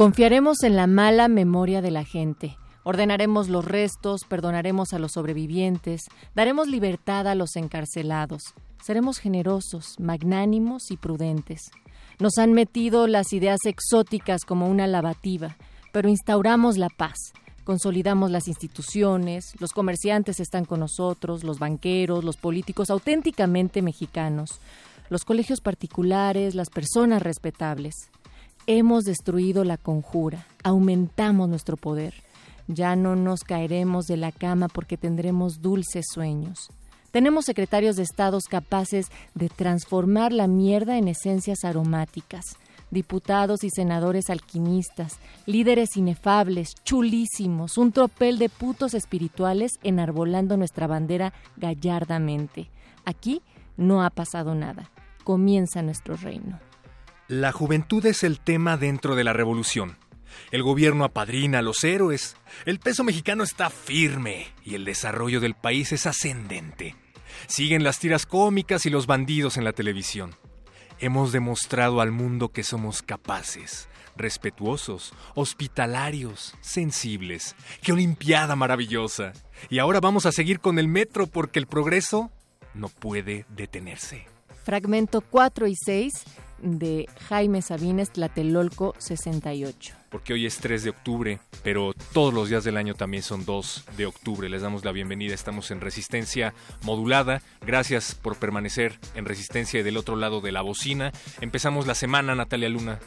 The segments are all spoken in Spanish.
Confiaremos en la mala memoria de la gente. Ordenaremos los restos, perdonaremos a los sobrevivientes, daremos libertad a los encarcelados. Seremos generosos, magnánimos y prudentes. Nos han metido las ideas exóticas como una lavativa, pero instauramos la paz. Consolidamos las instituciones, los comerciantes están con nosotros, los banqueros, los políticos auténticamente mexicanos, los colegios particulares, las personas respetables. Hemos destruido la conjura, aumentamos nuestro poder. Ya no nos caeremos de la cama porque tendremos dulces sueños. Tenemos secretarios de estados capaces de transformar la mierda en esencias aromáticas, diputados y senadores alquimistas, líderes inefables, chulísimos, un tropel de putos espirituales enarbolando nuestra bandera gallardamente. Aquí no ha pasado nada. Comienza nuestro reino. La juventud es el tema dentro de la revolución. El gobierno apadrina a los héroes, el peso mexicano está firme y el desarrollo del país es ascendente. Siguen las tiras cómicas y los bandidos en la televisión. Hemos demostrado al mundo que somos capaces, respetuosos, hospitalarios, sensibles. ¡Qué Olimpiada maravillosa! Y ahora vamos a seguir con el metro porque el progreso no puede detenerse. Fragmento 4 y 6 de Jaime Sabines Tlatelolco 68 porque hoy es 3 de octubre, pero todos los días del año también son 2 de octubre. Les damos la bienvenida, estamos en resistencia modulada. Gracias por permanecer en resistencia y del otro lado de la bocina. Empezamos la semana, Natalia Luna.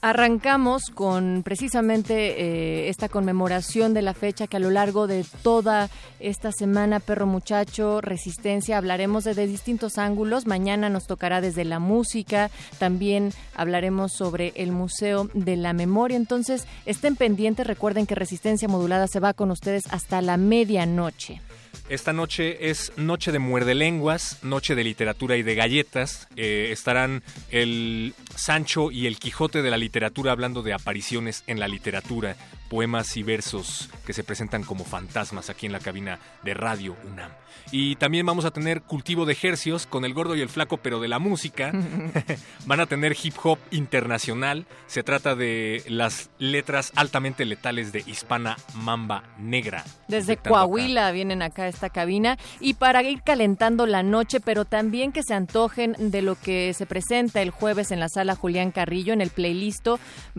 Arrancamos con precisamente eh, esta conmemoración de la fecha que a lo largo de toda esta semana, Perro Muchacho, Resistencia, hablaremos de, de distintos ángulos. Mañana nos tocará desde la música, también hablaremos sobre el Museo de la Memoria. Entonces, entonces, estén pendientes, recuerden que Resistencia Modulada se va con ustedes hasta la medianoche. Esta noche es noche de muerde lenguas, noche de literatura y de galletas. Eh, estarán el Sancho y el Quijote de la literatura hablando de apariciones en la literatura, poemas y versos que se presentan como fantasmas aquí en la cabina de Radio UNAM. Y también vamos a tener cultivo de ejercios con el gordo y el flaco, pero de la música. Van a tener hip hop internacional. Se trata de las letras altamente letales de Hispana Mamba Negra. Desde Coahuila vienen acá a esta cabina. Y para ir calentando la noche, pero también que se antojen de lo que se presenta el jueves en la sala Julián Carrillo, en el playlist,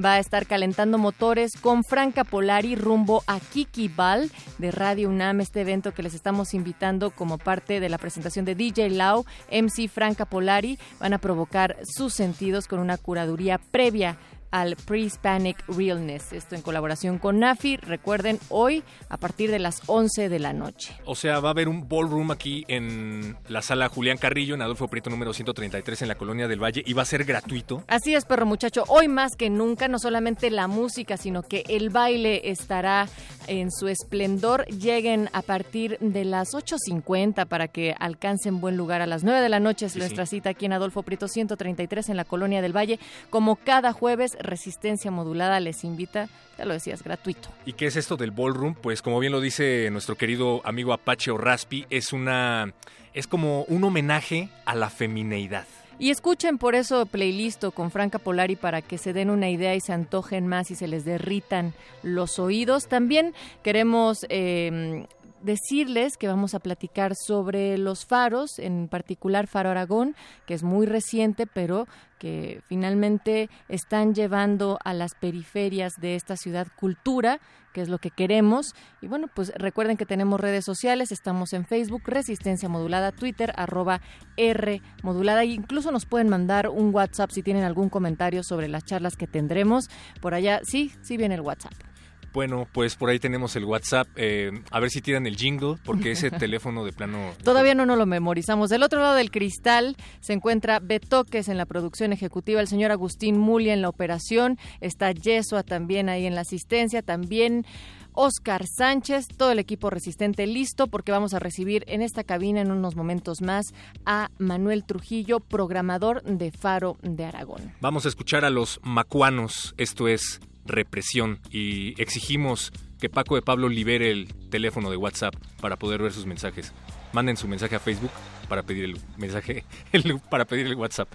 va a estar calentando motores con Polari rumbo a Kiki Ball de Radio UNAM, este evento que les estamos invitando como parte de la presentación de DJ Lau, MC Franca Polari, van a provocar sus sentidos con una curaduría previa al Pre-Hispanic Realness. Esto en colaboración con NAFI. Recuerden, hoy a partir de las 11 de la noche. O sea, va a haber un ballroom aquí en la sala Julián Carrillo, en Adolfo Prieto número 133 en la Colonia del Valle y va a ser gratuito. Así es, perro muchacho. Hoy más que nunca, no solamente la música, sino que el baile estará en su esplendor. Lleguen a partir de las 8.50 para que alcancen buen lugar a las 9 de la noche. Es nuestra cita aquí en Adolfo Prieto 133 en la Colonia del Valle. Como cada jueves, Resistencia Modulada les invita, ya lo decías, gratuito. ¿Y qué es esto del ballroom? Pues como bien lo dice nuestro querido amigo Apache o Raspi, es una es como un homenaje a la femineidad. Y escuchen por eso playlist con Franca Polari para que se den una idea y se antojen más y se les derritan los oídos. También queremos eh, decirles que vamos a platicar sobre los faros, en particular Faro Aragón, que es muy reciente, pero que finalmente están llevando a las periferias de esta ciudad cultura, que es lo que queremos. Y bueno, pues recuerden que tenemos redes sociales, estamos en Facebook, Resistencia Modulada, Twitter, arroba R Modulada, e incluso nos pueden mandar un WhatsApp si tienen algún comentario sobre las charlas que tendremos. Por allá, sí, sí viene el WhatsApp. Bueno, pues por ahí tenemos el WhatsApp. Eh, a ver si tiran el jingle, porque ese teléfono de plano. Todavía no nos lo memorizamos. Del otro lado del cristal se encuentra Betoques en la producción ejecutiva, el señor Agustín Mulia en la operación, está Yesua también ahí en la asistencia, también. Oscar Sánchez, todo el equipo resistente listo porque vamos a recibir en esta cabina en unos momentos más a Manuel Trujillo, programador de Faro de Aragón. Vamos a escuchar a los macuanos, esto es represión y exigimos que Paco de Pablo libere el teléfono de WhatsApp para poder ver sus mensajes. Manden su mensaje a Facebook para pedir el mensaje, para pedir el WhatsApp.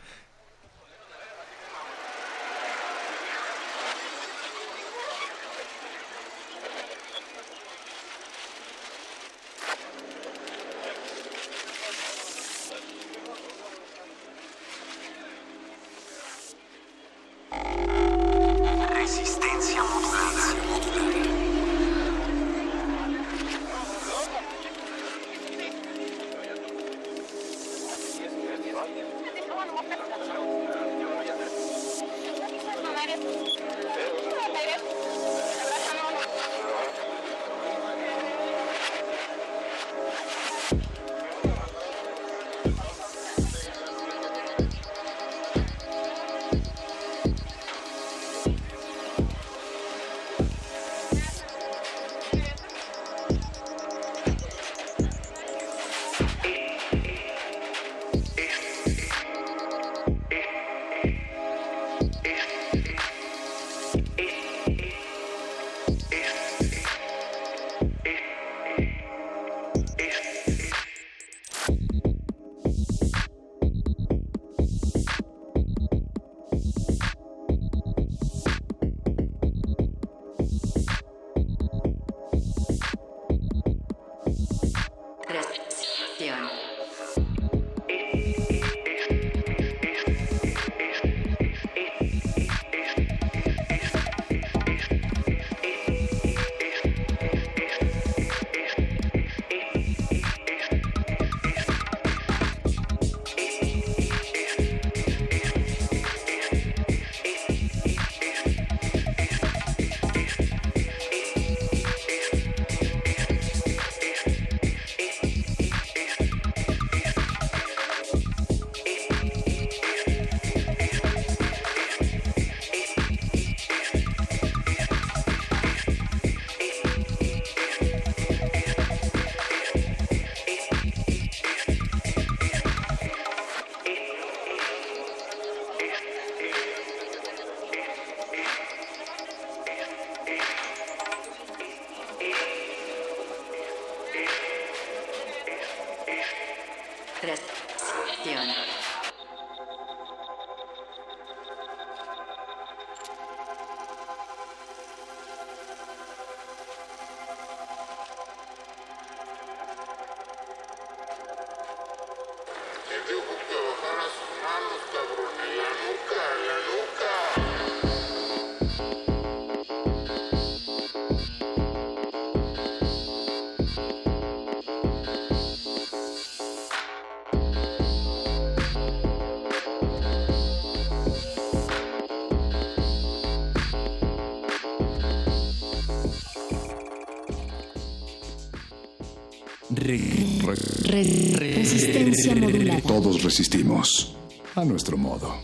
Resistencia modulada. Todos resistimos a nuestro modo.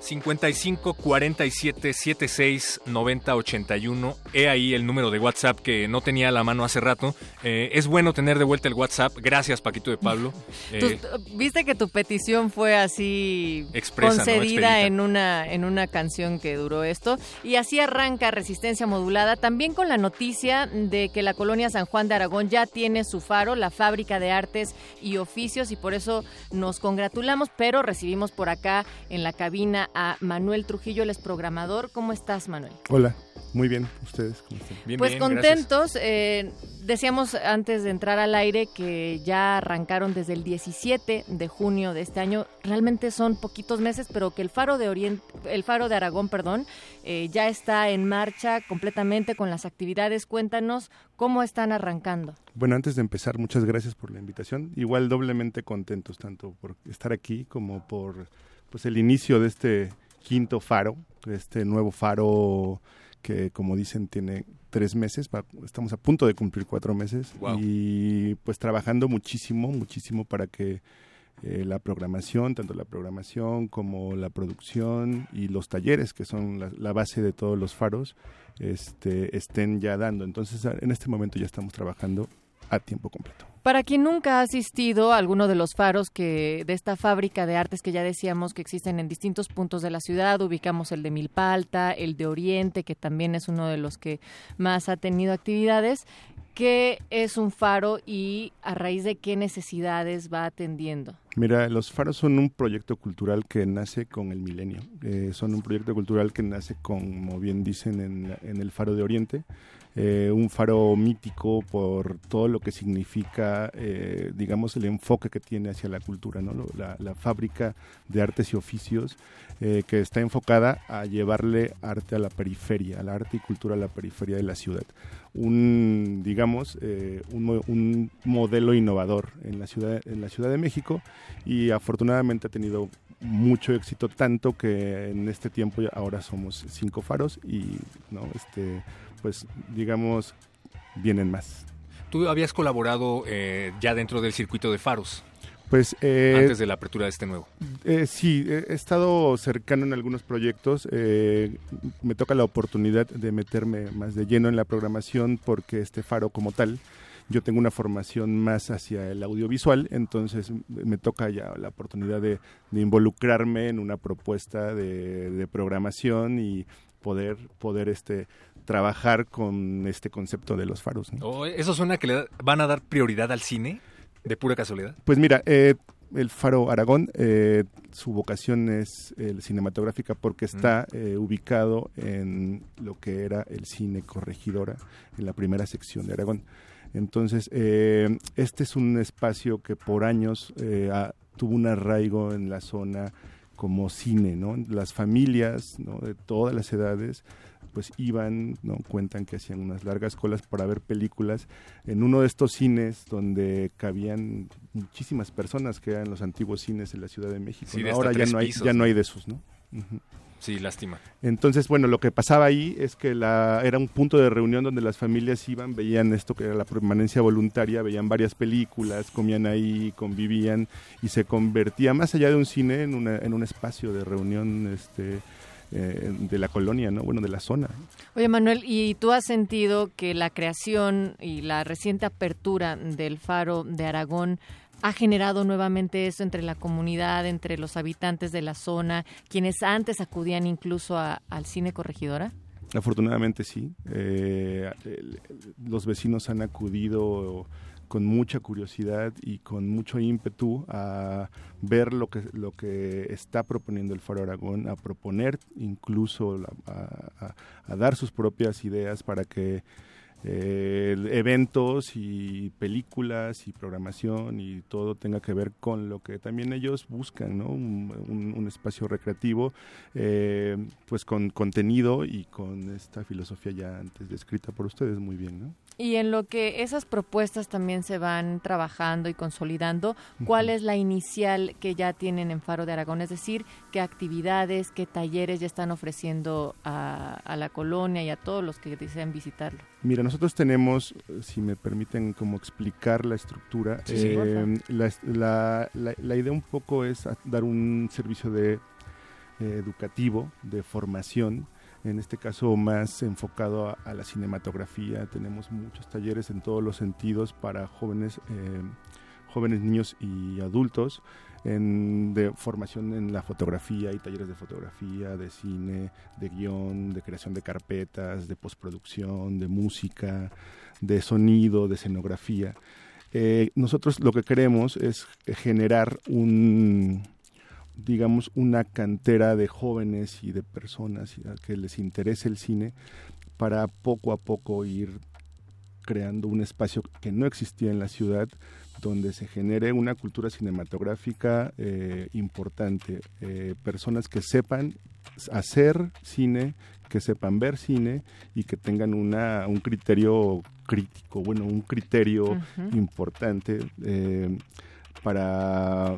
55 47 76 90 81. He ahí el número de WhatsApp que no tenía a la mano hace rato. Eh, es bueno tener de vuelta el WhatsApp. Gracias, Paquito de Pablo. Eh, Viste que tu petición fue así concedida en, una, en una canción que duró esto. Y así arranca Resistencia Modulada, también con la noticia de que la colonia San Juan de Aragón ya tiene su faro, la fábrica de artes y oficios, y por eso nos congratulamos, pero recibimos por acá en la cabina a Manuel Trujillo, el es programador. ¿Cómo estás, Manuel? Hola, muy bien. ¿Ustedes cómo están? Bien, pues bien, contentos. Eh, decíamos antes de entrar al aire que ya arrancaron desde el 17 de junio de este año. Realmente son poquitos meses, pero que el Faro de Oriente, el Faro de Aragón, perdón, eh, ya está en marcha completamente con las actividades. Cuéntanos cómo están arrancando. Bueno, antes de empezar, muchas gracias por la invitación. Igual doblemente contentos tanto por estar aquí como por pues el inicio de este quinto faro, este nuevo faro que como dicen tiene tres meses, estamos a punto de cumplir cuatro meses y pues trabajando muchísimo, muchísimo para que eh, la programación, tanto la programación como la producción y los talleres que son la, base de todos los faros, este, estén ya dando. Entonces en este momento ya estamos trabajando a tiempo completo. Para quien nunca ha asistido a alguno de los faros que de esta fábrica de artes que ya decíamos que existen en distintos puntos de la ciudad, ubicamos el de Milpalta, el de Oriente, que también es uno de los que más ha tenido actividades. ¿Qué es un faro y a raíz de qué necesidades va atendiendo? Mira, los faros son un proyecto cultural que nace con el milenio. Eh, son un proyecto cultural que nace, como bien dicen, en, en el faro de Oriente. Eh, un faro mítico por todo lo que significa, eh, digamos, el enfoque que tiene hacia la cultura, ¿no? la, fábrica de artes y oficios eh, que está enfocada a llevarle arte a la periferia, al arte y cultura a la periferia de la ciudad. Un, digamos, un, un, modelo innovador en la, ciudad, en la Ciudad de México y afortunadamente ha tenido mucho éxito, tanto que en este tiempo ahora somos cinco faros y no este pues digamos, vienen más. Tú habías colaborado eh, ya dentro del circuito de faros. Pues, eh, antes de la apertura de este nuevo. Eh, sí, he estado cercano en algunos proyectos. Eh, me toca la oportunidad de meterme más de lleno en la programación porque este faro como tal, yo tengo una formación más hacia el audiovisual, entonces me toca ya la oportunidad de, involucrarme en una propuesta de, de programación y poder, poder este, trabajar con este concepto de los faros. Oh, ¿Eso suena que le van a dar prioridad al cine? ¿De pura casualidad? Pues mira, eh, el Faro Aragón, eh, su vocación es el cinematográfica porque está mm. eh, ubicado en lo que era el cine corregidora, en la primera sección de Aragón. Entonces, este es un espacio que por años tuvo un arraigo en la zona como cine, ¿no? Las familias ¿no? de todas las edades pues iban, no cuentan que hacían unas largas colas para ver películas en uno de estos cines donde cabían muchísimas personas que eran los antiguos cines en la Ciudad de México. Ahora ya no hay ya no hay de esos, ¿no? Sí, lástima. Entonces, bueno, lo que pasaba ahí es que la, era un punto de reunión donde las familias iban, veían esto que era la permanencia voluntaria, veían varias películas, comían ahí, convivían y se convertía más allá de un cine en, una, en un espacio de reunión este, eh, de la colonia, ¿no? Bueno, de la zona. Oye, Manuel, ¿y tú has sentido que la creación y la reciente apertura del Faro de Aragón ha generado nuevamente eso entre la comunidad, entre los habitantes de la zona, quienes antes acudían incluso al cine corregidora? Afortunadamente sí. Eh, los vecinos han acudido con mucha curiosidad y con mucho ímpetu a ver lo que, lo que está proponiendo el Faro Aragón, a proponer incluso, a, dar sus propias ideas para que eh, eventos y películas y programación y todo tenga que ver con lo que también ellos buscan, ¿no? Un, espacio recreativo, eh, pues con contenido y con esta filosofía ya antes descrita por ustedes muy bien, ¿no? Y en lo que esas propuestas también se van trabajando y consolidando, ¿cuál es la inicial que ya tienen en Faro de Aragón? Es decir, ¿qué actividades, qué talleres ya están ofreciendo a, a la colonia y a todos los que desean visitarlo? Mira, nosotros tenemos, si me permiten como explicar la estructura, eh, la, la, idea un poco es dar un servicio de eh, educativo, de formación, en este caso más enfocado a, la cinematografía. Tenemos muchos talleres en todos los sentidos para jóvenes, eh, jóvenes niños y adultos de formación en la fotografía, y talleres de fotografía, de cine, de guion, de creación de carpetas, de postproducción, de música, de sonido, de escenografía. Eh, nosotros lo que queremos es generar un, digamos, una cantera de jóvenes y de personas que les interese el cine para poco a poco ir creando un espacio que no existía en la ciudad donde se genere una cultura cinematográfica eh, importante, eh, personas que sepan hacer cine, que sepan ver cine y que tengan una, un criterio crítico, bueno, un criterio importante eh, para,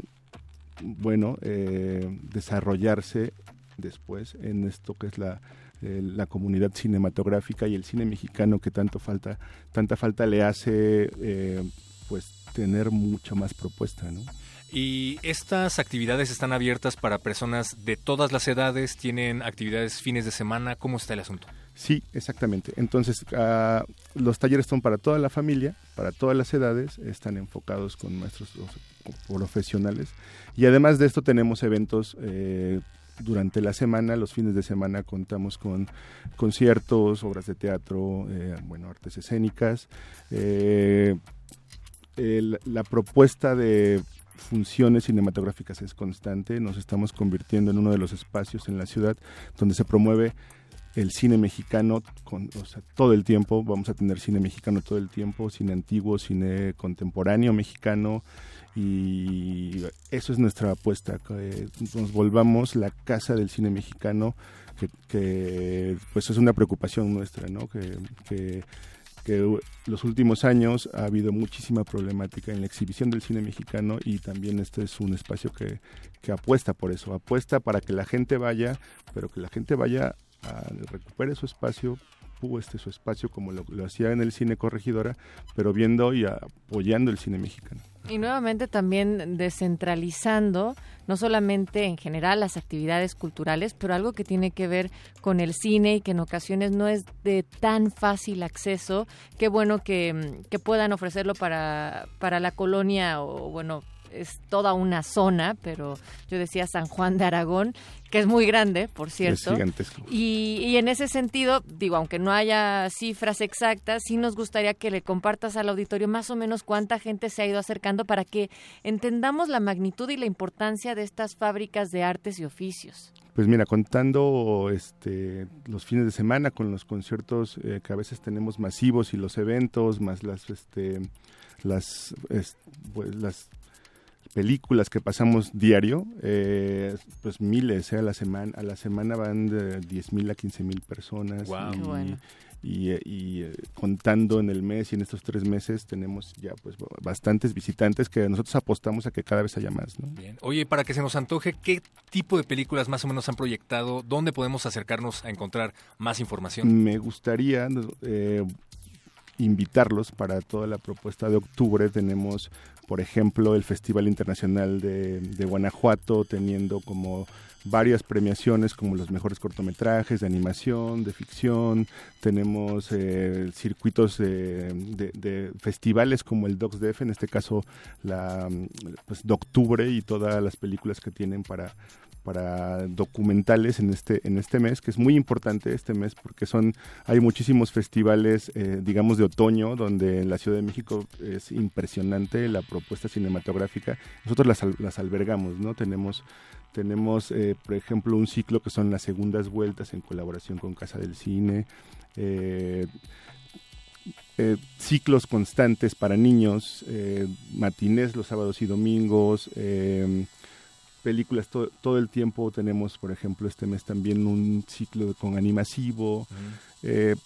bueno, desarrollarse después en esto que es la, la comunidad cinematográfica y el cine mexicano que tanto falta, tanta falta le hace pues tener mucha más propuesta, ¿no? Y estas actividades están abiertas para personas de todas las edades, tienen actividades fines de semana, ¿cómo está el asunto? Sí, exactamente. Entonces, ah, los talleres son para toda la familia, para todas las edades, están enfocados con nuestros profesionales. Y además de esto tenemos eventos eh, durante la semana, los fines de semana contamos con conciertos, obras de teatro, eh, bueno, artes escénicas. Eh, la propuesta de funciones cinematográficas es constante. Nos estamos convirtiendo en uno de los espacios en la ciudad donde se promueve el cine mexicano con, o sea, todo el tiempo. Vamos a tener cine mexicano todo el tiempo, cine antiguo, cine contemporáneo mexicano. Y eso es nuestra apuesta, que nos volvamos la casa del cine mexicano, que, pues es una preocupación nuestra, ¿no? que, que que los últimos años ha habido muchísima problemática en la exhibición del cine mexicano y también este es un espacio que, que apuesta por eso, apuesta para que la gente vaya, pero que la gente vaya recupere su espacio, este su espacio como lo, hacía en el cine corregidora, pero viendo y apoyando el cine mexicano. Y nuevamente también descentralizando no solamente en general las actividades culturales, pero algo que tiene que ver con el cine y que en ocasiones no es de tan fácil acceso. Qué bueno que, que puedan ofrecerlo para, para la colonia o bueno es toda una zona, pero yo decía San Juan de Aragón, que es muy grande, por cierto. Y, y, en ese sentido, digo, aunque no haya cifras exactas, sí nos gustaría que le compartas al auditorio más o menos cuánta gente se ha ido acercando para que entendamos la magnitud y la importancia de estas fábricas de artes y oficios. Pues mira, contando este, los fines de semana con los conciertos eh, que a veces tenemos masivos y los eventos, más las, este, las, pues, las películas que pasamos diario, eh, pues miles, eh, a la semana, a la semana van de 10 mil a 15 mil personas. Y, y, eh, contando en el mes y en estos tres meses tenemos ya pues bastantes visitantes que nosotros apostamos a que cada vez haya más. Bien. Oye, para que se nos antoje, ¿qué tipo de películas más o menos han proyectado? ¿Dónde podemos acercarnos a encontrar más información? Me gustaría invitarlos para toda la propuesta de octubre. Tenemos por ejemplo, el Festival Internacional de, Guanajuato, teniendo como varias premiaciones como los mejores cortometrajes de animación, de ficción, tenemos eh, circuitos de, festivales como el DocsDef, en este caso la pues, de octubre y todas las películas que tienen para para documentales en este en este mes que es muy importante este mes porque son hay muchísimos festivales eh, digamos de otoño donde en la Ciudad de México es impresionante la propuesta cinematográfica. Nosotros las, las albergamos no tenemos tenemos eh, por ejemplo un ciclo que son las segundas vueltas en colaboración con Casa del Cine eh, ciclos constantes para niños, matinés los sábados y domingos, películas todo el tiempo. Tenemos, por ejemplo, este mes también un ciclo con animasivo. Eh,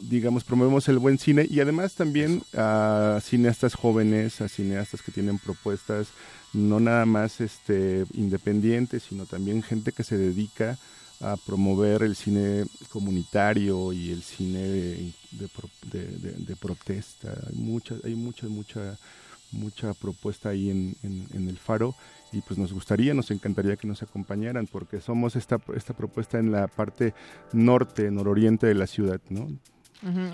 digamos, promovemos el buen cine y además también a cineastas jóvenes, a cineastas que tienen propuestas no nada más este, independientes, sino también gente que se dedica a promover el cine comunitario y el cine de, de, protesta. Hay mucha, hay mucha, mucha, mucha propuesta ahí en, en el Faro y pues nos gustaría, nos encantaría que nos acompañaran porque somos esta, esta propuesta en la parte norte, nororiente de la ciudad, ¿no?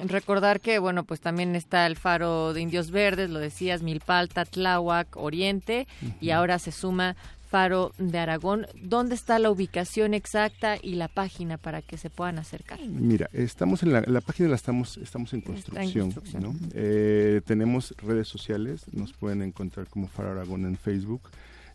Recordar que, bueno, pues también está el faro de Indios Verdes, lo decías, Milpalta, Tláhuac, Oriente, y ahora se suma Faro de Aragón. ¿Dónde está la ubicación exacta y la página para que se puedan acercar? Mira, estamos en la, la página la estamos estamos en construcción. ¿no? Eh, tenemos redes sociales, nos pueden encontrar como Faro Aragón en Facebook.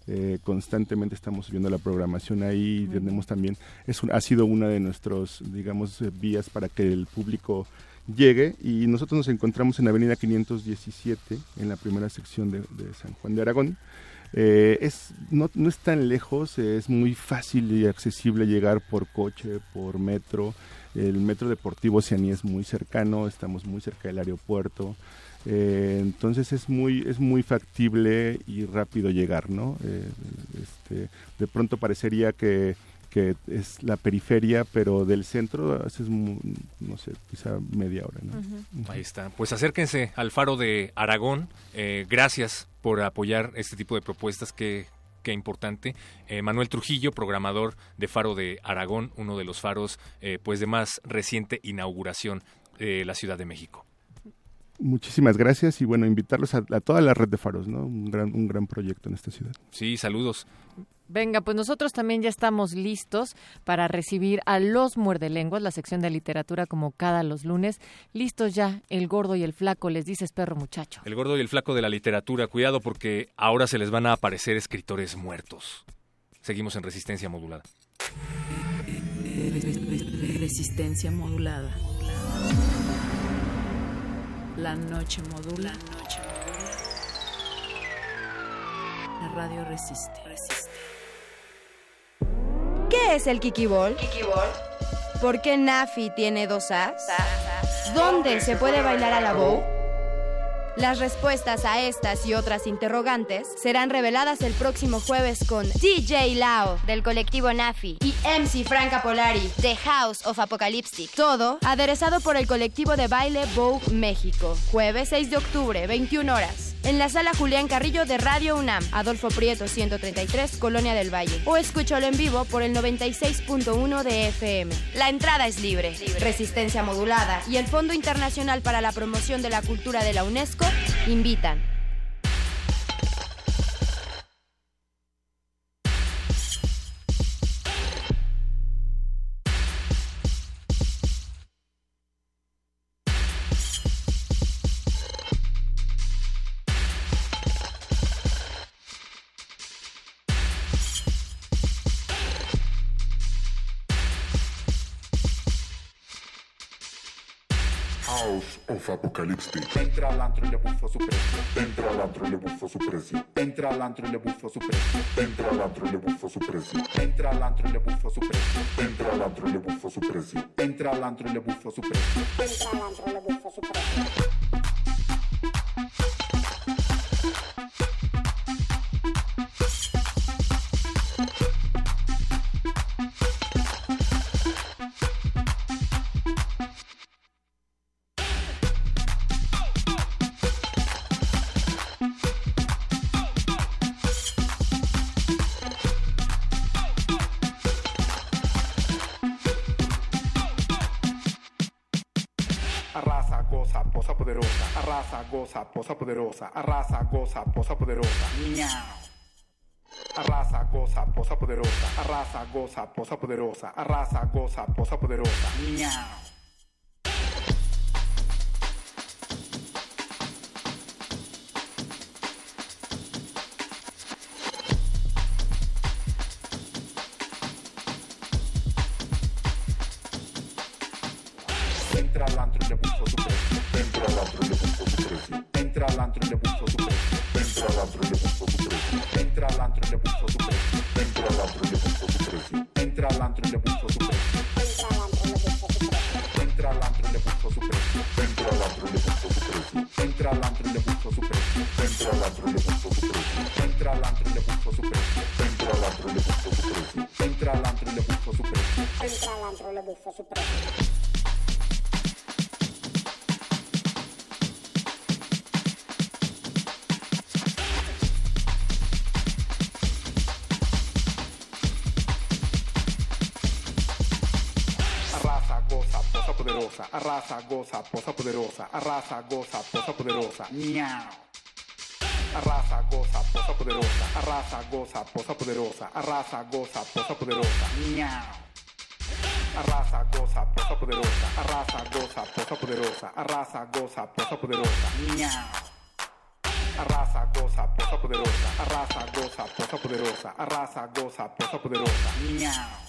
Eh, constantemente estamos subiendo la programación ahí, tenemos también, es ha sido una de nuestros, digamos, eh, vías para que el público llegue y nosotros nos encontramos en Avenida 517, en la primera sección de, San Juan de Aragón. Eh, es, no, no, es tan lejos, es muy fácil y accesible llegar por coche, por metro. El metro deportivo Cianí es muy cercano, estamos muy cerca del aeropuerto. Eh, entonces es muy, es muy factible y rápido llegar, ¿no? Eh, este, de pronto parecería que, que, es la periferia, pero del centro haces, no sé, quizá media hora, ¿no? Ahí está. Pues acérquense al Faro de Aragón. Eh, gracias por apoyar este tipo de propuestas que qué importante. Manuel Trujillo, programador de Faro de Aragón, uno de los faros pues de más reciente inauguración de la Ciudad de México. Muchísimas gracias y bueno, invitarlos a, toda la red de faros, ¿no? Un gran, un gran proyecto en esta ciudad. Sí, saludos. Venga, pues nosotros también ya estamos listos para recibir a los muerdelenguas, la sección de literatura como cada los lunes. Listos ya, el gordo y el flaco, les dices perro muchacho. El gordo y el flaco de la literatura, cuidado porque ahora se les van a aparecer escritores muertos. Seguimos en resistencia modulada. Resistencia modulada. La noche modula. La noche modula. La radio resiste. ¿Qué es el Kiki Ball? Kiki Ball. ¿Por qué Nafi tiene dos As? ¿Dónde se puede bailar a la bow? Las respuestas a estas y otras interrogantes serán reveladas el próximo jueves con DJ Lao del colectivo Nafi y MC Franca Polari de House of Apocalyptic. Todo aderezado por el colectivo de baile Vogue México. Jueves 6 de octubre, 21 horas en la sala Julián Carrillo de Radio UNAM, Adolfo Prieto 133, Colonia del Valle. O escúchalo en vivo por el 96.1 de FM. La entrada es libre. Resistencia modulada y el Fondo Internacional para la Promoción de la Cultura de la UNESCO invitan. Apocalipsis. Entra al antro y le bufo su precio. Entra al antro y le bufo su precio. Entra al antro y le bufo su precio. Entra al antro y le bufo su precio. Entra al antro y le bufo su precio. Entra al antro y le bufo su precio. Entra al antro y le bufo su precio. Entra al antro y le bufo su precio. Posa poderosa, arrasa, goza, posa poderosa. Arrasa, goza, posa poderosa, arrasa, goza, posa poderosa, arrasa, goza, posa poderosa. Goza, posa poderosa, arrasa, goza, posa poderosa, miau. Arrasa, goza, posa poderosa, arrasa, goza, posa poderosa, arrasa, goza, posa poderosa, miau. Arrasa, goza, posa poderosa, arrasa, goza, posa poderosa, arrasa, goza, posa poderosa, miau. arrasa, goza, posa poderosa, arrasa, goza, posa poderosa, arrasa, goza, posa poderosa. Miau.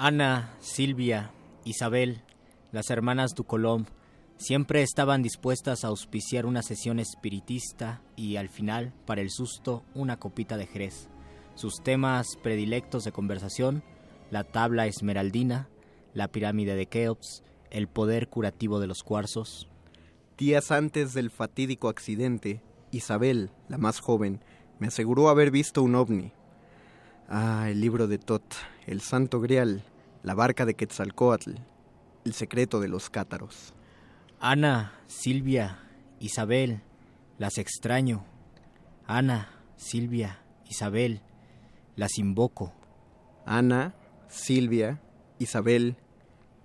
Ana, Silvia, Isabel, las hermanas Ducolomb, siempre estaban dispuestas a auspiciar una sesión espiritista y al final, para el susto, una copita de jerez. Sus temas predilectos de conversación, la tabla esmeraldina, la pirámide de Keops, el poder curativo de los cuarzos. Días antes del fatídico accidente, Isabel, la más joven, me aseguró haber visto un ovni. Ah, el libro de Tot, el Santo Grial, la barca de Quetzalcoatl, el secreto de los cátaros. Ana, Silvia, Isabel, las extraño. Ana, Silvia, Isabel, las invoco. Ana, Silvia, Isabel,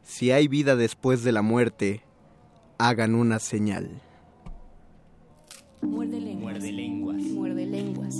si hay vida después de la muerte, hagan una señal. Muerde lenguas. Muerde lenguas. Muerde lenguas.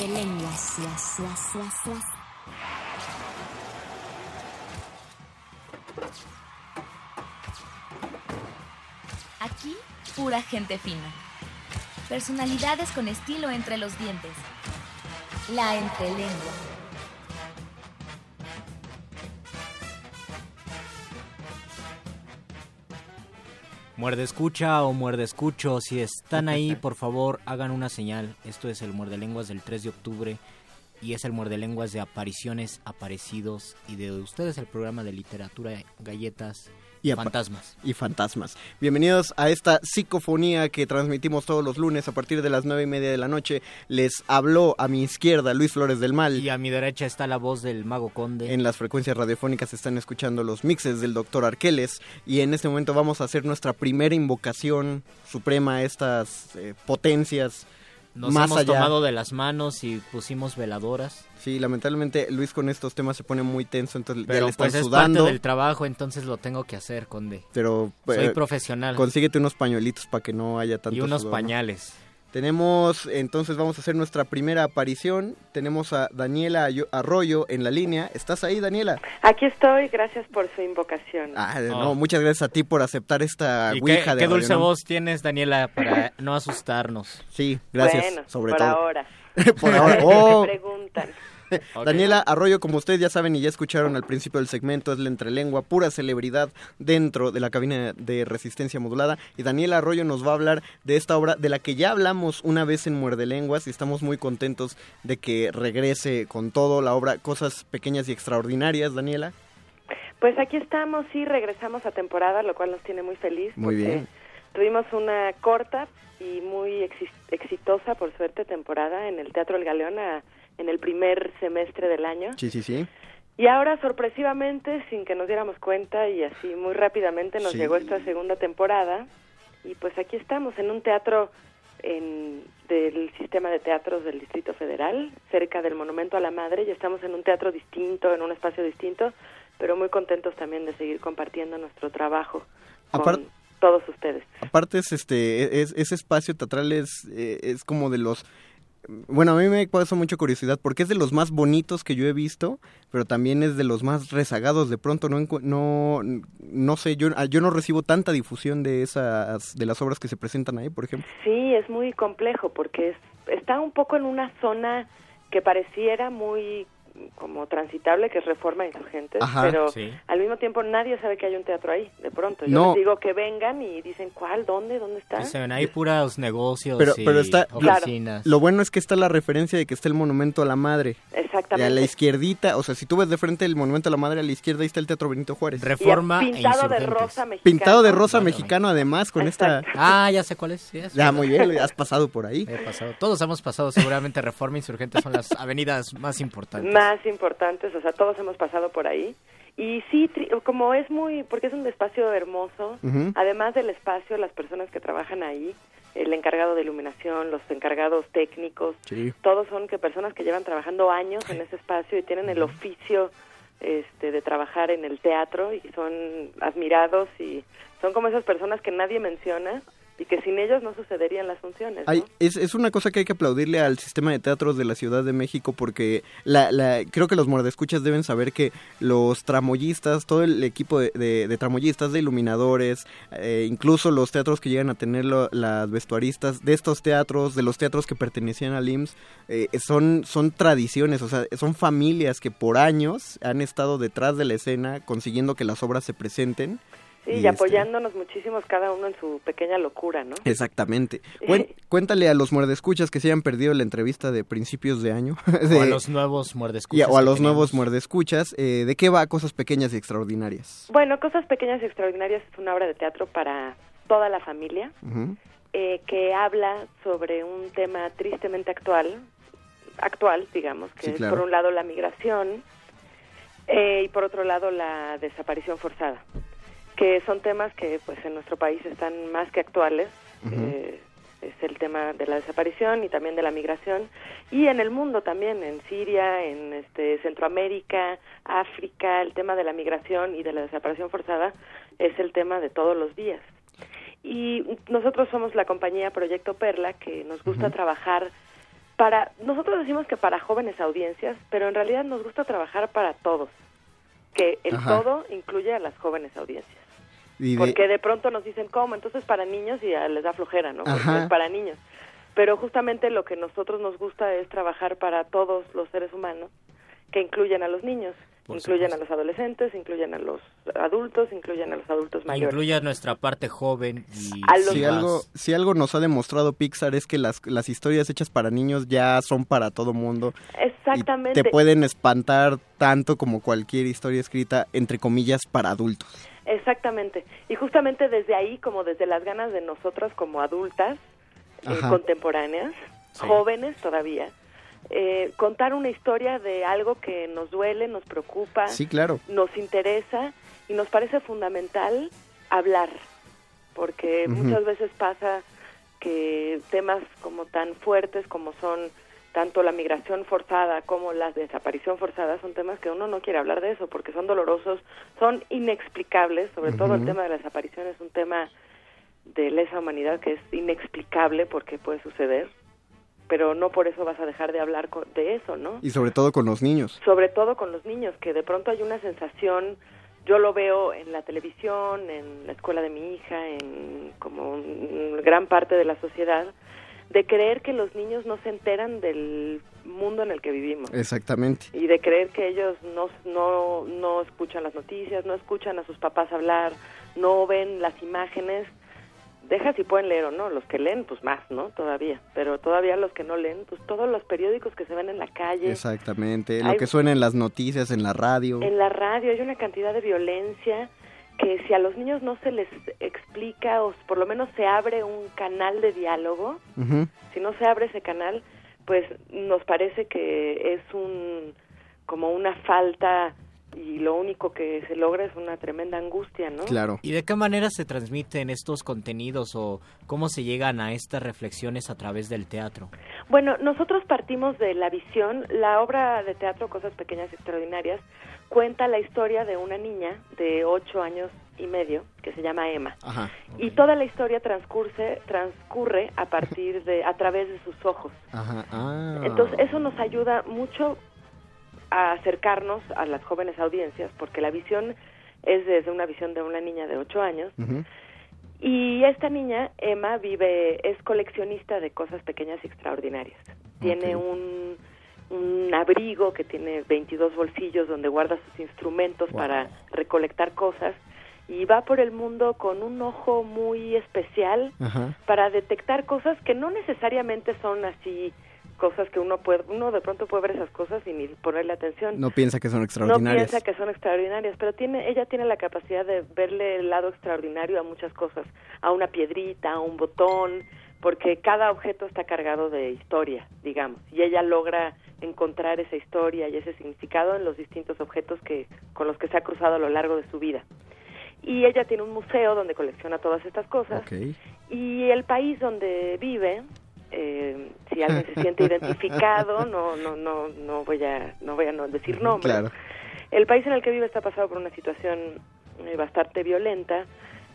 Muerde lenguas. Aquí, pura gente fina. Personalidades con estilo entre los dientes. La entrelengua. Muerde escucha o muerde escucho, si están ahí, por favor, hagan una señal. Esto es el muerde lenguas del 3 de octubre y es el muerde lenguas de apariciones, aparecidos y de ustedes el programa de literatura, galletas Y fantasmas. y fantasmas. Bienvenidos a esta psicofonía que transmitimos todos los lunes a partir de las nueve y media de la noche. Les habló a mi izquierda Luis Flores del Mal. Y a mi derecha está la voz del mago conde. En las frecuencias radiofónicas están escuchando los mixes del doctor Arqueles y en este momento vamos a hacer nuestra primera invocación suprema a estas eh, potencias Nos más hemos allá. tomado de las manos y pusimos veladoras. Sí, lamentablemente Luis con estos temas se pone muy tenso, entonces ya Pero le están pues es sudando. parte del trabajo, entonces lo tengo que hacer, conde. Pero Soy eh, profesional. Consíguete unos pañuelitos para que no haya tanto Y unos sudor, ¿no? Tenemos, entonces vamos a hacer nuestra primera aparición. Tenemos a Daniela Arroyo en la línea. ¿Estás ahí, Daniela? Aquí estoy, gracias por su invocación. Ah, no, muchas gracias a ti por aceptar esta ¿Y qué, ouija de qué dulce voz tienes, Daniela, para no asustarnos? Sí, gracias, bueno, sobre por todo. ahora. por ahora. Qué Oh. me preguntan. Daniela Arroyo, como ustedes ya saben y ya escucharon al principio del segmento, es la entrelengua, pura celebridad dentro de la cabina de resistencia modulada. Y Daniela Arroyo nos va a hablar de esta obra de la que ya hablamos una vez en Muerde Lenguas y estamos muy contentos de que regrese con todo la obra Cosas Pequeñas y Extraordinarias, Daniela. Pues aquí estamos, sí, regresamos a temporada, lo cual nos tiene muy feliz. Muy porque bien. Tuvimos una corta y muy exitosa, por suerte, temporada en el Teatro El Galeón a- en el primer semestre del año. Sí, sí, sí. Y ahora, sorpresivamente, sin que nos diéramos cuenta y así muy rápidamente nos Sí. llegó esta segunda temporada. Y pues aquí estamos, en un teatro en- del sistema de teatros del Distrito Federal, cerca del Monumento a la Madre, y estamos en un teatro distinto, en un espacio distinto, pero muy contentos también de seguir compartiendo nuestro trabajo con todos ustedes. Aparte, es, este, es- ese espacio teatral es, eh, es como de los... Bueno, a mí me causa mucha curiosidad porque es de los más bonitos que yo he visto, pero también es de los más rezagados. De pronto no no no sé, yo ah, yo no recibo tanta difusión de esas de las obras que se presentan ahí, por ejemplo. Sí, es muy complejo porque es, está un poco en una zona que pareciera muy como transitable, que es Reforma Insurgentes, Ajá, pero sí. al mismo tiempo nadie sabe que hay un teatro ahí, de pronto. Yo No. les digo que vengan y dicen, ¿cuál? ¿Dónde? ¿Dónde está? Dicen, hay puros negocios Pero y pero está oficinas. lo bueno es que está la referencia de que está el monumento a la madre. Y Exactamente. a la izquierdita, o sea, si tú ves de frente el monumento a la madre a la izquierda ahí está el Teatro Benito Juárez. Reforma Y pintado de rosa mexicano. Pintado de rosa mexicano además con esta Ah, ya sé cuál es. sí, es Ya, muy bien, has pasado por ahí. He pasado. Todos hemos pasado, seguramente Reforma Insurgentes son las avenidas más importantes. Más importantes, o sea, todos hemos pasado por ahí. Y sí, tri- como es muy, porque es un espacio hermoso, además del espacio, las personas que trabajan ahí, el encargado de iluminación, los encargados técnicos, Sí. todos son que personas que llevan trabajando años en ese espacio y tienen el oficio este, de trabajar en el teatro y son admirados y son como esas personas que nadie menciona y que sin ellos no sucederían las funciones. ¿no? Hay- es, es una cosa que hay que aplaudirle al sistema de teatros de la Ciudad de México porque la, la, creo que los mordescuchas deben saber que los tramoyistas, todo el equipo de, de- de tramoyistas, de iluminadores, eh, incluso los teatros que llegan a tener lo- las vestuaristas de estos teatros, de los teatros que pertenecían al IMSS, eh, son, son tradiciones, o sea, son familias que por años han estado detrás de la escena consiguiendo que las obras se presenten. Sí, y, este, apoyándonos muchísimos cada uno en su pequeña locura, ¿no? Exactamente. Cuen- cuéntale a los muerdescuchas que se hayan perdido la entrevista de principios de año. O a los nuevos y muerdescuchas. a- o a los tenemos. nuevos muerdescuchas. eh, ¿De qué va Cosas Pequeñas y Extraordinarias? Bueno, Cosas Pequeñas y Extraordinarias es una obra de teatro para toda la familia eh, que habla sobre un tema tristemente actual, actual, digamos, que Sí, es por un lado la migración eh, y por otro lado la desaparición forzada, que son temas que pues en nuestro país están más que actuales. Eh, es el tema de la desaparición y también de la migración y en el mundo también en Siria en este Centroamérica África el tema de la migración y de la desaparición forzada es el tema de todos los días y nosotros somos la compañía Proyecto Perla que nos gusta trabajar para nosotros decimos que para jóvenes audiencias, pero en realidad nos gusta trabajar para todos, que el Ajá. todo incluye a las jóvenes audiencias. Y de- Porque de pronto nos dicen, ¿cómo? Entonces para niños y ya les da flojera, ¿no? Porque es para niños. Pero justamente lo que nosotros nos gusta es trabajar para todos los seres humanos, que incluyen a los niños, Por incluyen supuesto. a los adolescentes, incluyen a los adultos, incluyen a los adultos mayores. Incluye a nuestra parte joven y A los- Si más- algo, si algo nos ha demostrado Pixar es que las, las historias hechas para niños ya son para todo mundo. Exactamente. Y te pueden espantar tanto como cualquier historia escrita, entre comillas, para adultos. Exactamente. Y justamente desde ahí, como desde las ganas de nosotras como adultas, eh, contemporáneas, Sí. jóvenes todavía, eh, contar una historia de algo que nos duele, nos preocupa, Sí, claro. nos interesa y nos parece fundamental hablar, porque muchas veces pasa que temas como tan fuertes como son tanto la migración forzada como la desaparición forzada son temas que uno no quiere hablar de eso porque son dolorosos, son inexplicables, sobre todo el tema de la desaparición es un tema de lesa humanidad que es inexplicable porque puede suceder, pero no por eso vas a dejar de hablar co- de eso, ¿no? Y sobre todo con los niños. sobre todo con los niños, que de pronto hay una sensación, yo lo veo en la televisión, en la escuela de mi hija, en como un- gran parte de la sociedad, de creer que los niños no se enteran del mundo en el que vivimos Exactamente. y de creer que ellos no, no, no escuchan las noticias, no escuchan a sus papás hablar, no ven las imágenes. Deja si pueden leer o no, los que leen, pues más, ¿no? Todavía, pero todavía los que no leen, pues todos los periódicos que se ven en la calle, Exactamente. Lo Hay- que suena en las noticias, en la radio. en la radio hay una cantidad de violencia que si a los niños no se les explica o por lo menos se abre un canal de diálogo, si no se abre ese canal, pues nos parece que es un como una falta y lo único que se logra es una tremenda angustia, ¿no? ¿Y de qué manera se transmiten estos contenidos o cómo se llegan a estas reflexiones a través del teatro? Bueno, nosotros partimos de la visión, la obra de teatro Cosas Pequeñas y Extraordinarias cuenta la historia de una niña de ocho años y medio que se llama Emma. Ajá. Y toda la historia transcurre, transcurre a partir de, a través de sus ojos. Ajá. Ah. Entonces, eso nos ayuda mucho a acercarnos a las jóvenes audiencias, porque la visión es desde una visión de una niña de ocho años. Y esta niña, Emma, vive, es coleccionista de cosas pequeñas y extraordinarias. Tiene un, un abrigo que tiene 22 bolsillos donde guarda sus instrumentos Wow. para recolectar cosas y va por el mundo con un ojo muy especial Ajá. para detectar cosas que no necesariamente son así cosas que uno puede uno de pronto puede ver esas cosas y ni ponerle atención No piensa que son no extraordinarias. piensa que son extraordinarias, pero tiene, ella tiene la capacidad de verle el lado extraordinario a muchas cosas, a una piedrita, a un botón, porque cada objeto está cargado de historia, digamos, y ella logra encontrar esa historia y ese significado en los distintos objetos que con los que se ha cruzado a lo largo de su vida. Y ella tiene un museo donde colecciona todas estas cosas y el país donde vive eh, si alguien se siente identificado no no no no voy a no voy a no decir nombres Claro. el país en el que vive está pasado por una situación eh, bastante violenta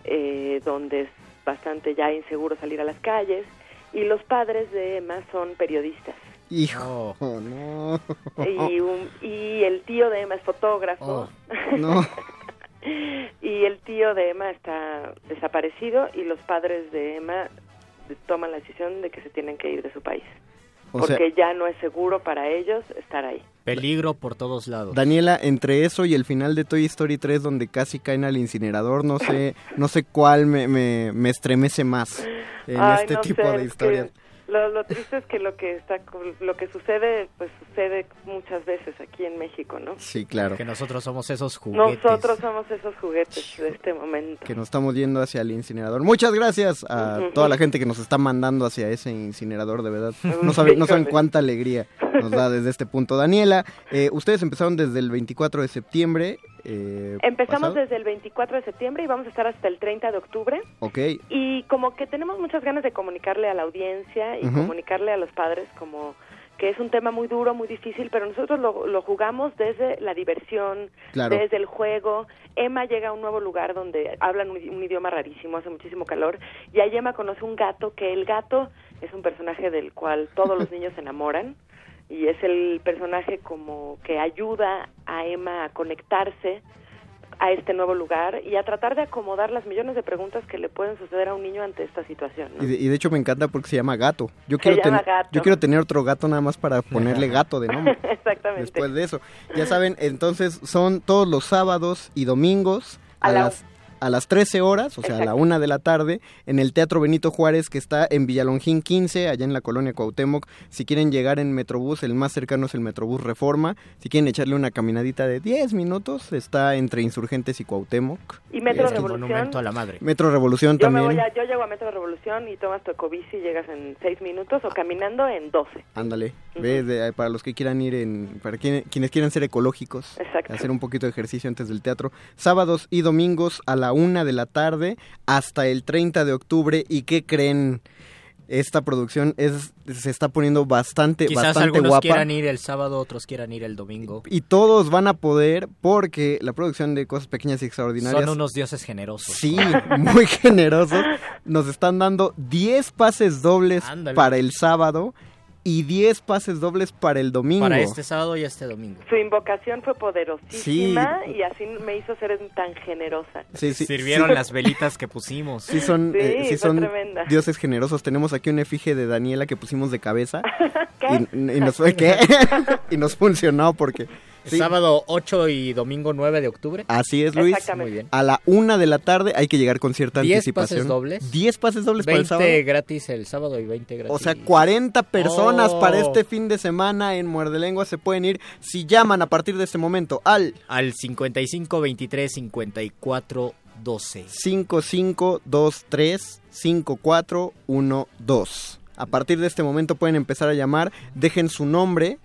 eh, donde bastante ya inseguro salir a las calles y los padres de Emma son periodistas Hijo, no. y un- y el tío de Emma es fotógrafo No. y el tío de Emma está desaparecido y los padres de Emma toman la decisión de que se tienen que ir de su país O porque sea, ya no es seguro para ellos estar ahí. Peligro por todos lados. Daniela, entre eso y el final de Toy Story 3 donde casi caen al incinerador, no sé, no sé cuál me, me, me estremece más en Ay, este no tipo sé, de es historias. que Lo, lo triste es que lo que está lo que sucede pues sucede muchas veces aquí en México, ¿no? Sí, claro. Que nosotros somos esos juguetes. Nosotros somos esos juguetes de este momento. Que nos estamos yendo hacia el incinerador. Muchas gracias a Ujú. toda la gente que nos está mandando hacia ese incinerador, de verdad. No saben, no saben cuánta alegría nos da desde este punto. Daniela, eh, ustedes empezaron desde el 24 de septiembre. Eh, Empezamos pasado. desde el 24 de septiembre y vamos a estar hasta el 30 de octubre. Ok, Y como que tenemos muchas ganas de comunicarle a la audiencia y comunicarle a los padres como que es un tema muy duro, muy difícil, pero nosotros lo, lo jugamos desde la diversión, Claro. desde el juego. Emma llega a un nuevo lugar donde hablan un, un idioma rarísimo, hace muchísimo calor, y ahí Emma conoce un gato, que el gato es un personaje del cual todos los niños se enamoran, y es el personaje como que ayuda a Emma a conectarse a este nuevo lugar y a tratar de acomodar las millones de preguntas que le pueden suceder a un niño ante esta situación. ¿no? Y de, y de hecho me encanta porque se llama gato. Yo Se quiero, llama tener- gato. yo quiero tener otro gato nada más para ponerle gato de nombre. Exactamente. Después de eso. Ya saben, entonces son todos los sábados y domingos a, A la- las a las 13 horas, o sea, a la Exacto. una de la tarde, en el Teatro Benito Juárez, que está en Villalongín 15, allá en la colonia Cuauhtémoc. Si quieren llegar en Metrobús, el más cercano es el Metrobús Reforma. Si quieren echarle una caminadita de 10 minutos, está entre Insurgentes y Cuauhtémoc. Y Metro Es Revolución. Monumento a la madre. Metro Revolución Yo me también. voy a, yo llego a Metro Revolución y tomas tu ecobici y llegas en seis minutos o caminando en 12. Ándale, ve, de- para los que quieran ir en, para quien- quienes quieran ser ecológicos, Exacto. hacer un poquito de ejercicio antes del teatro, sábados y domingos a la una de la tarde hasta el 30 de octubre y qué creen, esta producción es se está poniendo bastante, Quizás bastante algunos guapa quieran ir el sábado, otros quieran ir el domingo. y todos van a poder porque la producción de cosas pequeñas y extraordinarias Son unos dioses generosos. Sí, muy generosos. Nos están dando 10 pases dobles Ándale. para el sábado y 10 pases dobles para el domingo. Para este sábado y este domingo. Su invocación fue poderosísima y así me hizo ser tan generosa. Sí, sí, Sirvieron sí. las velitas que pusimos. Sí son, Sí, eh, son tremenda. dioses generosos. Tenemos aquí una efigie de Daniela que pusimos de cabeza. ¿Qué? Y, y nos fue ¿qué? y nos funcionó porque sí, Sábado 8 y domingo 9 de octubre. así es Luis. Muy bien. A la una de la tarde hay que llegar con cierta 10 anticipación. pases dobles. 10 pases dobles para el 20 sábado. gratis el sábado y 20 gratis. O sea, 40 personas Oh. para este fin de semana en Muerde Lengua se pueden ir si llaman a partir de este momento al Al 55 23 54 12. 5523 5412. A partir de este momento pueden empezar a llamar, dejen su nombre.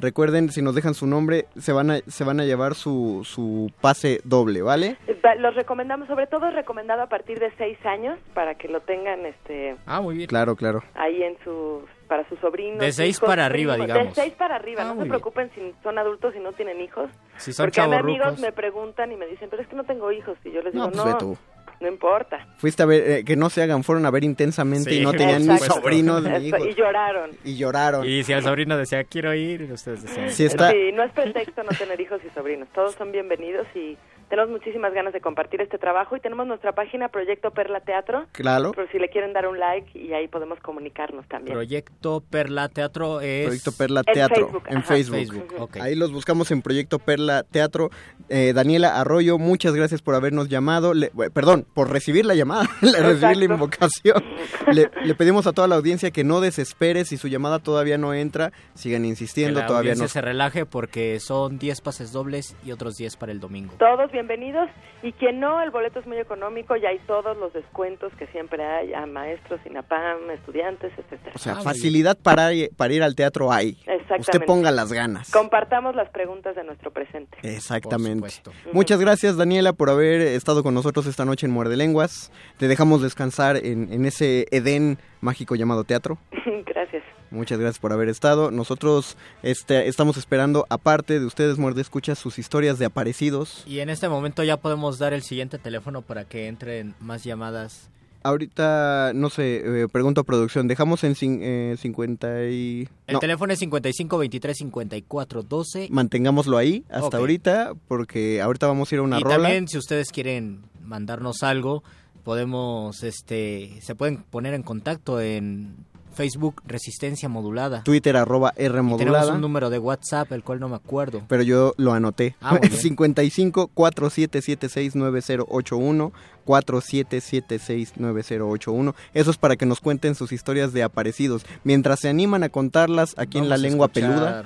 Recuerden, si nos dejan su nombre, se van a, se van a llevar su, su pase doble, ¿vale? Va- Los recomendamos, sobre todo es recomendado a partir de seis años para que lo tengan este Ah, muy bien. Claro, claro. ahí en sus para sus sobrinos. De seis hijos, para arriba, primos. digamos. De seis para arriba, Ah, no se bien. preocupen si son adultos y no tienen hijos. Si son porque a amigos me preguntan y me dicen, pero es que no tengo hijos. Y yo les No, digo, pues no, ve tú. No importa. Fuiste a ver, eh, que no se hagan, fueron a ver intensamente Sí, y no tenían ni sobrinos ni hijos. Y lloraron. Y lloraron. Y si el sobrino decía, quiero ir, y ustedes decían... Sí, está- Sí, no es pretexto no tener hijos y sobrinos. Todos son bienvenidos y tenemos muchísimas ganas de compartir este trabajo y tenemos nuestra página Proyecto Perla Teatro. Claro. Por si le quieren dar un like y ahí podemos comunicarnos también. Proyecto Perla Teatro es... Proyecto Perla En Teatro Facebook, en ajá. Facebook. Facebook, ok. Ahí los buscamos en Proyecto Perla Teatro. Eh, Daniela Arroyo, muchas gracias por habernos llamado. Le- bueno, perdón, por recibir la llamada, le- recibir la invocación. Le, le pedimos a toda la audiencia que no desespere si su llamada todavía no entra. Sigan Que insistiendo, la todavía no. se relaje porque son 10 pases dobles y otros 10 para el domingo. Todos bienvenidos y quien no, el boleto es muy económico y hay todos los descuentos que siempre hay a maestros, INAPAM, estudiantes, etcétera. O sea, facilidad para, para ir al teatro hay. Exactamente. Usted ponga las ganas. Compartamos las preguntas de nuestro presente. Exactamente. supuesto. Muchas gracias, Daniela, por haber estado con nosotros esta noche en Muerde Lenguas. Te dejamos descansar en, en ese Edén mágico llamado teatro. Gracias. Muchas gracias por haber estado. Nosotros este, estamos esperando, aparte de ustedes, Muerde Escucha, sus historias de aparecidos. Y en este momento ya podemos dar el siguiente teléfono para que entren más llamadas. Ahorita, no sé, eh, pregunto a producción, dejamos en eh, 50 y... El no, teléfono es 55 23 54 12. mantengámoslo ahí hasta ahorita, porque ahorita vamos a ir a una y rola. también si ustedes quieren mandarnos algo, podemos, este, se pueden poner en contacto en Facebook Resistencia Modulada. Twitter arroba R Y tenemos modulada. un número de WhatsApp, el cual no me acuerdo. pero yo lo anoté. Ah, muy bien. 55 4776 9081 4776 9081. Eso es para que nos cuenten sus historias de aparecidos. Mientras se animan a contarlas aquí en la lengua escuchar- peluda.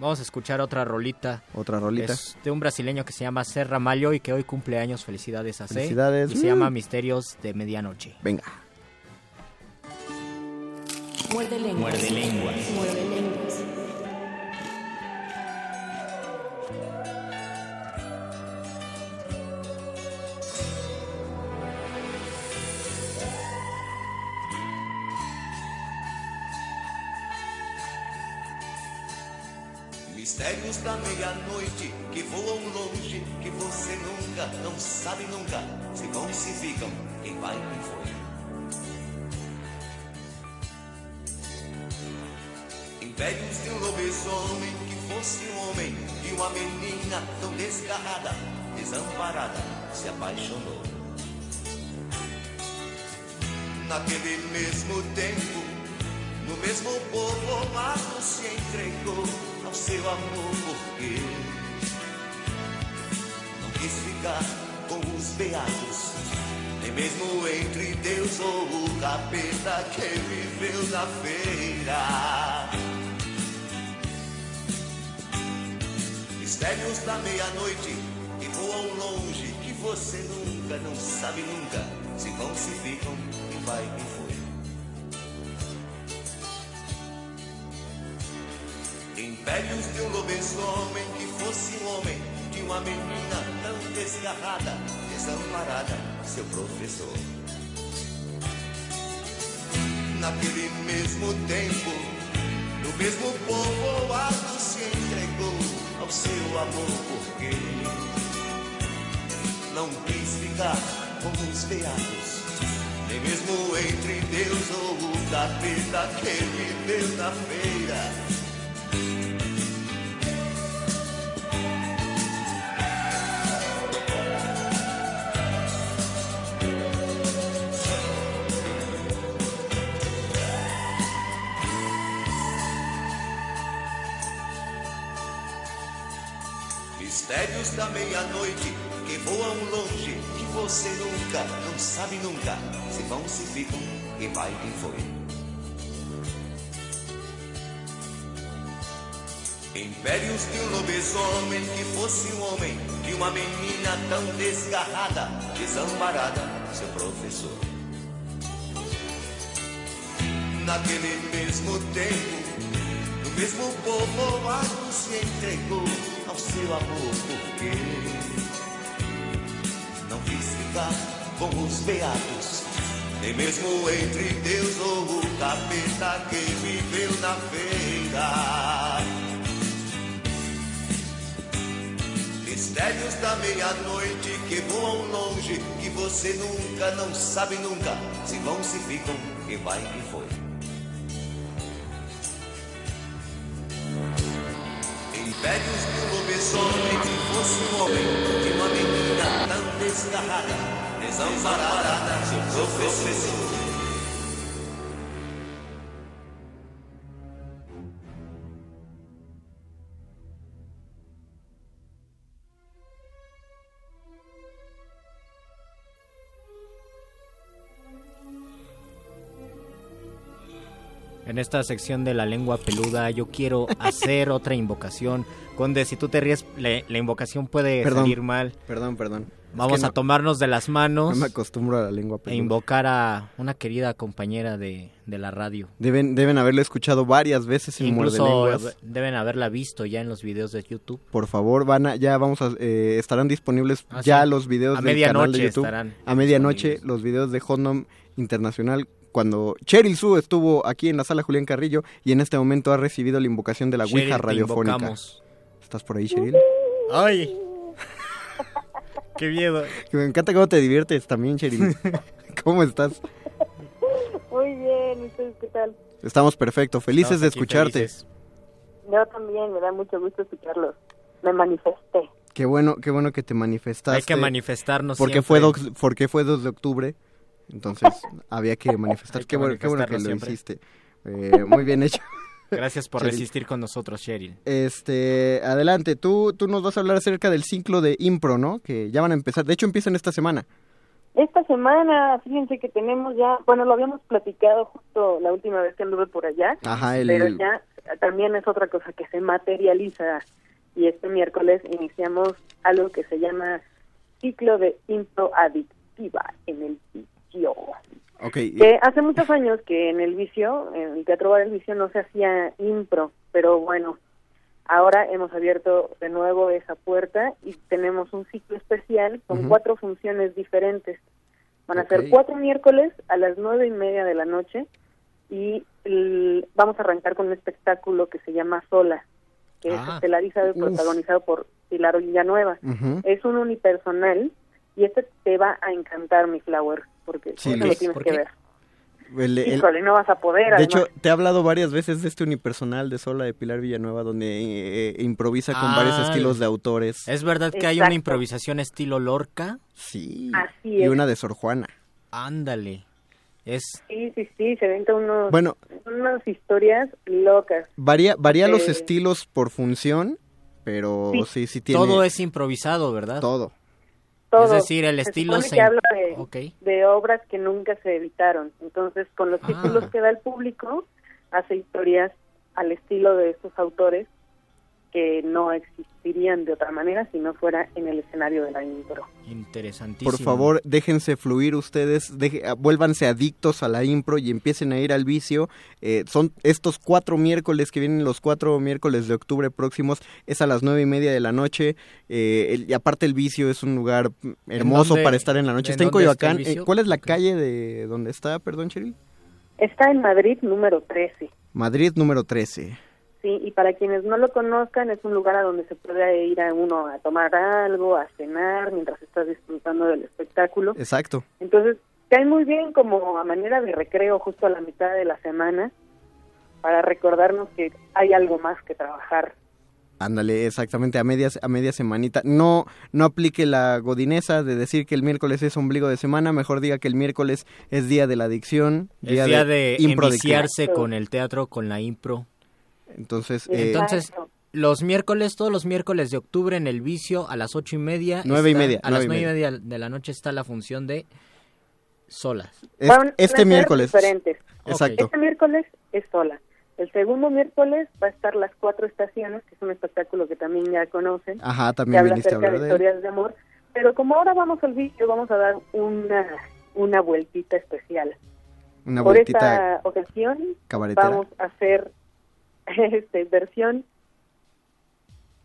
Vamos a escuchar otra rolita. Otra rolita. Es de un brasileño que se llama Serra Malho y que hoy cumple años. Felicidades a C. Felicidades. Y se Mm. llama Misterios de Medianoche. Venga. Muerde lenguas. Muerde lenguas. Muerde lenguas. Mistérios da meia-noite que voam longe, que você nunca, não sabe nunca, se vão se ficam, quem vai quem foi. Impérios de um lobisomem que fosse um homem e uma menina tão desgarrada, desamparada, se apaixonou. Naquele mesmo tempo, no mesmo povoado se entregou ao seu amor porque não quis ficar com os beatos, nem mesmo entre Deus ou o capeta que viveu na feira. Mistérios da meia-noite que voam longe, que você nunca, não sabe nunca, se vão, se ficam, quem vai, quem foi. Impérios de um lobisomem que fosse um homem, de uma menina tão desgarrada, desamparada, seu professor. Naquele mesmo tempo, no mesmo povoado se entregou ao seu amor porque não quis ficar com os beatos, nem mesmo entre Deus ou o capeta que viveu na feira. Mistérios da meia-noite que voam longe, que você nunca, não sabe nunca, se vão, se ficam, quem vai, quem foi. Impérios de um lobisomem que fosse um homem, de uma menina tão desgarrada, desamparada, seu professor. Naquele mesmo tempo, mesmo povoado se entregou ao seu amor porque não quis ficar com os beatos, nem mesmo entre Deus ou o capeta que viveu na feira. Mistérios da meia-noite que voam longe, que você nunca, não sabe nunca, se vão, se ficam, quem vai, quem foi. Impérios de um lobisomem que fosse um homem, de uma menina tão desgarrada, desamparada, seu En esta sección de la lengua peluda yo quiero hacer otra invocación. Conde, si tú te ríes, le- la invocación puede Perdón, salir mal. Perdón, perdón. Vamos Es que a no- tomarnos de las manos No me acostumbro a la lengua e peluda. invocar a una querida compañera de, de la radio. Deben, deben haberlo escuchado varias veces en Incluso Lenguas. deben haberla visto ya en los videos de YouTube. Por favor, van a, ya vamos a, eh, estarán disponibles Ah, ya sí. los videos A del canal de medianoche YouTube. estarán a medianoche los videos de Hotnom Internacional cuando Cheryl Su estuvo aquí en la sala Julián Carrillo y en este momento ha recibido la invocación de la Cheryl, Ouija radiofónica. invocamos. ¿Estás por ahí, Cheryl? ¡Ay! ¡Qué miedo! Me encanta cómo te diviertes también, Cheryl. ¿Cómo estás? Muy bien, ¿ustedes qué tal? Estamos perfecto, felices Estamos de escucharte. felices. Yo también, me da mucho gusto escucharlos. Me manifesté. Qué bueno, qué bueno que te manifestaste. Hay que manifestarnos Porque siempre. fue, dos- porque fue 2 de octubre, entonces había que manifestar. Qué, bueno, qué bueno que lo hiciste. Eh, muy bien hecho. Gracias por Cheryl. resistir con nosotros, Cheryl. Este, adelante, tú, tú nos vas a hablar acerca del ciclo de impro, ¿no? Que ya van a empezar, de hecho empiezan esta semana. Esta semana, fíjense que tenemos ya, bueno, lo habíamos platicado justo la última vez que anduve por allá, Ajá, el- pero ya también es otra cosa que se materializa y este miércoles iniciamos algo que se llama ciclo de impro adictiva en el vicio. Que hace muchos años que en el vicio, en el Teatro Bar del Vicio no se hacía impro, pero bueno, ahora hemos abierto de nuevo esa puerta y tenemos un ciclo especial con cuatro funciones diferentes. Van a ser cuatro miércoles a las nueve y media de la noche y el- vamos a arrancar con un espectáculo que se llama Sola. que es Ah. estelarizado y Uf. protagonizado por Pilar Villanueva. Es un unipersonal y este te va a encantar, mi Flower, porque Sí, lo tienes ¿Por que ver. El- el- Híjole, no vas a poder, de además. hecho, te he hablado varias veces de este unipersonal de Sola de Pilar Villanueva, donde eh, improvisa con Ah, varios estilos de autores. ¿Es verdad que hay una improvisación estilo Lorca? Sí. Así Y es. una de Sor Juana. Ándale. Es Sí, sí, sí, se venta unos, Bueno. unas historias locas. Varía, varía los Eh, estilos por función, pero Sí. sí, sí, tiene todo es improvisado, ¿verdad? todo. Todo. Es decir, el Se estilo se que habla de, de obras que nunca se editaron. Entonces, con los Ah. títulos que da el público, hace historias al estilo de estos autores que no existirían de otra manera si no fuera en el escenario de la impro. Interesantísimo. Por favor, déjense fluir ustedes, deje- ah, vuélvanse adictos a la impro y empiecen a ir al vicio. Eh, son estos cuatro miércoles que vienen, los cuatro miércoles de octubre próximos, es a las nueve y media de la noche. eh, el- y aparte el vicio es un lugar hermoso dónde- para estar en la noche. en Está en está Coyoacán. Eh? ¿Cuál es la calle de donde está, perdón, Cheryl? Está en Madrid número 13. Madrid número 13. Sí, y para quienes no lo conozcan, es un lugar a donde se puede ir a uno a tomar algo, a cenar, mientras estás disfrutando del espectáculo. Exacto. Entonces, cae muy bien como a manera de recreo justo a la mitad de la semana para recordarnos que hay algo más que trabajar. Ándale, exactamente, a medias, a media semanita. No, no aplique la godinesa de decir que el miércoles es ombligo de semana, mejor diga que el miércoles es día de la adicción, Es día de, de con el teatro, con la impro. Entonces, eh, Entonces, los miércoles, todos los miércoles de octubre en el vicio, a las ocho y media. Nueve y media, A las nueve y nueve y media de la noche está la función de solas. es- este miércoles. Diferentes. Exacto. Este miércoles es sola. El segundo miércoles va a estar Las Cuatro Estaciones, que es un espectáculo que también ya conocen. Ajá, que también habla viniste a acerca hablar de de historias de amor. Pero como ahora vamos al vicio, vamos a dar una, una vueltita especial. Una Por vueltita esta ocasión cabaretera. vamos a hacer este, versión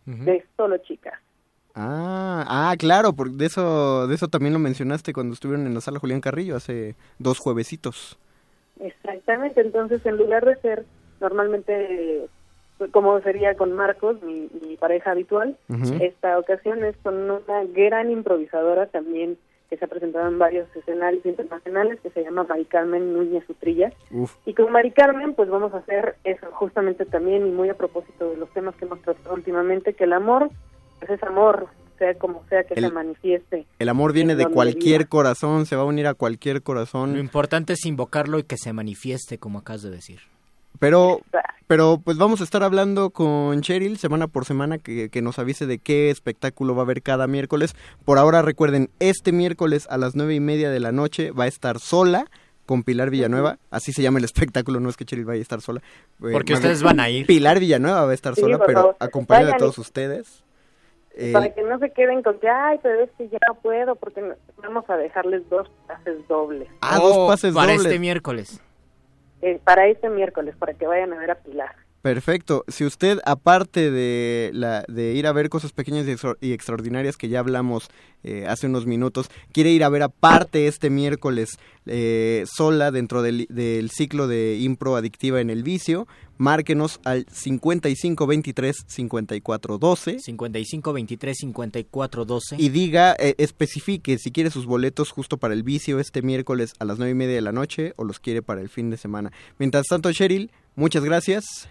de solo chicas. Ah, ah, claro, porque de eso, de eso también lo mencionaste cuando estuvieron en la sala Julián Carrillo hace dos juevesitos. Exactamente, entonces en lugar de ser normalmente eh, como sería con Marcos, mi, mi pareja habitual, Ujú. esta ocasión es con una gran improvisadora también que se ha presentado en varios escenarios internacionales, que se llama Mari Carmen Núñez Utrilla. Uf. Y con Mari Carmen, pues vamos a hacer eso justamente también, y muy a propósito de los temas que hemos tratado últimamente, que el amor, pues es amor, sea como sea que El- se manifieste. El amor viene en de cualquier corazón, se va a unir a cualquier corazón. Lo importante es invocarlo y que se manifieste, como acabas de decir. Pero, pero pues vamos a estar hablando con Cheryl semana por semana que, que nos avise de qué espectáculo va a haber cada miércoles. Por ahora recuerden, este miércoles a las nueve y media de la noche va a estar sola con Pilar Villanueva. Así se llama el espectáculo, no es que Cheryl vaya a estar sola. Eh, Porque ustedes van a ir. Pilar Villanueva va a estar Sí, sola, pero favor. acompañada de Vayan todos ustedes. Eh, Para que no se queden con que, ay, pero es que ya no puedo, porque vamos a dejarles dos pases dobles. ah, dos pases para dobles. este miércoles. Eh, para este miércoles, para que vayan a ver a Pilar. Perfecto. Si usted, aparte de, la, de ir a ver cosas pequeñas y, y extraordinarias que ya hablamos eh, hace unos minutos, quiere ir a ver aparte este miércoles eh, sola dentro del, del ciclo de impro adictiva en el vicio, márquenos al 5523 5412 55 23 54 12. y diga, eh, especifique si quiere sus boletos justo para el vicio este miércoles a las nueve y media de la noche o los quiere para el fin de semana. Mientras tanto, Cheryl, muchas gracias.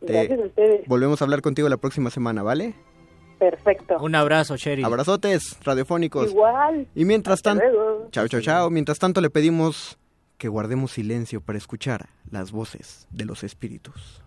Gracias Eh, a ustedes. Volvemos a hablar contigo la próxima semana, ¿vale? Perfecto. Un abrazo, Cheryl. Abrazotes radiofónicos. Igual. Y mientras tanto, chao, chao, chao. Mientras tanto le pedimos que guardemos silencio para escuchar las voces de los espíritus.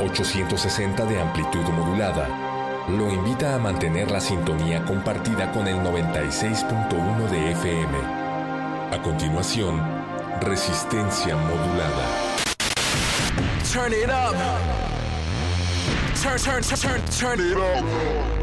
860 de amplitud modulada lo invita a mantener la sintonía compartida con el 96.1 de FM. A continuación, Resistencia modulada. Turn it up. turn, turn, turn, turn, it up.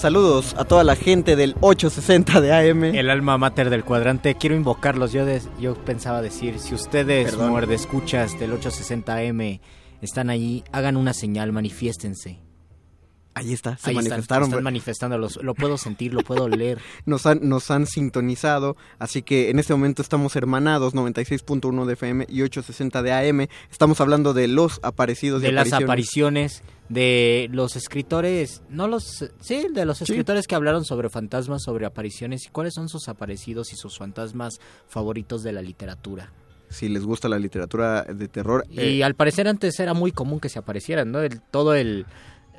Saludos a toda la gente del 860 de AM. El alma mater del cuadrante. Quiero invocarlos. Yo, des- yo pensaba decir, si ustedes, muerde escuchas del 860 AM, están allí, hagan una señal, manifiéstense. Ahí está, se Ahí están, manifestaron. Están manifestando, los- lo puedo sentir, lo puedo leer. nos han, nos han sintonizado, así que en este momento estamos hermanados, 96.1 de FM y 860 de AM. Estamos hablando de los aparecidos y de las apariciones. apariciones de los escritores, no los, sí, de los escritores que hablaron sobre fantasmas, sobre apariciones y cuáles son sus aparecidos y sus fantasmas favoritos de la literatura. Si les gusta la literatura de terror. Y eh, al parecer antes era muy común que se aparecieran, ¿no? El- todo el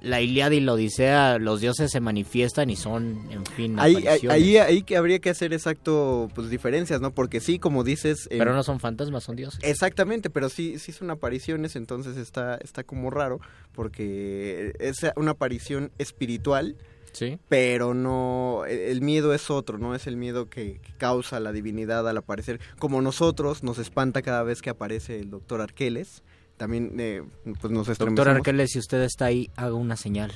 la Iliada y la Odisea, los dioses se manifiestan y son, en fin, Ahí, ahí, apariciones. ahí, ahí que habría que hacer exacto pues diferencias, ¿no? Porque sí, como dices... Pero no son fantasmas, son dioses. Exactamente, pero sí, sí son apariciones, entonces está, está como raro, porque es una aparición espiritual, Sí. pero no, el el miedo es otro, ¿no? Es el miedo que, que causa la divinidad al aparecer. Como nosotros, nos espanta cada vez que aparece el doctor Arqueles, también eh, pues nos Doctor estremecemos. Arqueles, si usted está ahí, haga una señal.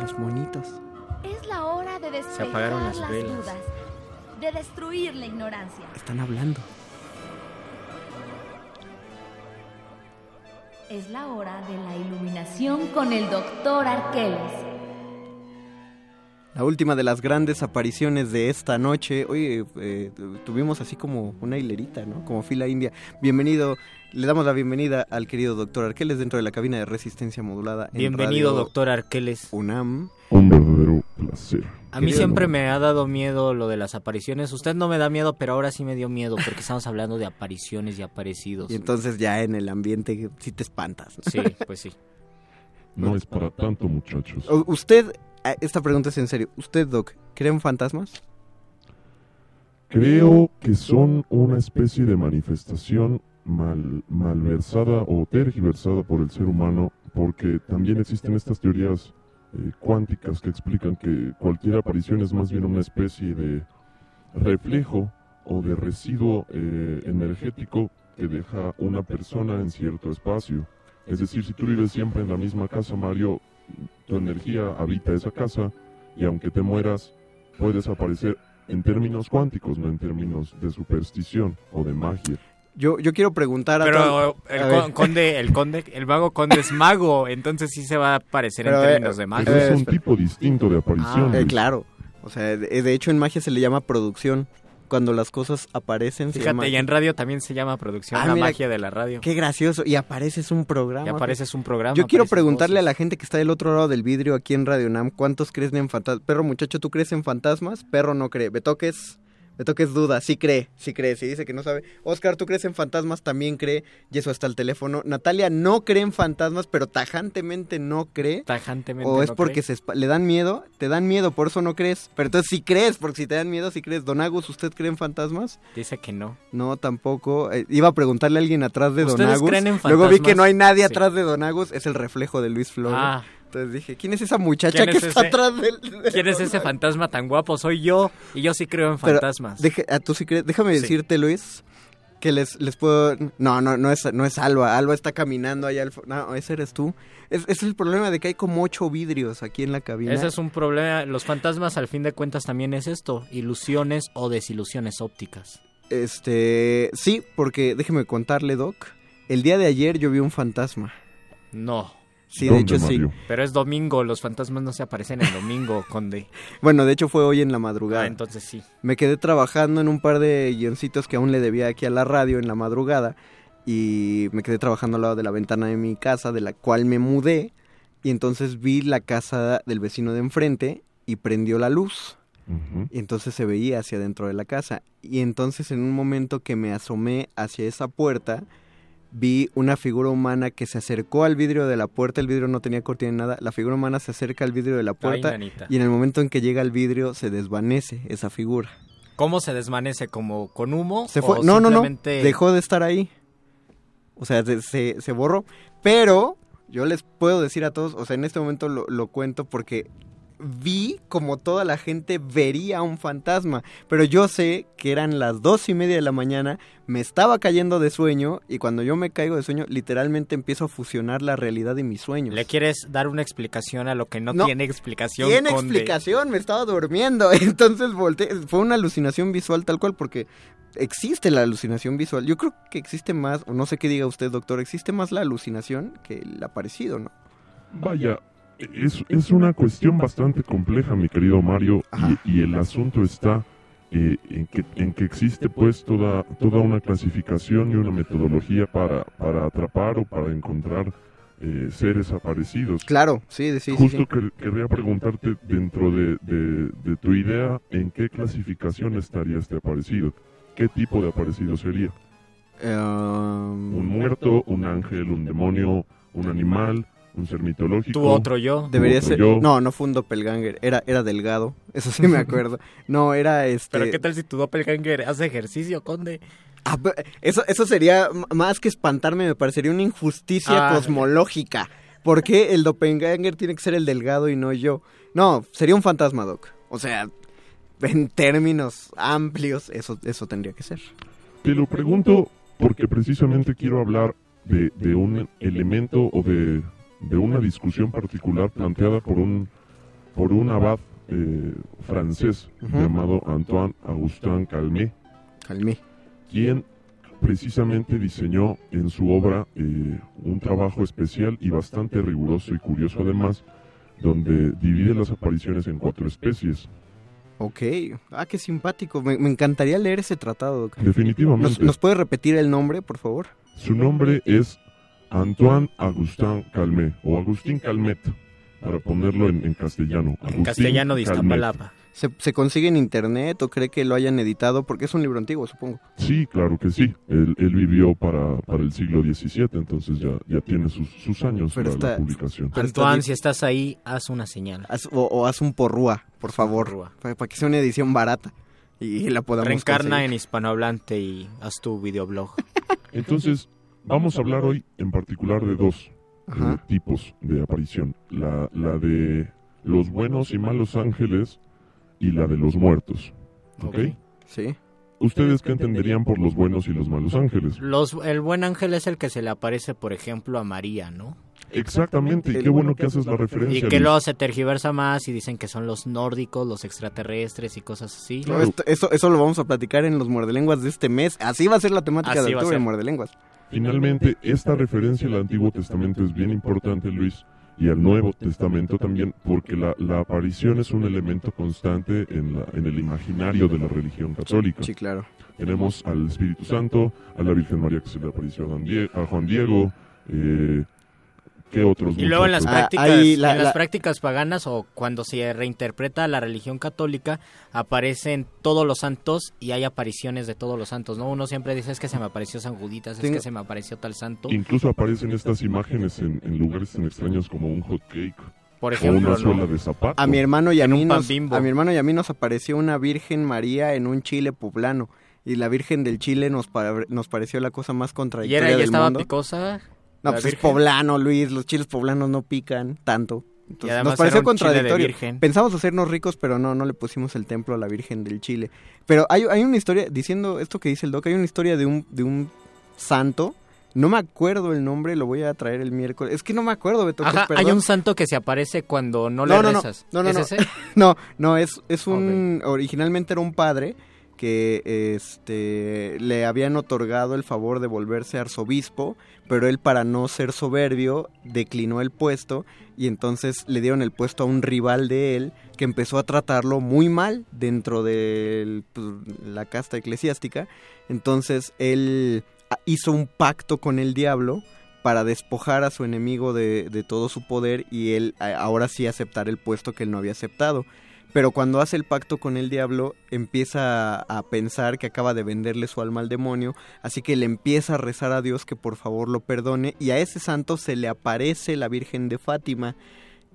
Los monitos. Es la hora de despejar apagaron las las velas. dudas, de destruir la ignorancia. Están hablando. Es la hora de la iluminación con el doctor Arqueles. La última de las grandes apariciones de esta noche. Oye, eh, tu- tuvimos así como una hilerita, ¿no? Como fila india. Bienvenido, le damos la bienvenida al querido doctor Arqueles dentro de la cabina de resistencia modulada. en Bienvenido, Radio doctor Arqueles. UNAM. Un verdadero placer. A mí siempre me ha dado miedo lo de las apariciones. Usted no me da miedo, pero ahora sí me dio miedo porque estamos hablando de apariciones y aparecidos. Y entonces ya en el ambiente sí te espantas. ¿no? Sí, pues sí. No es para tanto, muchachos. Usted, ah, esta pregunta es en serio. ¿Usted, Doc, cree en fantasmas? Creo que son una especie de manifestación mal, malversada o tergiversada por el ser humano, porque también existen estas teorías eh, cuánticas que explican que cualquier aparición es más bien una especie de reflejo o de residuo eh, energético que deja una persona en cierto espacio. Es decir, si tú vives siempre en la misma casa, Mario, tu energía habita esa casa y aunque te mueras, puedes aparecer en términos cuánticos, no en términos de superstición o de magia. Yo, yo quiero preguntar a Pero todo- el a con- ver. conde, el conde, el mago conde es mago, entonces sí se va a aparecer Pero, en eh, términos de magia. Es un tipo distinto de aparición. Eh, Luis. claro. O sea, de, de hecho en magia se le llama producción. Cuando las cosas aparecen se llama... Fíjate, y en radio también se llama producción, Ah, la mira, magia de la radio. Qué gracioso. Y apareces un programa. Y apareces un programa. Yo quiero preguntarle a la gente que está del otro lado del vidrio aquí en Radio Nam, ¿cuántos creen en fantasmas? Perro muchacho, ¿tú crees en fantasmas? Perro no cree. Betoques, Betoques duda, sí cree, sí cree, sí dice que no sabe. Oscar, ¿tú crees en fantasmas? También cree, y eso hasta el teléfono. Natalia no cree en fantasmas, pero tajantemente no cree. Tajantemente O es no porque cree. se le dan miedo, te dan miedo, por eso no crees. Pero entonces sí crees, porque si te dan miedo, sí crees. Don Agus, ¿usted cree en fantasmas? Dice que no. No, tampoco. Eh, iba a preguntarle a alguien atrás de Don ¿Ustedes Agus. creen en Luego vi que fantasmas? no hay nadie Sí. atrás de Don Agus. Es el reflejo de Luis Flores. Ah. Entonces dije, ¿quién es esa muchacha ¿Quién que es está ese? atrás del... de ¿Quién es ese fantasma tan guapo? Soy yo, y yo sí creo en Pero, fantasmas. deje- ah, tú sí crees- Déjame Sí. decirte, Luis, que les, les puedo... No, no, no es, no es Alba. Alba está caminando allá al... No, ese eres tú. Es, es el problema de que hay como ocho vidrios aquí en la cabina. Ese es un problema. Los fantasmas, al fin de cuentas, también es esto: ilusiones o desilusiones ópticas. Este... Sí, porque déjeme contarle, Doc. El día de ayer yo vi un fantasma. No. Sí, de hecho sí. Pero es domingo, los fantasmas no se aparecen el domingo, conde. Bueno, de hecho fue hoy en la madrugada. Ah, entonces sí. Me quedé trabajando en un par de guioncitos que aún le debía aquí a la radio en la madrugada y me quedé trabajando al lado de la ventana de mi casa, de la cual me mudé y entonces vi la casa del vecino de enfrente y prendió la luz. Y entonces se veía hacia dentro de la casa. Y entonces en un momento que me asomé hacia esa puerta, vi una figura humana que se acercó al vidrio de la puerta, el vidrio no tenía cortina ni nada, la figura humana se acerca al vidrio de la puerta nanita. y en el momento en que llega al vidrio se desvanece esa figura. ¿Cómo se desvanece? ¿Como con humo? Se fue, o no, no, no, dejó de estar ahí. O sea, se, se, se borró, pero Yo les puedo decir a todos, o sea, en este momento lo, lo cuento porque vi como toda la gente vería un fantasma, pero yo sé que eran las dos y media de la mañana, me estaba cayendo de sueño y cuando yo me caigo de sueño, literalmente empiezo a fusionar la realidad y mis sueños. ¿Le quieres dar una explicación a lo que no, No, tiene explicación? Tiene Conde? explicación, me estaba durmiendo, entonces volteé, fue una alucinación visual tal cual porque existe la alucinación visual. Yo creo que existe más, o no sé qué diga usted, doctor, existe más la alucinación que el aparecido, ¿no? Vaya, es, es una cuestión bastante compleja, mi querido Mario, y, y el asunto está eh, en, que, en que existe pues toda, toda una clasificación y una metodología para, para atrapar o para encontrar eh, seres aparecidos. Claro, sí, sí, sí, Justo sí. que- querría preguntarte dentro de, de- de tu idea, ¿en qué clasificación estaría este aparecido? ¿Qué tipo de aparecido sería? Um, ¿Un muerto, un ángel, un demonio, un animal, un ser mitológico? ¿Tu otro yo? Debería otro ser. yo? No, no fue un doppelganger. Era, era delgado. Eso sí me acuerdo. No, era este. ¿Pero qué tal si tu doppelganger hace ejercicio, Conde? Ah, eso, eso sería más que espantarme, me parecería una injusticia Ah. cosmológica. ¿Por qué el doppelganger tiene que ser el delgado y no yo? No, sería un fantasma, Doc. O sea, en términos amplios, eso, eso tendría que ser. Te lo pregunto porque precisamente quiero hablar de, de un elemento o de, de una discusión particular planteada por un, por un abad eh, francés llamado Antoine Augustin Calmet, Calmé. quien precisamente diseñó en su obra eh, un trabajo especial y bastante riguroso y curioso además, donde divide las apariciones en cuatro especies. Ok. Ah, qué simpático. Me, me encantaría leer ese tratado. Definitivamente. ¿Nos, ¿Nos puede repetir el nombre, por favor? Su nombre es Antoine Agustin Calmet o Agustín Calmet, para ponerlo en, en castellano. Agustín castellano de. Iztapalapa. ¿Se, ¿Se consigue en internet o cree que lo hayan editado? Porque es un libro antiguo, supongo. Sí, claro que sí. Él, él vivió para, para el siglo XVII, entonces ya, ya tiene sus, sus años Pero para la está- publicación. pero está Antoine, si estás ahí, haz una señal. Haz- o, o haz un porrúa, por favor. Para, para que sea una edición barata. Y la podamos Reencarna conseguir. en hispanohablante y haz tu videoblog. Entonces, vamos a hablar hoy en particular de dos eh, tipos de aparición. La, la de los buenos y malos ángeles y la de los muertos. ¿Ok? Sí. ¿Ustedes qué entenderían por los buenos y los malos ángeles? Los, el buen ángel es el que se le aparece, por ejemplo, a María, ¿no? Exactamente, y qué bueno que haces la referencia. Y que luego se tergiversa más y dicen que son los nórdicos, los extraterrestres y cosas así. No, esto- eso, eso lo vamos a platicar en los muerdelenguas de este mes. Así va a ser la temática Así de octubre muerdelenguas. Finalmente, esta referencia al Antiguo Testamento es bien importante, Luis, y al Nuevo Testamento también, porque la, la aparición es un elemento constante en, la- en el imaginario de la religión católica. Sí, claro. Tenemos al Espíritu Santo, a la Virgen María que se le apareció a, Juan Die- a Juan Diego, eh, Y luego en las muchachos? prácticas, ahí la- en las la- prácticas paganas o cuando se reinterpreta la religión católica, aparecen todos los santos y hay apariciones de todos los santos, ¿no? Uno siempre dice es que se me apareció San Juditas, es que se me apareció tal santo. Incluso aparecen estas imágenes en, en lugares tan extraños como un hot cake. Por o ejemplo, una ¿no? suela de zapato. A mi hermano y a mí nos, a mi hermano y a mí nos apareció una Virgen María en un chile poblano y la Virgen del Chile nos pa- nos pareció la cosa más ¿Y contradictoria era, ya del estaba mundo. picosa? No, pues es poblano, Luis. Los chiles poblanos no pican tanto. Entonces, nos pareció contradictorio. Pensamos hacernos ricos, pero no, no le pusimos el templo a la Virgen del Chile. Pero hay, hay una historia, diciendo esto que dice el doc, hay una historia de un, de un santo. No me acuerdo el nombre, lo voy a traer el miércoles. Es que no me acuerdo, Beto. Ajá, perdón. hay un santo que se aparece cuando no le no, rezas. no, no, ¿Es no. ese? no, no, es, es un, originalmente era un padre que este le habían otorgado el favor de volverse arzobispo, pero él para no ser soberbio declinó el puesto y entonces le dieron el puesto a un rival de él que empezó a tratarlo muy mal dentro de la casta eclesiástica. Entonces él ah, hizo un pacto con el diablo para despojar a su enemigo de, de todo su poder y él ahora sí aceptar el puesto que él no había aceptado. Pero cuando hace el pacto con el diablo, empieza a, pensar que acaba de venderle su alma al demonio, así que le empieza a rezar a Dios que por favor lo perdone, y a ese santo se le aparece la Virgen de Fátima.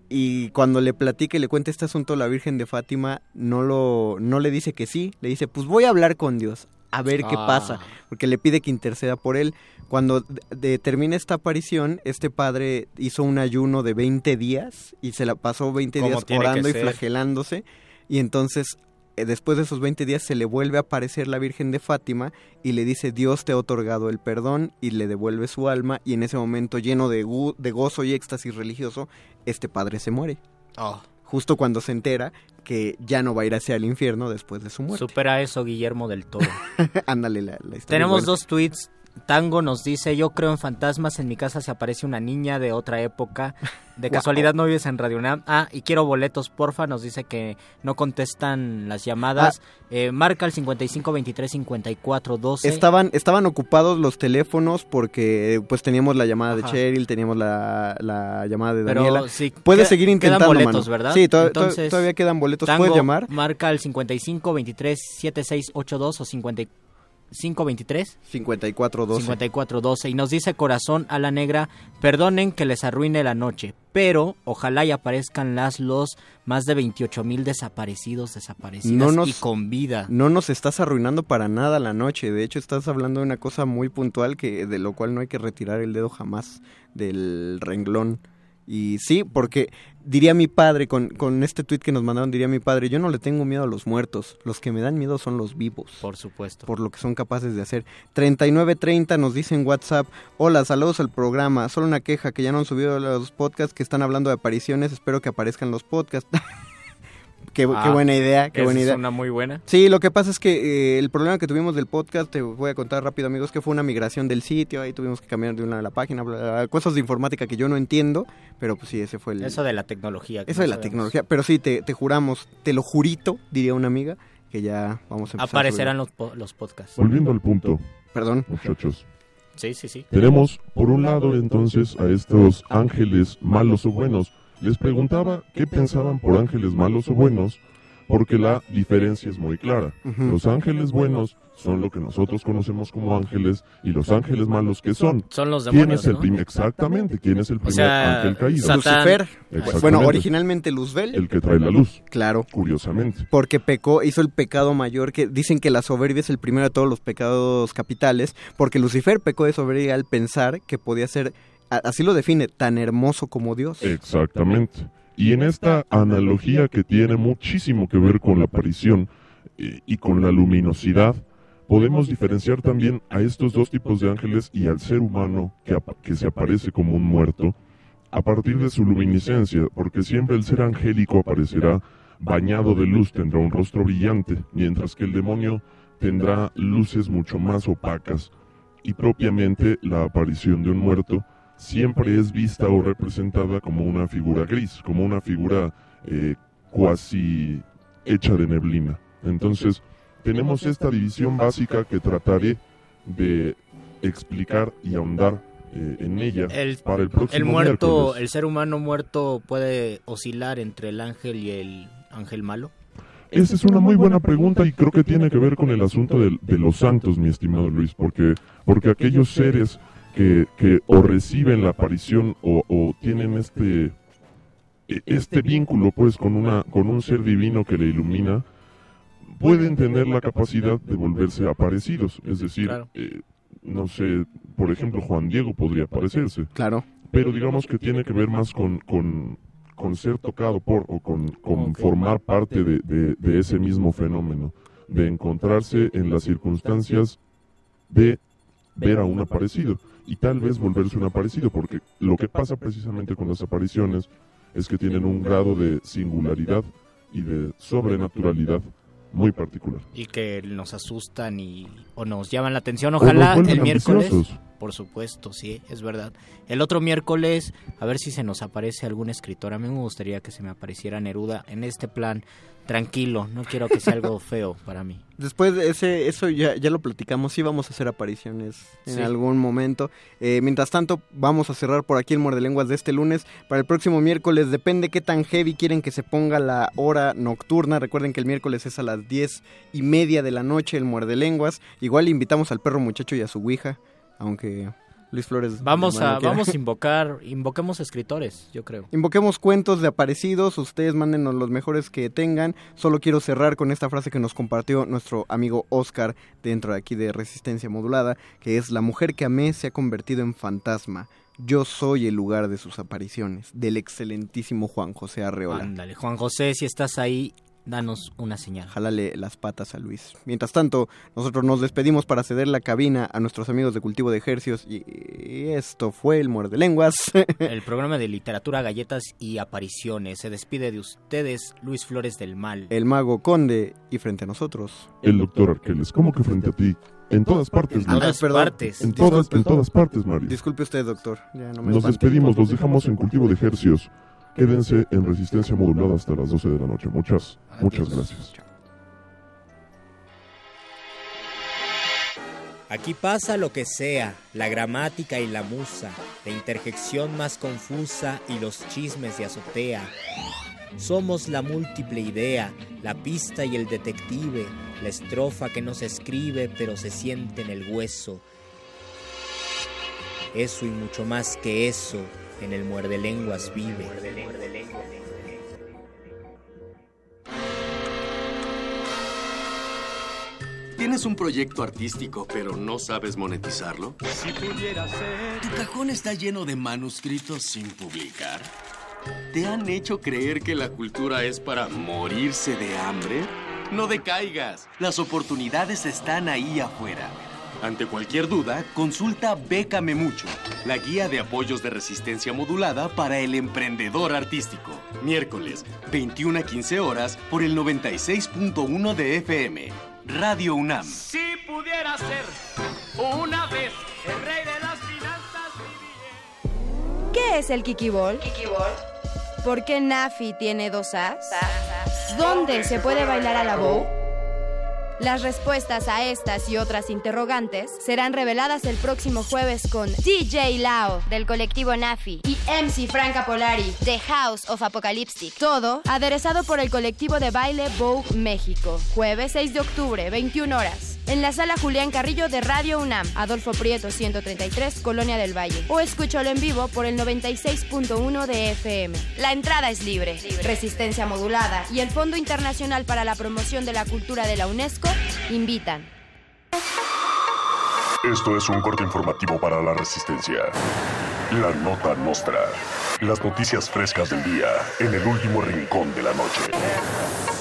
Y cuando le platica y le cuenta este asunto la Virgen de Fátima, no, lo, no le dice que sí, le dice, pues voy a hablar con Dios. A ver qué Ah. pasa, porque le pide que interceda por él. Cuando de- de- termina esta aparición, este padre hizo un ayuno de 20 días y se la pasó 20 Como días orando y ser. flagelándose y entonces eh, después de esos 20 días se le vuelve a aparecer la Virgen de Fátima y le dice Dios te ha otorgado el perdón y le devuelve su alma y en ese momento lleno de, gozo y éxtasis religioso, este padre se muere. Oh, Justo cuando se entera que ya no va a ir hacia el infierno después de su muerte. supera eso Guillermo del Toro. Ándale la, la historia. Tenemos buena. dos tweets. Tango nos dice, yo creo en fantasmas, en mi casa se aparece una niña de otra época. De casualidad no vives en Radio UNAM. Ah, y quiero boletos, porfa. Nos dice que no contestan las llamadas. Eh, marca el 55 23 54 12. Estaban, estaban ocupados los teléfonos porque pues teníamos la llamada de. Cheryl, teníamos la, la llamada de Pero Daniela. sí, Puedes queda- seguir quedan intentando, boletos, mano. ¿verdad? Sí, to- to- Entonces, todavía quedan boletos. Tango, Puedes llamar. Marca el 55 23 7682 o 55 23 54 12. 54 12 y nos dice Corazón a la Negra, perdonen que les arruine la noche, pero ojalá y aparezcan las los más de 28 mil desaparecidos, desaparecidas No nos- y con vida. No nos estás arruinando para nada la noche. De hecho, estás hablando de una cosa muy puntual que de lo cual no hay que retirar el dedo jamás del renglón. Y sí, porque diría mi padre, con, con este tweet que nos mandaron, diría mi padre, yo no le tengo miedo a los muertos. Los que me dan miedo son los vivos. Por supuesto. Por lo que son capaces de hacer. 3930 nos dice en WhatsApp, hola, saludos al programa. Solo una queja que ya no han subido los podcasts que están hablando de apariciones. Espero que aparezcan los podcasts. qué, qué Ah, buena idea, qué buena es idea. una muy buena. Sí, lo que pasa es que eh, el problema que tuvimos del podcast, te voy a contar rápido amigos, que fue una migración del sitio, ahí tuvimos que cambiar de una a la página, bla, bla, bla, cosas de informática que yo no entiendo, pero pues sí, ese fue el... Eso de la tecnología. Eso no de la sabemos. tecnología, pero sí, te, te juramos, te lo jurito, diría una amiga, que ya vamos a empezar a Aparecerán subir. los, po- los podcasts. Volviendo al punto, Perdón. muchachos. Sí, sí, sí. Tenemos, por un lado, entonces, a estos ángeles malos o buenos. Les preguntaba qué pensaban por ángeles malos o buenos, porque la diferencia es muy clara. Los ángeles buenos son lo que nosotros conocemos como ángeles, y los ángeles malos que son. Son los ¿Quién demonios, es el ¿no? Exactamente, ¿quién es el primer sea, ángel caído? Satán. Lucifer, bueno, originalmente Luzbel, El que trae la luz, claro, curiosamente. porque pecó, hizo el pecado mayor, que dicen que la soberbia es el primero de todos los pecados capitales, porque Lucifer pecó de soberbia al pensar que podía ser, así lo define, tan hermoso como Dios. Exactamente. Y en esta analogía que tiene muchísimo que ver con la aparición eh, y con la luminosidad, podemos diferenciar también a estos dos tipos de ángeles y al ser humano que, que se aparece como un muerto a partir de su luminiscencia, porque siempre el ser angélico aparecerá bañado de luz, tendrá un rostro brillante, mientras que el demonio tendrá luces mucho más opacas. Y propiamente la aparición de un muerto siempre es vista o representada como una figura gris, como una figura eh, cuasi hecha de neblina. Entonces, tenemos esta división básica que trataré de explicar y ahondar eh, en ella El, para el próximo el muerto, miércoles. el ser humano muerto puede oscilar entre el ángel y el ángel malo. Esa es una muy buena pregunta y creo que tiene que ver con el asunto del- de, los santos, mi estimado Luis, porque, porque aquellos seres que, que o reciben la aparición o, o tienen este, e- este vínculo pues con, una, con un ser divino que le ilumina, pueden tener la capacidad de volverse aparecidos. Es decir, Claro. eh, no sé, por ejemplo, Juan Diego podría aparecerse. Claro. Pero digamos que tiene que ver más con, con, con ser tocado por o con, con formar parte de, de- de ese mismo fenómeno, de encontrarse en las circunstancias de ver a un aparecido y tal vez volverse un aparecido, porque lo que pasa precisamente con las apariciones es que tienen un grado de singularidad y de sobrenaturalidad muy particular. y que nos asustan y o nos llaman la atención. Ojalá el miércoles. ambiciosos. Por supuesto, sí, es verdad. El otro miércoles, a ver si se nos aparece algún escritor. A mí me gustaría que se me apareciera Neruda en este plan tranquilo. No quiero que sea algo feo para mí. Después de ese, eso ya, ya lo platicamos, sí vamos a hacer apariciones en Sí. algún momento. Eh, mientras tanto, vamos a cerrar por aquí el Muerde Lenguas de este lunes. Para el próximo miércoles, depende qué tan heavy quieren que se ponga la hora nocturna. Recuerden que el miércoles es a las diez y media de la noche el Muerde Lenguas. Igual invitamos al perro muchacho y a su ouija, aunque Luis Flores. Vamos a, vamos a invocar, invoquemos escritores, yo creo. Invoquemos cuentos de aparecidos, ustedes mándenos los mejores que tengan. Solo quiero cerrar con esta frase que nos compartió nuestro amigo Oscar dentro de aquí de Resistencia Modulada, que es la mujer que amé se ha convertido en fantasma. Yo soy el lugar de sus apariciones, del excelentísimo Juan José Arreola. Ándale, Juan José, si estás ahí, danos una señal. Jálale las patas a Luis. Mientras tanto, nosotros nos despedimos para ceder la cabina a nuestros amigos de Cultivo de Ejercios y esto fue el Muerde Lenguas. El programa de literatura, galletas y apariciones. Se despide de ustedes Luis Flores del Mal. el mago Conde y frente a nosotros. El doctor Arqueles, ¿cómo que frente a ti? En todas partes, Ah, Mario. perdón. En todas, en todas partes, Mario. Disculpe usted, doctor. Ya no me Nos despedimos, los dejamos en cultivo de ejercios. Quédense en resistencia modulada hasta las 12 de la noche. Muchas, muchas gracias. Aquí pasa lo que sea, la gramática y la musa, la interjección más confusa y los chismes de azotea. Somos la múltiple idea, la pista y el detective, la estrofa que no se escribe pero se siente en el hueso. Eso y mucho más que eso, en el muerde lenguas vive. ¿Tienes un proyecto artístico pero no sabes monetizarlo? Si pudiera ser. ¿Tu cajón está lleno de manuscritos sin publicar? ¿Te han hecho creer que la cultura es para morirse de hambre? No decaigas, las oportunidades están ahí afuera. Ante cualquier duda, consulta Bécame Mucho, la guía de apoyos de resistencia modulada para el emprendedor artístico. Miércoles, 21 a 15 horas por el 96.1 de FM. Radio UNAM. Si pudiera ser una vez el rey de las finanzas. ¿Qué es el Kiki Ball? ¿Por qué Nafi tiene dos As? ¿Dónde se puede bailar a la bow? Las respuestas a estas y otras interrogantes serán reveladas el próximo jueves con DJ Lao Del colectivo Nafi. y MC Franca Polari. The House of Apocalyptic. Todo aderezado por el colectivo de baile Vogue México. Jueves 6 de octubre, 21 horas. En la sala Julián Carrillo de Radio UNAM, Adolfo Prieto 133, Colonia del Valle. O escúchalo en vivo por el 96.1 de FM. La entrada es libre. Resistencia Modulada y el Fondo Internacional para la Promoción de la Cultura de la UNESCO invitan. Esto es un corte informativo para la resistencia. La nota nostra. Las noticias frescas del día en el último rincón de la noche.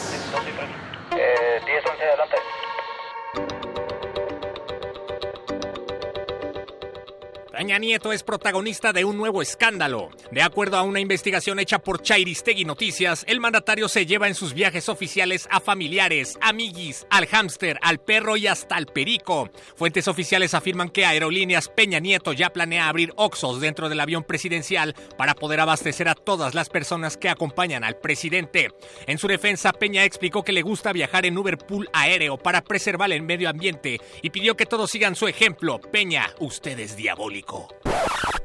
Peña Nieto es protagonista de un nuevo escándalo. De acuerdo a una investigación hecha por Chairistegui Noticias, el mandatario se lleva en sus viajes oficiales a familiares, amiguis, al hámster, al perro y hasta al perico. Fuentes oficiales afirman que Aerolíneas Peña Nieto ya planea abrir Oxos dentro del avión presidencial para poder abastecer a todas las personas que acompañan al presidente. En su defensa, Peña explicó que le gusta viajar en Uber Pool aéreo para preservar el medio ambiente y pidió que todos sigan su ejemplo. Peña, usted es diabólico. こう。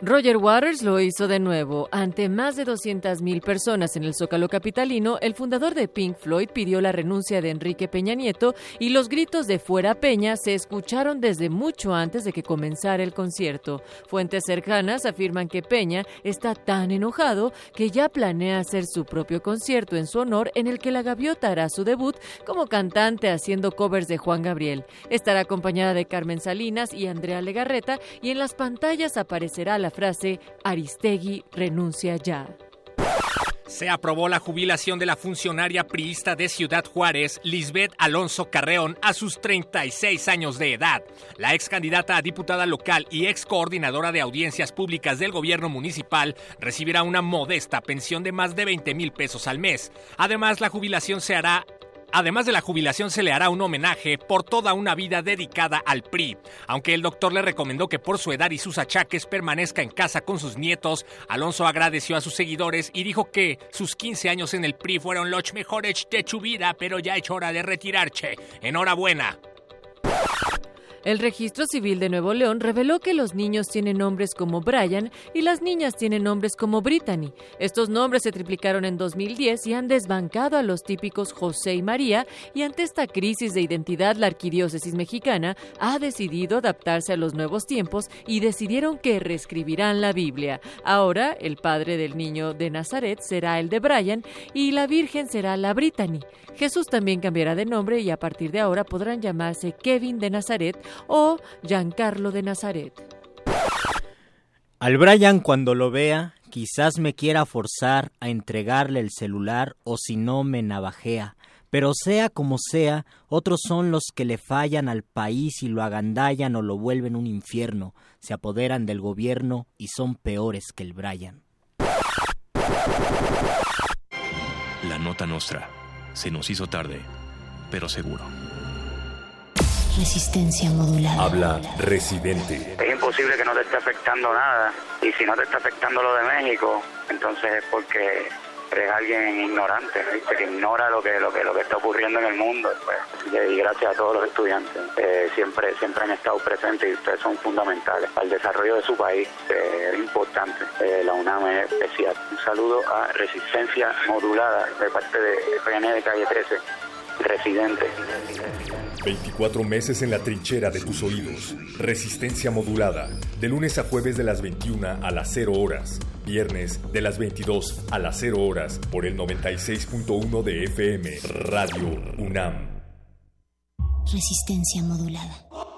Roger Waters lo hizo de nuevo. Ante más de 200.000 personas en el Zócalo Capitalino, el fundador de Pink Floyd pidió la renuncia de Enrique Peña Nieto y los gritos de fuera Peña se escucharon desde mucho antes de que comenzara el concierto. Fuentes cercanas afirman que Peña está tan enojado que ya planea hacer su propio concierto en su honor en el que la gaviota hará su debut como cantante haciendo covers de Juan Gabriel. Estará acompañada de Carmen Salinas y Andrea Legarreta y en las pantallas aparecerá la frase Aristegui renuncia ya. Se aprobó la jubilación de la funcionaria priista de Ciudad Juárez, Lisbeth Alonso Carreón, a sus 36 años de edad. La ex candidata a diputada local y ex coordinadora de audiencias públicas del gobierno municipal recibirá una modesta pensión de más de 20 mil pesos al mes. Además, la jubilación se hará Además de la jubilación se le hará un homenaje por toda una vida dedicada al PRI. Aunque el doctor le recomendó que por su edad y sus achaques permanezca en casa con sus nietos, Alonso agradeció a sus seguidores y dijo que sus 15 años en el PRI fueron los mejores de su vida, pero ya es hora de retirarse. Enhorabuena. El registro civil de Nuevo León reveló que los niños tienen nombres como Brian y las niñas tienen nombres como Brittany. Estos nombres se triplicaron en 2010 y han desbancado a los típicos José y María y ante esta crisis de identidad la arquidiócesis mexicana ha decidido adaptarse a los nuevos tiempos y decidieron que reescribirán la Biblia. Ahora el padre del niño de Nazaret será el de Brian y la Virgen será la Brittany. Jesús también cambiará de nombre y a partir de ahora podrán llamarse Kevin de Nazaret o Giancarlo de Nazaret. Al Brian cuando lo vea, quizás me quiera forzar a entregarle el celular o si no me navajea. Pero sea como sea, otros son los que le fallan al país y lo agandallan o lo vuelven un infierno, se apoderan del gobierno y son peores que el Brian. La nota nostra. Se nos hizo tarde, pero seguro. Resistencia modulada. Habla Residente. Es imposible que no te esté afectando nada. Y si no te está afectando lo de México, entonces es porque eres alguien ignorante, ¿viste? que ignora lo que, lo que lo que está ocurriendo en el mundo. Pues. Y gracias a todos los estudiantes. Eh, siempre, siempre han estado presentes y ustedes son fundamentales para el desarrollo de su país. Eh, es importante. Eh, la UNAM es especial. Un saludo a Resistencia Modulada de parte de FN de Calle 13. Residente. 24 meses en la trinchera de tus oídos. Resistencia modulada. De lunes a jueves de las 21 a las 0 horas. Viernes de las 22 a las 0 horas. Por el 96.1 de FM. Radio UNAM. Resistencia modulada.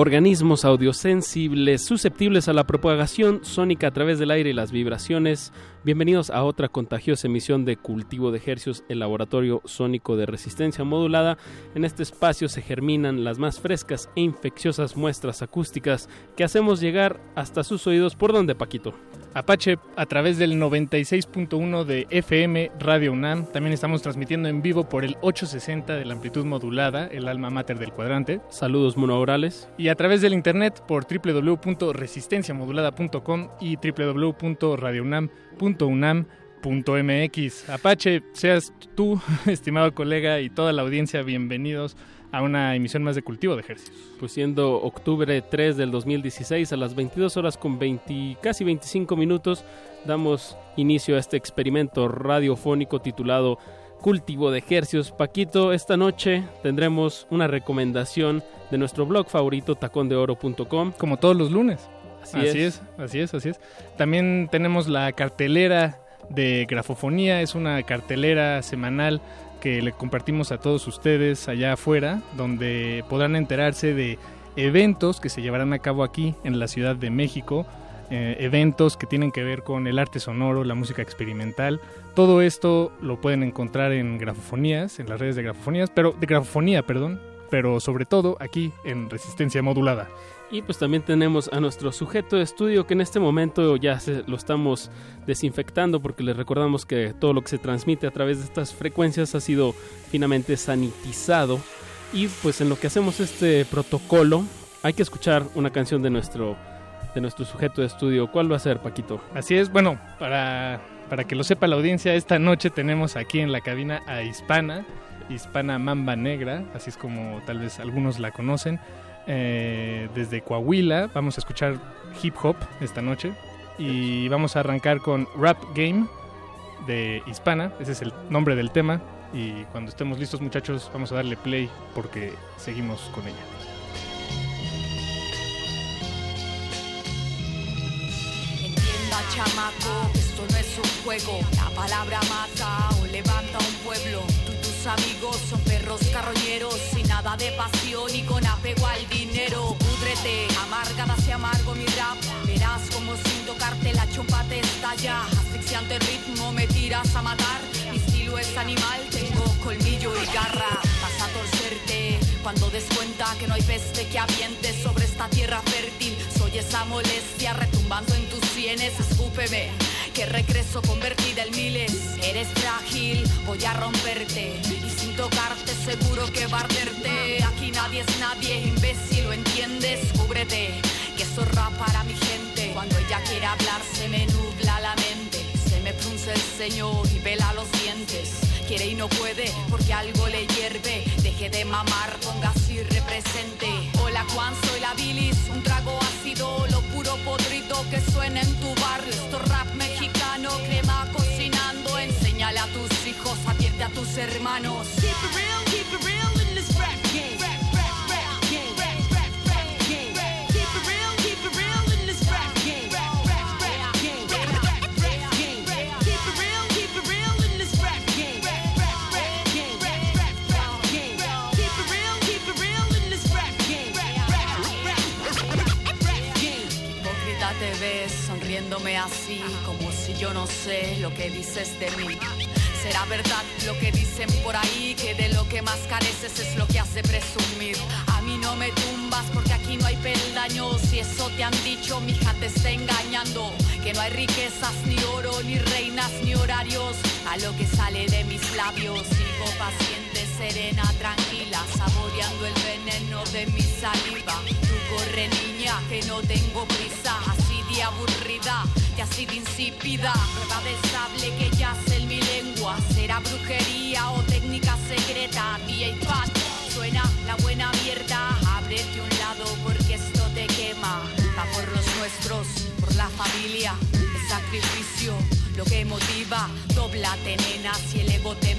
Organismos audiosensibles susceptibles a la propagación sónica a través del aire y las vibraciones. Bienvenidos a otra contagiosa emisión de Cultivo de Hercios, el laboratorio sónico de resistencia modulada. En este espacio se germinan las más frescas e infecciosas muestras acústicas que hacemos llegar hasta sus oídos. ¿Por dónde, Paquito? Apache a través del 96.1 de FM Radio UNAM. También estamos transmitiendo en vivo por el 860 de la amplitud modulada, el alma mater del cuadrante. Saludos monoorales. Y a través del internet por www.resistenciamodulada.com y www.radiounam.unam.mx. Apache, seas tú, estimado colega, y toda la audiencia, bienvenidos a una emisión más de Cultivo de Ejercicios. Pues siendo octubre 3 del 2016 a las 22 horas con 20, casi 25 minutos, damos inicio a este experimento radiofónico titulado Cultivo de Ejercicios. Paquito, esta noche tendremos una recomendación de nuestro blog favorito tacondeoro.com. Como todos los lunes. Así, así es. es, así es, así es. También tenemos la cartelera de grafofonía, es una cartelera semanal que le compartimos a todos ustedes allá afuera, donde podrán enterarse de eventos que se llevarán a cabo aquí en la Ciudad de México, eh, eventos que tienen que ver con el arte sonoro, la música experimental. Todo esto lo pueden encontrar en grafofonías, en las redes de grafofonías, pero de grafofonía, perdón, pero sobre todo aquí en Resistencia Modulada. Y pues también tenemos a nuestro sujeto de estudio que en este momento ya se, lo estamos desinfectando porque les recordamos que todo lo que se transmite a través de estas frecuencias ha sido finamente sanitizado. Y pues en lo que hacemos este protocolo, hay que escuchar una canción de nuestro de nuestro sujeto de estudio. ¿Cuál va a ser, Paquito? Así es, bueno, para, para que lo sepa la audiencia, esta noche tenemos aquí en la cabina a Hispana, Hispana Mamba Negra, así es como tal vez algunos la conocen. Eh, desde Coahuila vamos a escuchar hip hop esta noche y vamos a arrancar con Rap Game de Hispana, ese es el nombre del tema y cuando estemos listos muchachos vamos a darle play porque seguimos con ella. Entienda chamaco, esto no es un juego, la palabra mata o levanta un pueblo. Tú y tus amigos son perros carroñeros sin nada de pasión y con apego al dinero. Púdrete, amargada se amargo mi rap, verás como sin tocarte la chompa te estalla. Asfixiante ritmo me tiras a matar, mi estilo es animal, tengo colmillo y garra. Vas a torcerte cuando des cuenta que no hay peste que aviente sobre esta tierra fértil. Soy esa molestia retumbando en tus sienes, escúpeme. Que regreso convertida en miles. Eres frágil, voy a romperte. Y sin tocarte, seguro que va a arderte. Aquí nadie es nadie, imbécil, ¿lo entiendes? Cúbrete, que eso es rap para mi gente. Cuando ella quiere hablar, se me nubla la mente. Se me frunce el ceño y vela los dientes. Quiere y no puede porque algo le hierve. Deje de mamar, ponga así represente. Hola Juan, soy la un trago ácido, lo puro podrido que suena en tu barrio. Esto es rap mexicano, crema cocinando. Enséñale a tus hijos, advierte a tus hermanos. Sé lo que dices de mí. Será verdad lo que dicen por ahí, que de lo que más careces es lo que hace presumir. A mí no me tumbas porque aquí no hay peldaños. Si eso te han dicho, mi hija te está engañando. Que no hay riquezas, ni oro, ni reinas, ni horarios. A lo que sale de mis labios, sigo paciente, serena, tranquila, saboreando el veneno de mi saliva. Tú corre, niña, que no tengo prisa, de aburrida, y así de insípida. Prueba de sable que yace en mi lengua. Será brujería o técnica secreta. DJ Pat, suena la buena mierda. Ábrete un lado porque esto te quema. Va por los nuestros, por la familia. El sacrificio, lo que motiva. Doblate, nena, si el ego te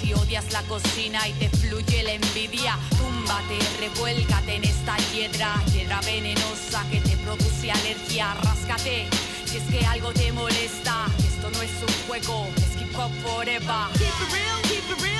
Si odias la cocina y te fluye la envidia. Túmbate, revuélcate en esta hiedra. Hiedra venenosa que te produce alergia. Ráscate. Si es que algo te molesta, esto no es un juego, es hip hop forever. Keep it real, keep it real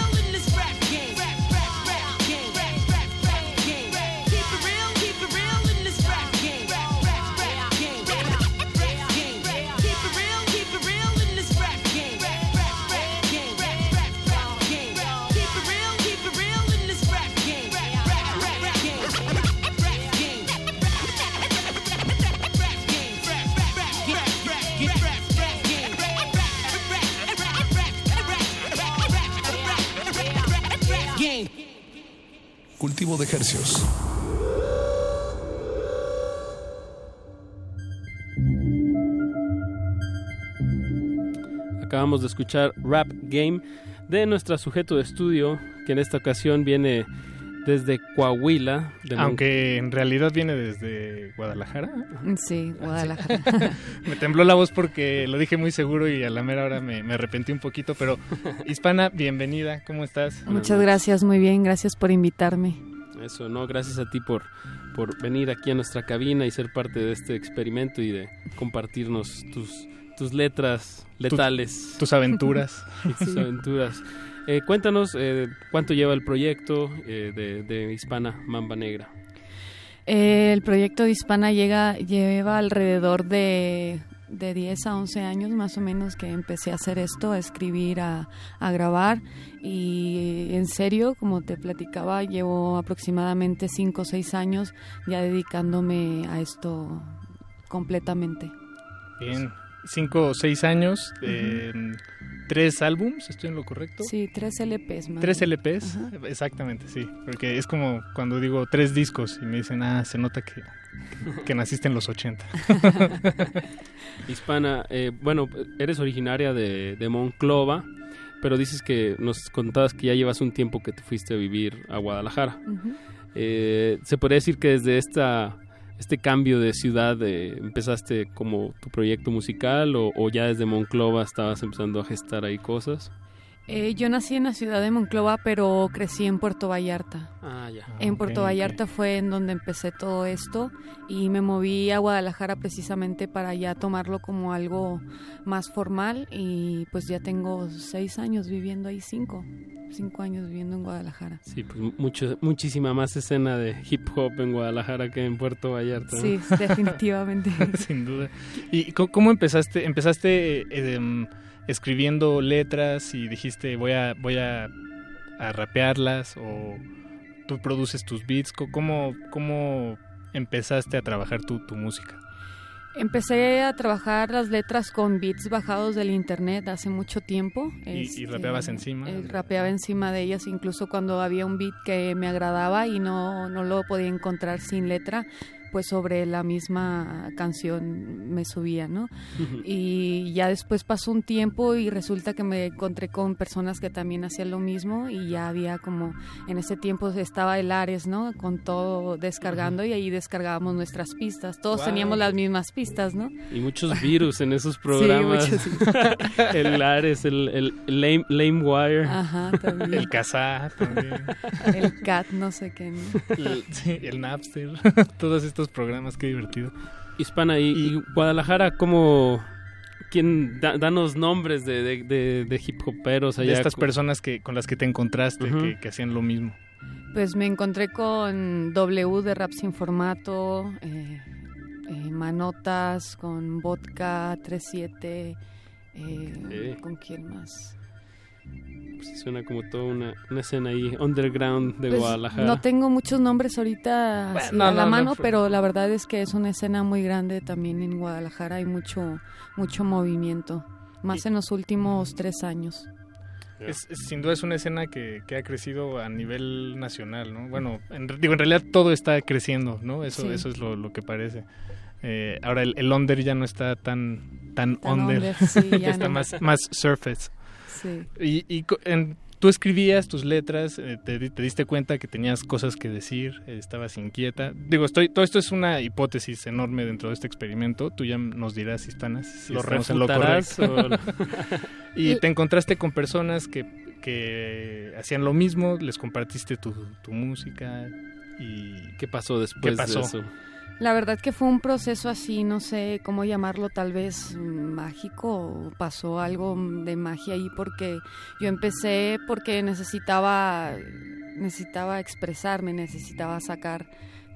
Cultivo de hercios. Acabamos de escuchar Rap Game de nuestra sujeto de estudio, que en esta ocasión viene desde Coahuila. de Mon- Aunque en realidad viene desde Guadalajara. Sí, Guadalajara. me tembló la voz porque lo dije muy seguro y a la mera hora me, me arrepentí un poquito, pero Hispana, bienvenida, ¿cómo estás? Muchas gracias, muy bien, gracias por invitarme. Eso, no, gracias a ti por, por venir aquí a nuestra cabina y ser parte de este experimento y de compartirnos tus, tus letras letales. tus aventuras. Tus aventuras. Eh, cuéntanos eh, cuánto lleva el proyecto eh, de, de Hispana Mamba Negra. Eh, el proyecto de Hispana llega, lleva alrededor de, de 10 a 11 años más o menos que empecé a hacer esto, a escribir, a, a grabar y en serio, como te platicaba, llevo aproximadamente 5 o 6 años ya dedicándome a esto completamente. Bien, cinco o seis años. eh, tres álbums, ¿estoy en lo correcto? Sí, tres LPs. Más tres LPs, exactamente, sí. Porque es como cuando digo tres discos y me dicen, ah, se nota que, que naciste en los 80. Hispana, eh, bueno, eres originaria de, de Monclova, pero dices que nos contabas que ya llevas un tiempo que te fuiste a vivir a Guadalajara. eh, ¿Se podría decir que desde esta este cambio de ciudad eh, empezaste como tu proyecto musical o, o, ya desde Monclova estabas empezando a gestar ahí cosas? Eh, yo nací en la ciudad de Monclova, pero crecí en Puerto Vallarta. Ah, ya. En Puerto Vallarta okay. fue en donde empecé todo esto y me moví a Guadalajara precisamente para ya tomarlo como algo más formal y pues ya tengo seis años viviendo ahí, cinco, cinco años viviendo en Guadalajara. Sí, pues mucho, muchísima más escena de hip hop en Guadalajara que en Puerto Vallarta. ¿no? Sí, definitivamente. Sin duda. ¿Y cómo empezaste? ¿Empezaste... Eh, escribiendo letras y dijiste voy a voy a, a, rapearlas o tú produces tus beats cómo cómo empezaste a trabajar tu, tu música Empecé a trabajar las letras con beats bajados del internet hace mucho tiempo. ¿Y, este, y rapeabas encima? Eh, rapeaba encima de ellas, incluso cuando había un beat que me agradaba y no, no lo podía encontrar sin letra pues sobre la misma canción me subía, ¿no? y ya después pasó un tiempo y resulta que me encontré con personas que también hacían lo mismo y ya había como, en ese tiempo estaba el Ares, ¿no? Con todo descargando y ahí descargábamos nuestras pistas. Todos wow. teníamos las mismas pistas, ¿no? Y muchos virus en esos programas. sí, el Ares, el, el, el lame, LameWire. Ajá, también. El Kazaa también. el Cat, no sé qué, ¿no? El, sí, el Napster. Todos estos programas, qué divertido. Hispana, y, y Guadalajara, ¿cómo, ¿Quién, da, danos nombres de, de, de, de, hip hoperos allá. De estas personas que, con las que te encontraste, uh -huh. que, que, hacían lo mismo. Pues me encontré con W de Rap Sin Formato, eh, eh, Manotas, con Vodka 37, eh, ¿con quién más? Pues suena como toda una, una, escena ahí underground de pues Guadalajara. No tengo muchos nombres ahorita bueno, no, a la no, mano, no, pero la verdad es que es una escena muy grande también en Guadalajara. Hay mucho, mucho movimiento, más y, en los últimos tres años. Es, es, sin duda es una escena que, que, ha crecido a nivel nacional, ¿no? Bueno, en, digo, en realidad todo está creciendo, ¿no? Eso, sí. eso es lo, lo que parece. Eh, ahora el, el, under ya no está tan, tan, tan under, under sí, ya está más, más surface. Sí. Y, y en, tú escribías tus letras, eh, te, te, diste cuenta que tenías cosas que decir, eh, estabas inquieta. Digo, estoy, todo esto es una hipótesis enorme dentro de este experimento. Tú ya nos dirás, Hispanas, si lo estamos en lo correcto. y te encontraste con personas que, que hacían lo mismo, les compartiste tu, tu música. ¿Y qué pasó después ¿Qué pasó? de eso? La verdad que fue un proceso así, no sé cómo llamarlo, tal vez mágico, pasó algo de magia ahí porque yo empecé porque necesitaba necesitaba expresarme, necesitaba sacar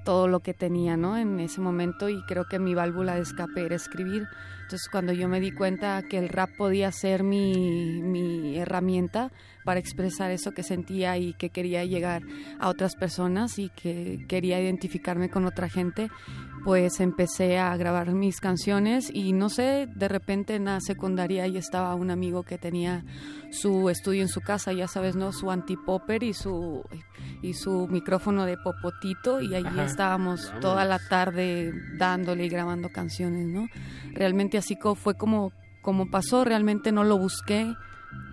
todo lo que tenía, ¿no? En ese momento y creo que mi válvula de escape era escribir. Entonces cuando yo me di cuenta que el rap podía ser mi, mi herramienta para expresar eso que sentía y que quería llegar a otras personas y que quería identificarme con otra gente, pues empecé a grabar mis canciones y no sé, de repente en la secundaria ya estaba un amigo que tenía su estudio en su casa, ya sabes, ¿no? Su antipopper y su y su micrófono de popotito y allí Ajá, estábamos vamos. toda la tarde dándole y grabando canciones, ¿no? Realmente así fue como como pasó, realmente no lo busqué,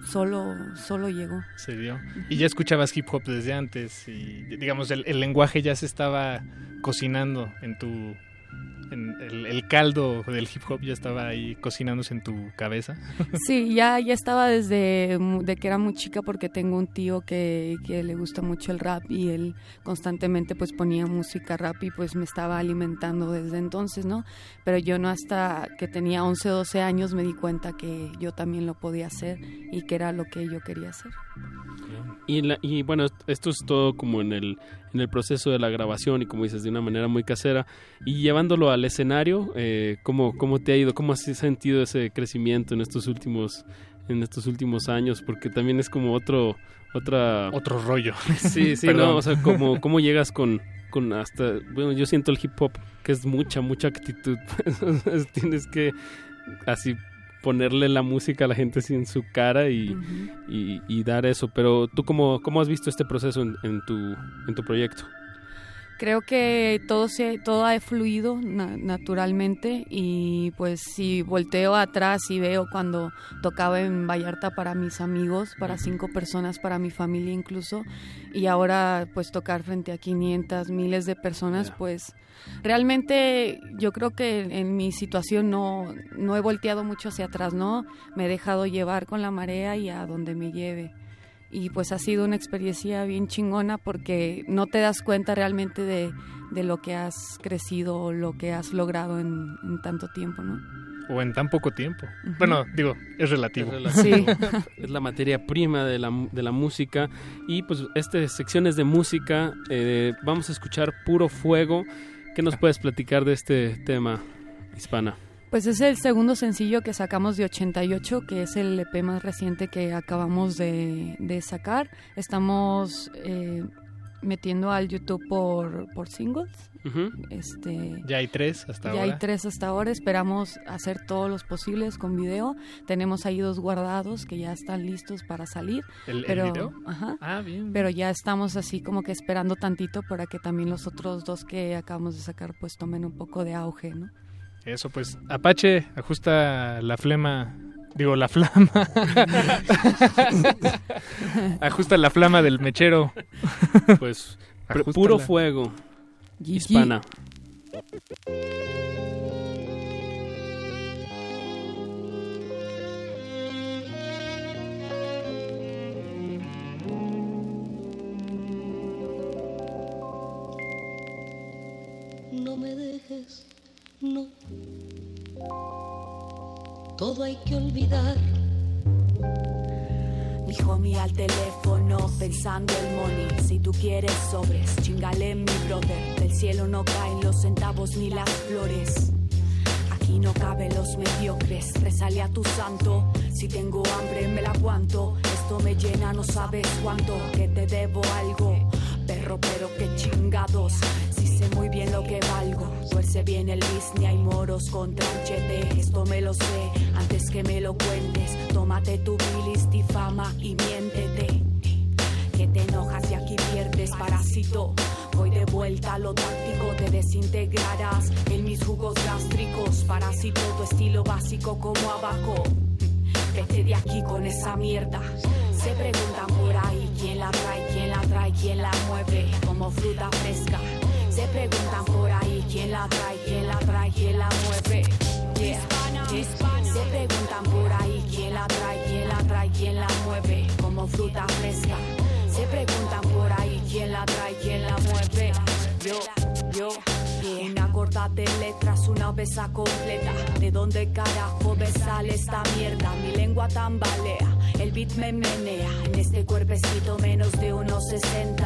solo solo llegó. Se dio. Y ya escuchabas hip hop desde antes y digamos el, el lenguaje ya se estaba cocinando en tu en el, el, caldo del hip hop ya estaba ahí cocinándose en tu cabeza. Sí, ya, ya estaba desde de que era muy chica porque tengo un tío que, que le gusta mucho el rap y él constantemente pues ponía música rap y pues me estaba alimentando desde entonces, ¿no? Pero yo no hasta que tenía 11, 12 años me di cuenta que yo también lo podía hacer y que era lo que yo quería hacer. Y, la, y bueno, esto es todo como en el, en el proceso de la grabación y como dices, de una manera muy casera. Y llevándolo al escenario, eh, ¿cómo, ¿cómo te ha ido? ¿Cómo has sentido ese crecimiento en estos últimos en estos últimos años? Porque también es como otro otra otro rollo. Sí, sí, no, o sea, como cómo llegas con con hasta bueno, yo siento el hip hop que es mucha mucha actitud. Tienes que así ponerle la música a la gente así en su cara y, y, dar eso. Pero tú, ¿cómo, cómo has visto este proceso en, tu, en tu proyecto? Creo que todo, se, todo ha fluido naturalmente y pues si volteo atrás y veo cuando tocaba en Vallarta para mis amigos, para cinco personas, para mi familia incluso, y ahora pues tocar frente a 500, miles de personas, pues realmente yo creo que en mi situación no, no he volteado mucho hacia atrás, ¿no? Me he dejado llevar con la marea y a donde me lleve y pues ha sido una experiencia bien chingona porque no te das cuenta realmente de, lo que has crecido o lo que has logrado en, tanto tiempo, ¿no? O en tan poco tiempo. Bueno, digo, es relativo. Es, Sí. es la materia prima de la, de la música. Y pues estas secciones de música, eh, vamos a escuchar Puro Fuego. ¿Qué nos puedes platicar de este tema, Hispana? Pues es el segundo sencillo que sacamos de 88, que es el EP más reciente que acabamos de, sacar. Estamos eh, metiendo al YouTube por, por singles. este, ya hay tres hasta ahora. Ya hay tres hasta ahora. Esperamos hacer todos los posibles con video. Tenemos ahí dos guardados que ya están listos para salir. ¿El, pero, video? Ajá, ah, bien. Pero ya estamos así como que esperando tantito para que también los otros dos que acabamos de sacar pues tomen un poco de auge, ¿no? Eso pues, Apache ajusta la flema, digo la flama. ajusta la flama del mechero. pues puro fuego. Hispana. No me dejes no. Todo hay que olvidar. Dijo mi al teléfono pensando el money. Si tú quieres sobres, chingale mi brother. Del cielo no caen los centavos ni las flores. Aquí no caben los mediocres. Resale a tu santo. Si tengo hambre me la aguanto. Esto me llena, no sabes cuánto. Que te debo algo. Perro, pero qué chingados muy bien lo que valgo. Tuerce bien el business, hay moros con tranchete. Esto me lo sé antes que me lo cuentes. Tómate tu bilis, fama y miéntete. Que te enojas y aquí pierdes, parásito. Voy de vuelta a lo táctico, te desintegrarás en mis jugos gástricos. Parásito, tu estilo básico como abajo. Vete de aquí con esa mierda. Se preguntan por ahí quién la trae, quién la trae, quién la mueve como fruta fresca. Se preguntan por ahí quién la trae, quién la trae, quién la mueve. Se preguntan por ahí quién la trae, quién la trae, quién la mueve como fruta fresca. Se preguntan por ahí quién la trae, quién la mueve. Yo, yo, Una corta de letras, una besa completa. ¿De dónde carajo me esta mierda? Mi lengua tambalea, el beat me menea. En este cuerpecito menos de unos 60.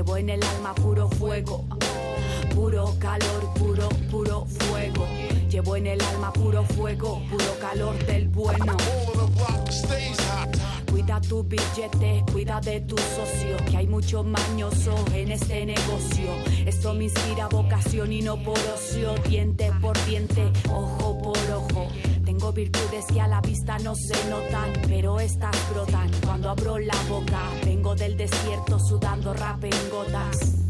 Llevo en el alma puro fuego puro calor, puro, puro fuego. Llevo en el alma puro fuego, puro calor del bueno. Cuida tu billete, cuida de tu socio, que hay mucho mañoso en este negocio. Esto me inspira vocación y no por ocio, diente por diente, ojo por ojo. Tengo virtudes que a la vista no se notan, pero estas brotan cuando abro la boca. Vengo del desierto sudando rap en gotas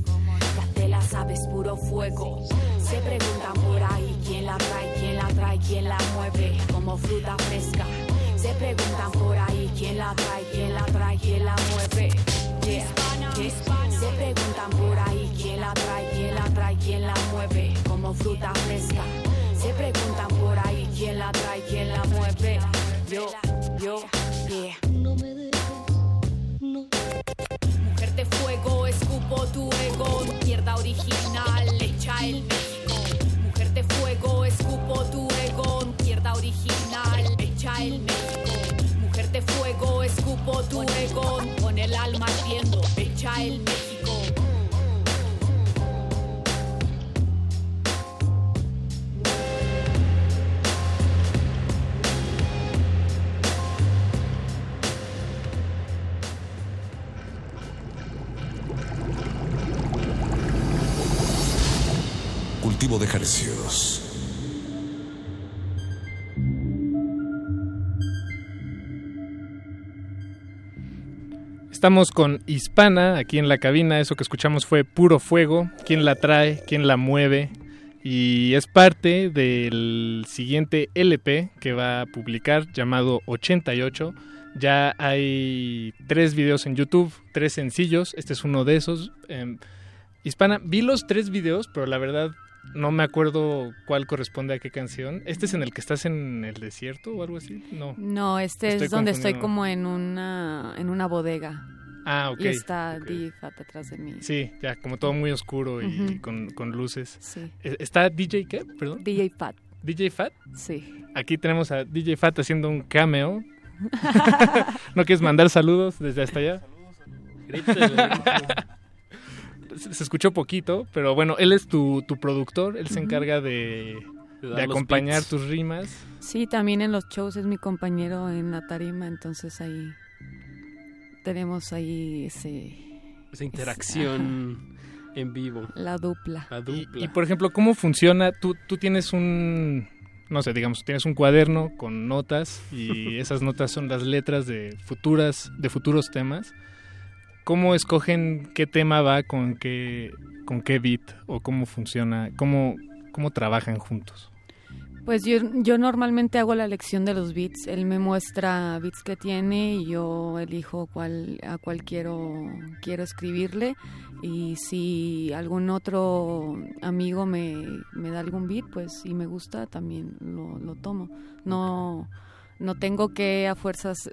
la sabes, puro fuego. Se preguntan por ahí quién la trae, quién la trae, quién la mueve como fruta fresca. Se preguntan por ahí quién la trae, quién la trae, quién la mueve. Se preguntan por ahí quién la trae, quién la trae, quién la mueve como fruta fresca. Se preguntan por ahí quién la trae, quién la mueve. Yo, yo, yeah. No me dejes, no. Mujer de fuego, escupo tu ego original, hecha el México. Mujer de fuego, escupo tu ego, izquierda original, hecha el México. Mujer de fuego, escupo tu ego, con el alma ardiendo, hecha el México. cultivo de. Estamos con Hispana aquí en la cabina. Eso que escuchamos fue puro fuego. ¿Quién la trae? ¿Quién la mueve? Y es parte del siguiente LP que va a publicar llamado 88. Ya hay tres videos en YouTube, tres sencillos. Este es uno de esos. Em, Hispana, vi los tres videos, pero la verdad no me acuerdo cuál corresponde a qué canción. ¿Este es en el que estás en el desierto o algo así? No. No, este es donde estoy como en una, en una bodega. Ah, ok. Y está DJ Fat detrás de mí. Sí, ya, como todo muy oscuro y con, con luces. Sí. Eh, ¿Está DJ qué? Perdón. DJ Fat. ¿DJ Fat? Sí. Aquí tenemos a DJ Fat haciendo un cameo. ¿No quieres mandar saludos desde hasta allá? se se escuchó poquito, pero bueno, él es tu, tu productor, él se encarga de, De acompañar tus rimas. Sí, también en los shows es mi compañero en la tarima, entonces ahí tenemos ahí ese... Esa interacción en vivo. La dupla. La Y, dupla. y, por ejemplo, ¿cómo funciona? Tú, tú tienes un, no sé, digamos, tienes un cuaderno con notas y esas notas son las letras de futuras, de futuros temas. ¿Cómo escogen qué tema va con qué, con qué beat o cómo funciona, cómo, cómo trabajan juntos? Pues yo, yo normalmente hago la elección de los beats. Él me muestra beats que tiene y yo elijo cuál, a cuál quiero, quiero escribirle. Y si algún otro amigo me, me da algún beat, pues y me gusta, también lo, lo tomo. No, no tengo que a fuerzas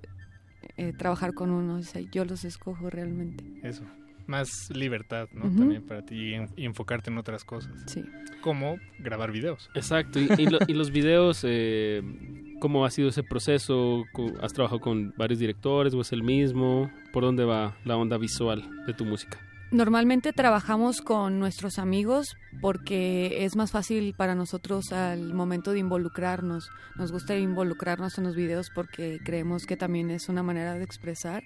eh, trabajar con uno. o sea, yo los escojo realmente. Eso, más libertad, ¿no? También para ti y, en- y enfocarte en otras cosas. Sí. Como grabar videos. Exacto. Y, y lo- y los videos, eh, ¿cómo ha sido ese proceso? ¿Has trabajado con varios directores o es el mismo? ¿Por dónde va la onda visual de tu música? Normalmente trabajamos con nuestros amigos porque es más fácil para nosotros al momento de involucrarnos. Nos gusta involucrarnos en los videos porque creemos que también es una manera de expresar.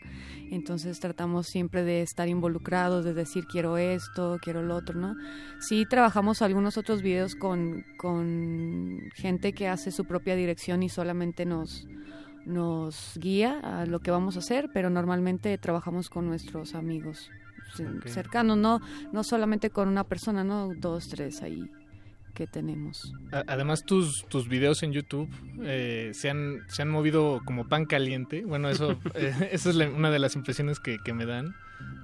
Entonces tratamos siempre de estar involucrados, de decir quiero esto, quiero lo otro, ¿no? Sí trabajamos algunos otros videos con, con gente que hace su propia dirección y solamente nos nos guía a lo que vamos a hacer, pero normalmente trabajamos con nuestros amigos c- Ok. cercanos, no, no solamente con una persona, no dos, tres ahí que tenemos. Además, tus, tus videos en YouTube eh, se, han, se han movido como pan caliente. Bueno, eso eh, esa es la- una de las impresiones que, que me dan.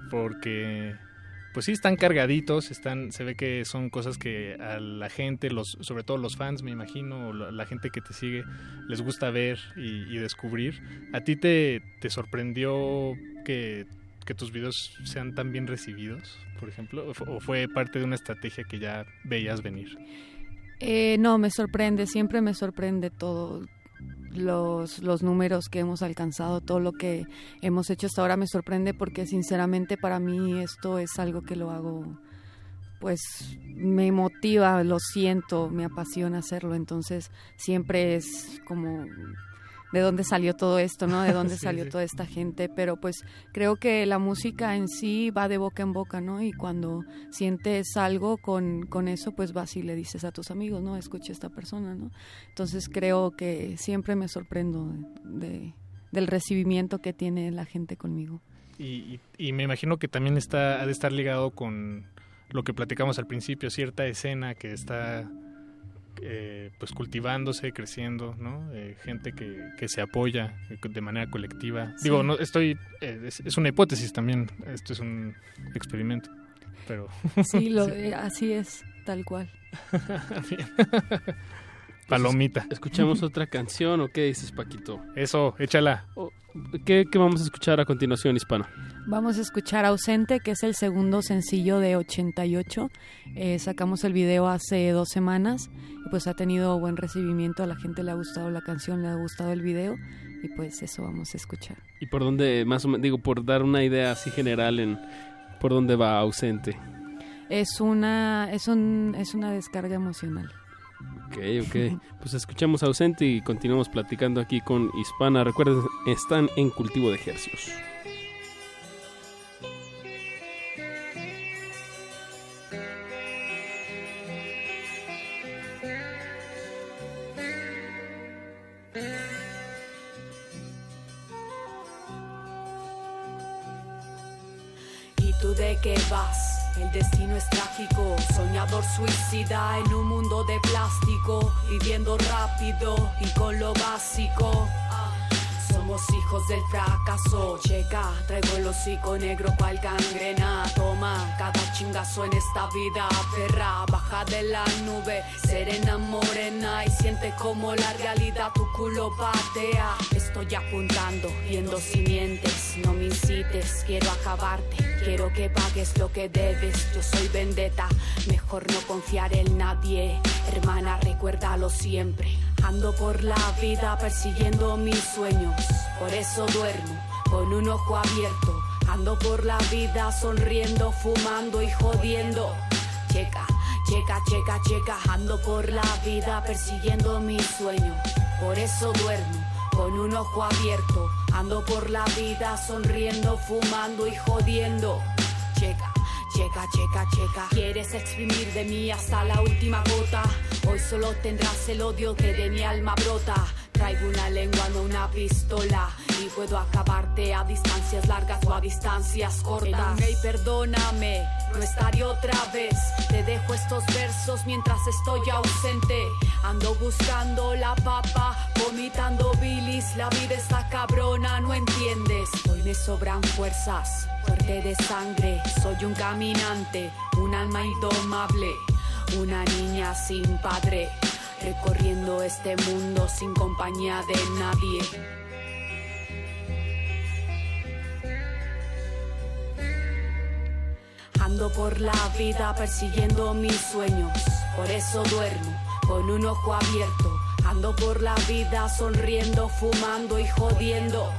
Porque, pues sí, están cargaditos. están Se ve que son cosas que a la gente, los sobre todo los fans, me imagino, la, la gente que te sigue, les gusta ver y, y descubrir. ¿A ti te, te sorprendió que, que tus videos sean tan bien recibidos, por ejemplo? ¿O fu- ¿O fue parte de una estrategia que ya veías venir? Eh, no, me sorprende, siempre me sorprende todo. Los, los números que hemos alcanzado, todo lo que hemos hecho hasta ahora me sorprende porque sinceramente para mí esto es algo que lo hago, pues me motiva, lo siento, me apasiona hacerlo, entonces siempre es como de dónde salió todo esto, ¿no? De dónde Sí, salió sí. toda esta gente, pero pues creo que la música en sí va de boca en boca, ¿no? Y cuando sientes algo con, con eso, pues vas y le dices a tus amigos, ¿no? Escucha a esta persona, ¿no? Entonces creo que siempre me sorprendo de, del recibimiento que tiene la gente conmigo. Y, y- y me imagino que también está ha de estar ligado con lo que platicamos al principio, cierta escena que está eh, pues cultivándose, creciendo, ¿no? Eh, gente que, que se apoya eh, de manera colectiva. Sí. Digo, no estoy eh, es, es una hipótesis también, esto es un experimento, pero Sí, lo, eh, así es, tal cual. Bien. Palomita. ¿Escuchamos otra canción o qué dices, Paquito? Eso, échala. ¿Qué, qué vamos a escuchar a continuación, Hispano? Vamos a escuchar Ausente, que es el segundo sencillo de 88. Eh, sacamos el video hace dos semanas y pues ha tenido buen recibimiento. A la gente le ha gustado la canción, le ha gustado el video y pues eso vamos a escuchar. ¿Y por dónde, más o menos, digo, por dar una idea así general en por dónde va ausente? Es una, es un, es una descarga emocional. Ok, ok. Pues escuchamos ausente y continuamos platicando aquí con Hispana. Recuerden, están en cultivo de ejercicios. de qué vas. El destino es trágico, soñador suicida en un mundo de plástico, viviendo rápido y con lo básico. Somos hijos del fracaso. Checa, traigo el hocico negro cual gangrena. Toma cada chingazo en esta vida, perra. Baja de la nube, serena morena. Y siente como la realidad tu culo patea. Estoy apuntando, viendo si mientes. No me incites, quiero acabarte. Quiero que pagues lo que debes. Yo soy vendetta, mejor no confiar en nadie. Hermana, recuérdalo siempre. Ando por la vida persiguiendo mis sueños, por eso duermo con un ojo abierto. Ando por la vida sonriendo, fumando y jodiendo. Checa, checa, checa, checa. Ando por la vida persiguiendo mis sueños, por eso duermo con un ojo abierto. Ando por la vida sonriendo, fumando y jodiendo. Checa. Checa, checa, checa. Quieres exprimir de mí hasta la última gota. Hoy solo tendrás el odio que de mi alma brota. Traigo una lengua, no una pistola. Y puedo acabarte a distancias largas o a distancias cortas. Y perdóname, no estaré otra vez. Te dejo estos versos mientras estoy ausente. Ando buscando la papa, vomitando bilis. La vida está cabrona, no entiendes. Hoy me sobran fuerzas, fuerte de sangre. Soy un caminante, un alma indomable. Una niña sin padre, recorriendo este mundo sin compañía de nadie. Ando por la vida persiguiendo mis sueños, por eso duermo con un ojo abierto. Ando por la vida sonriendo, fumando y jodiendo.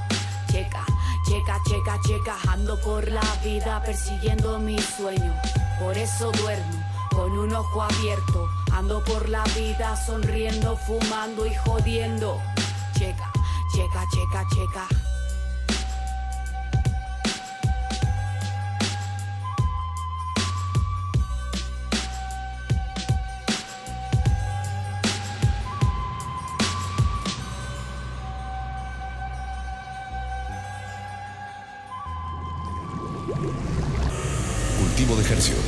Checa, checa, checa, checa. Ando por la vida persiguiendo mis sueños, por eso duermo con un ojo abierto. Ando por la vida sonriendo, fumando y jodiendo. Checa, checa, checa, checa. Cultivo de ejercio.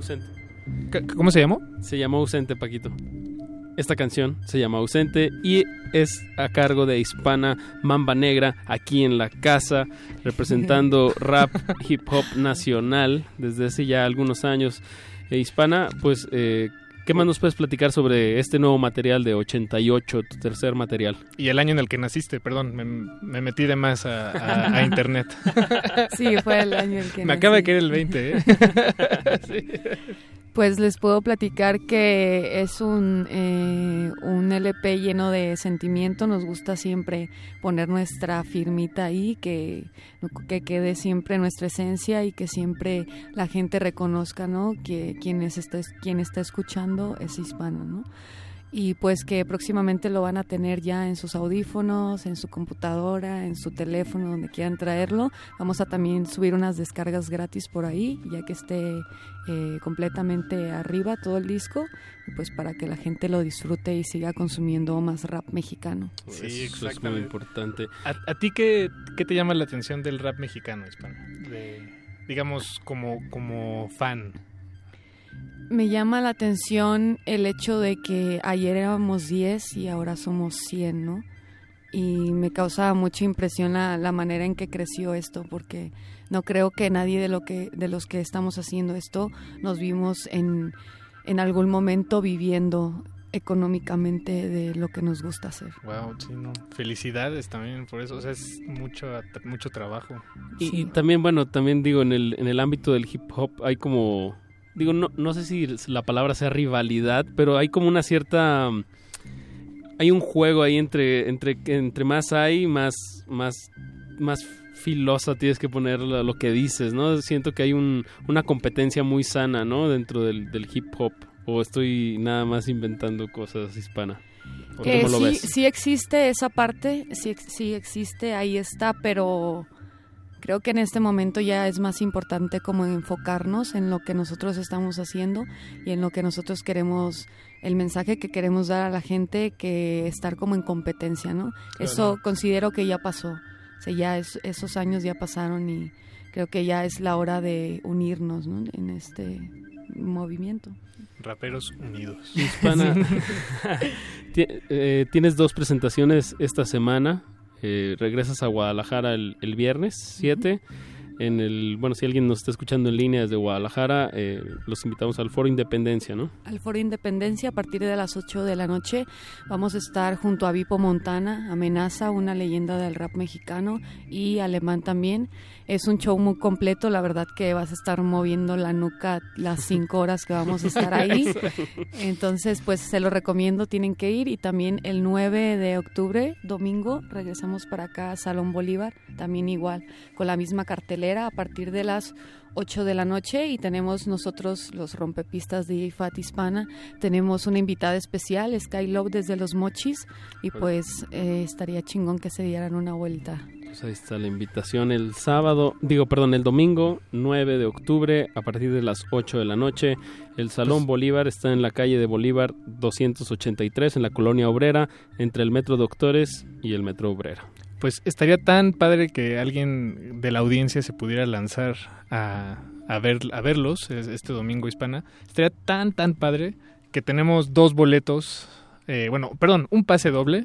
Ausente. ¿Cómo se llamó? Se llamó Ausente, Paquito. Esta canción se llama Ausente y es a cargo de Hispana Mamba Negra aquí en la casa, representando rap hip hop nacional desde hace ya algunos años. E Hispana, pues, eh, ¿qué más nos puedes platicar sobre este nuevo material de 88, tu tercer material? Y el año en el que naciste, perdón, me, me metí de más a, a- a internet. Sí, fue el año en que Me acaba de caer el 20, ¿eh? Sí. Pues les puedo platicar que es un, eh, un LP lleno de sentimiento. Nos gusta siempre poner nuestra firmita ahí, que, que quede siempre nuestra esencia y que siempre la gente reconozca, ¿no? Que quien, es, está, quien está escuchando es hispano, ¿no? Y pues que próximamente lo van a tener ya en sus audífonos, en su computadora, en su teléfono, donde quieran traerlo. Vamos a también subir unas descargas gratis por ahí, ya que esté eh, completamente arriba todo el disco, pues para que la gente lo disfrute y siga consumiendo más rap mexicano. Sí, Eso es muy exactamente. importante. ¿A, a ti qué, qué te llama la atención del rap mexicano, hispano? De, digamos, como, como fan. Me llama la atención el hecho de que ayer éramos 10 y ahora somos 100, ¿no? Y me causa mucha impresión la, la manera en que creció esto, porque no creo que nadie de, lo que, de los que estamos haciendo esto nos vimos en, en algún momento viviendo económicamente de lo que nos gusta hacer. Wow, sí, no. Felicidades también por eso. O sea, es mucho, mucho trabajo. Y, y también, bueno, también digo, en el, en el ámbito del hip hop hay como, digo, no, no sé si la palabra sea rivalidad, pero hay como una cierta, hay un juego ahí entre, entre, entre más hay, más, más, más filosa tienes que poner lo, que dices, ¿no? Siento que hay un, una competencia muy sana, ¿no? Dentro del, del hip hop. O estoy nada más inventando cosas hispana. ¿O Que cómo lo sí, sí existe esa parte, sí, sí existe, ahí está, pero creo que en este momento ya es más importante como enfocarnos en lo que nosotros estamos haciendo y en lo que nosotros queremos, el mensaje que queremos dar a la gente, que estar como en competencia, ¿no? Eso considero que ya pasó. O sea, ya esos años ya pasaron y creo que ya es la hora de unirnos ¿no? en este movimiento. Raperos Unidos. Hispana, eh, tienes dos presentaciones esta semana. Eh, regresas a Guadalajara el, viernes 7 en el, bueno, si alguien nos está escuchando en línea desde Guadalajara, eh, los invitamos al Foro Independencia, ¿no? Al Foro Independencia a partir de las 8 de la noche vamos a estar junto a Vipo Montana, Amenaza, una leyenda del rap mexicano y alemán también. Es un show muy completo, la verdad que vas a estar moviendo la nuca las cinco horas que vamos a estar ahí. Entonces, pues se lo recomiendo, tienen que ir. Y también el 9 de octubre, domingo, regresamos para acá a Salón Bolívar, también igual, con la misma cartelera a partir de las 8 de la noche y tenemos nosotros los rompepistas de IFAT Hispana, tenemos una invitada especial, Sky Love desde Los Mochis y pues eh, estaría chingón que se dieran una vuelta. Pues ahí está la invitación el sábado, digo, perdón, el domingo 9 de octubre a partir de las 8 de la noche. El Salón pues Bolívar está en la calle de Bolívar 283 en la colonia obrera entre el Metro Doctores y el Metro Obrera pues estaría tan padre que alguien de la audiencia se pudiera lanzar a, a, ver, a verlos este domingo hispana. Estaría tan, tan padre que tenemos dos boletos, eh, bueno, perdón, un pase doble.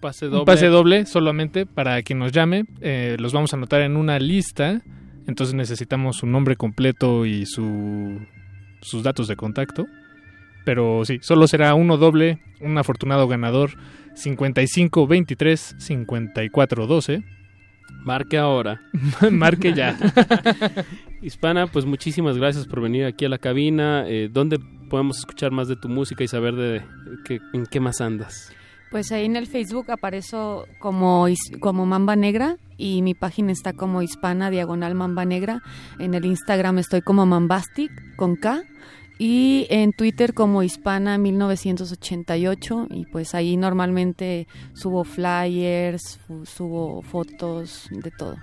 Pase doble. Un pase doble solamente para quien nos llame. Eh, los vamos a anotar en una lista. Entonces necesitamos su nombre completo y su, sus datos de contacto. Pero sí, solo será uno doble, un afortunado ganador 55 23 54 12. Marque ahora. Marque ya. Hispana, pues muchísimas gracias por venir aquí a la cabina. Eh, ¿Dónde podemos escuchar más de tu música y saber de en qué más andas? Pues ahí en el Facebook aparezo como, como Mamba Negra y mi página está como Hispana Diagonal Mamba Negra. En el Instagram estoy como Mambastic con K y en Twitter como Hispana 1988 y pues ahí normalmente subo flyers, subo fotos, de todo.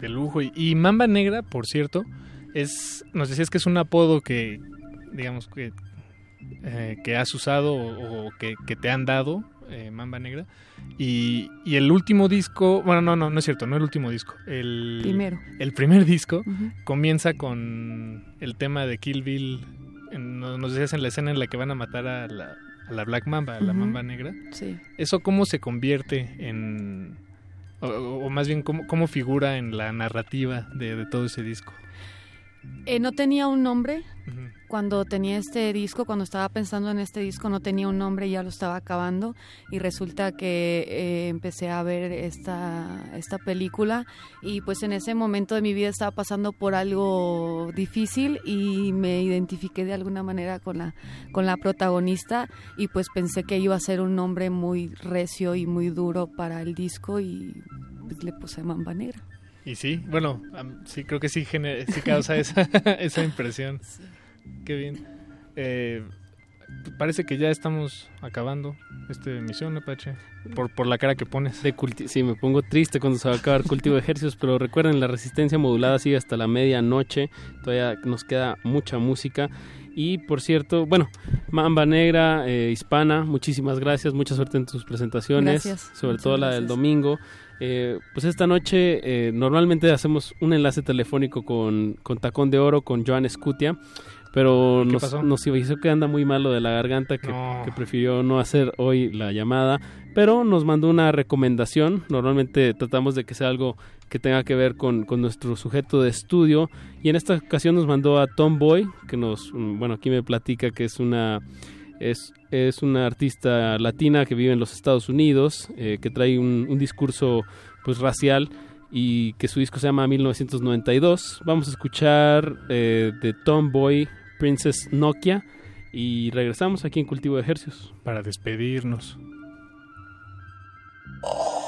De lujo. Y, Mamba Negra, por cierto, es nos decías que es un apodo que, digamos, que, eh, que has usado o, que, te han dado, eh, Mamba Negra. Y, y, el último disco, bueno, no, no, no es cierto, no el último disco. El primero. El primer disco comienza con el tema de Kill Bill nos decías en la escena en la que van a matar a la, Black Mamba, a la Mamba Negra. Sí. ¿Eso cómo se convierte en... o, más bien cómo, cómo, figura en la narrativa de, de todo ese disco? Eh, no tenía un nombre. Cuando tenía este disco, cuando estaba pensando en este disco, no tenía un nombre, ya lo estaba acabando. Y resulta que eh, empecé a ver esta, esta película. Y pues en ese momento de mi vida estaba pasando por algo difícil y me identifiqué de alguna manera con la, con la protagonista. Y pues pensé que iba a ser un nombre muy recio y muy duro para el disco. Y pues, le puse Mamba Negra. Y sí, bueno, sí creo que sí, sí causa esa, esa impresión. Qué bien. Eh, parece que ya estamos acabando esta emisión, Apache, por, por la cara que pones. De sí, me pongo triste cuando se va a acabar cultivo de ejercicios, pero recuerden, la resistencia modulada sigue hasta la medianoche, todavía nos queda mucha música. Y por cierto, bueno, Mamba Negra, eh, Hispana, muchísimas gracias, mucha suerte en tus presentaciones, sobre todo la del domingo. Eh, pues esta noche eh, normalmente hacemos un enlace telefónico con, con Tacón de Oro, con Joan Escutia, pero nos, nos hizo que anda muy malo de la garganta, que, que, prefirió no hacer hoy la llamada, pero nos mandó una recomendación. Normalmente tratamos de que sea algo que tenga que ver con, con nuestro sujeto de estudio, y en esta ocasión nos mandó a Tomboy, que nos, bueno, aquí me platica que es una es, es una artista latina que vive en los Estados Unidos, eh, que trae un, discurso pues racial y que su disco se llama 1992. Vamos a escuchar eh, de Tomboy Princess Nokia y regresamos aquí en Cultivo de Ejercicios. Para despedirnos. a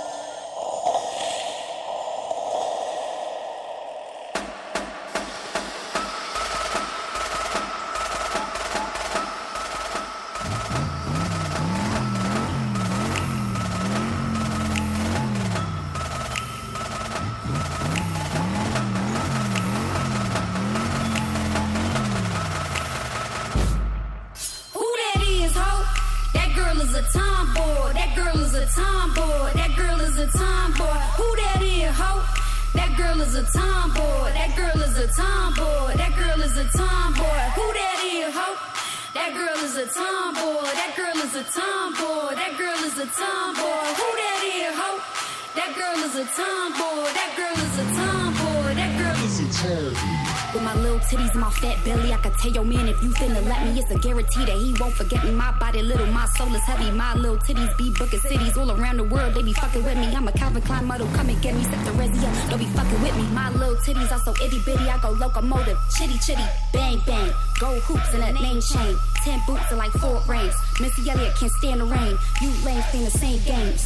soul is heavy. My little titties be booking cities all around the world. They be fucking with me. I'm a Calvin Klein model, come and get me. Set the resi up, don't be fucking with me. My little titties are so itty bitty, I go locomotive, chitty chitty, bang bang. Gold hoops and a name chain, ten boots and like four rings. Missy Elliott can't stand the rain. You lames playing the same games.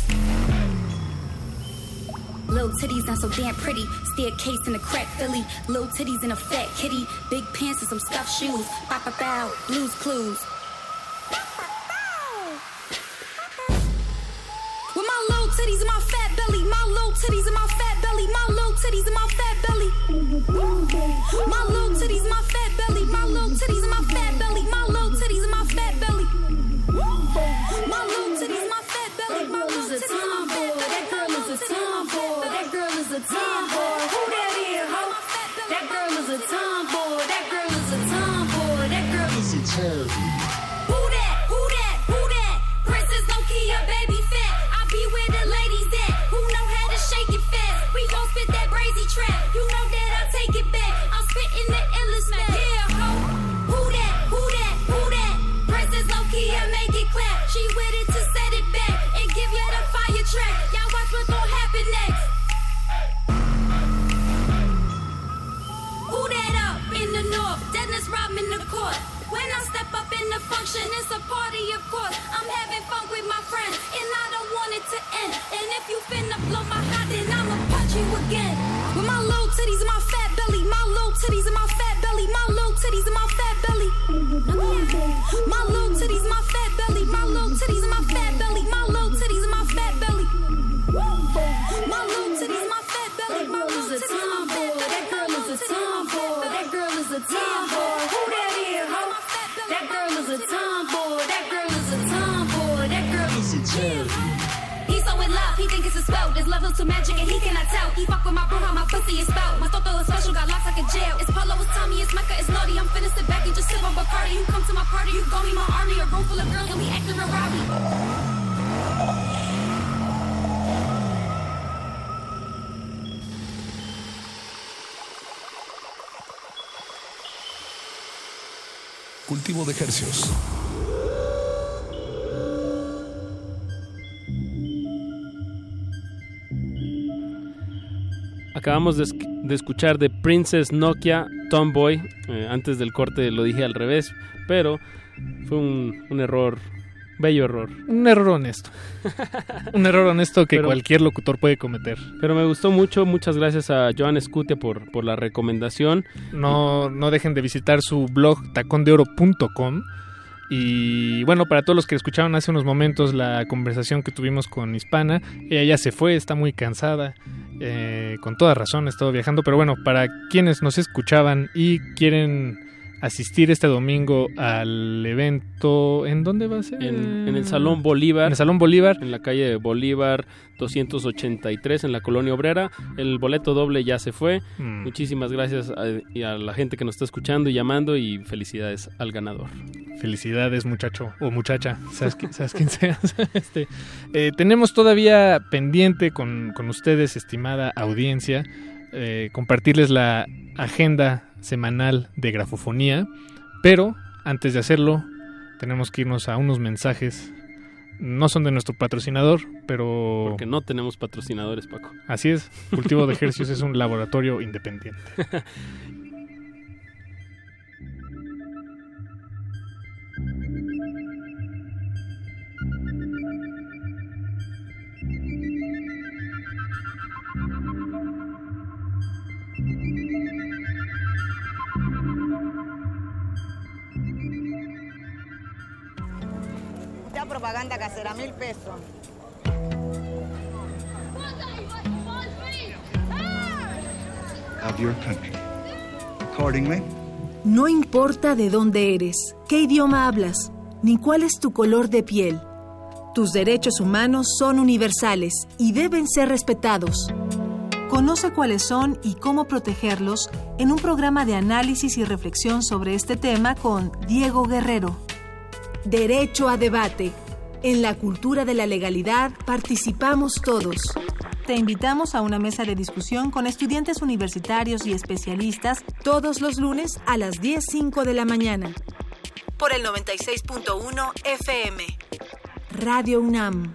Little titties not so damn pretty. Staircase in a crack Philly. Little titties in a fat kitty. Big pants and some stuffed shoes. Bop bow. Blues clues. Titties and my fat belly. My little titties and my fat belly. My little titties, my Acabamos de, esc- de escuchar de Princess Nokia Tomboy. Eh, antes del corte lo dije al revés, pero fue un, un error, bello error. Un error honesto. Un error honesto que Pero- cualquier locutor puede cometer. Pero me gustó mucho. Muchas gracias a Joan Scutia por, por la recomendación. No, no dejen de visitar su blog tacondeoro.com. Y bueno, para todos los que escucharon hace unos momentos la conversación que tuvimos con Hispana, ella ya se fue, está muy cansada, eh, con toda razón ha estado viajando, pero bueno, para quienes nos escuchaban y quieren asistir este domingo al evento, ¿en dónde va a ser? En, en el Salón Bolívar. En el Salón Bolívar. En la calle Bolívar 283 en la Colonia Obrera. El boleto doble ya se fue. Mm. Muchísimas gracias a, y a la gente que nos está escuchando y llamando y felicidades al ganador. Felicidades, muchacho o muchacha, sabes, qui- sabes quién seas. Este, eh, tenemos todavía pendiente con, con ustedes, estimada audiencia, eh, compartirles la agenda semanal de grafofonía, pero antes de hacerlo, tenemos que irnos a unos mensajes. No son de nuestro patrocinador, pero... Porque no tenemos patrocinadores, Paco. Así es, Cultivo de Ejercicios es un laboratorio independiente. Esta propaganda casera, mil pesos. of your country. Accordingly, No importa de dónde eres, qué idioma hablas, ni cuál es tu color de piel. Tus derechos humanos son universales y deben ser respetados. Conoce cuáles son y cómo protegerlos en un programa de análisis y reflexión sobre este tema con Diego Guerrero. Derecho a debate. En la cultura de la legalidad participamos todos. Te invitamos a una mesa de discusión con estudiantes universitarios y especialistas todos los lunes a las 10.05 de la mañana. Por el 96.1 FM. Radio UNAM.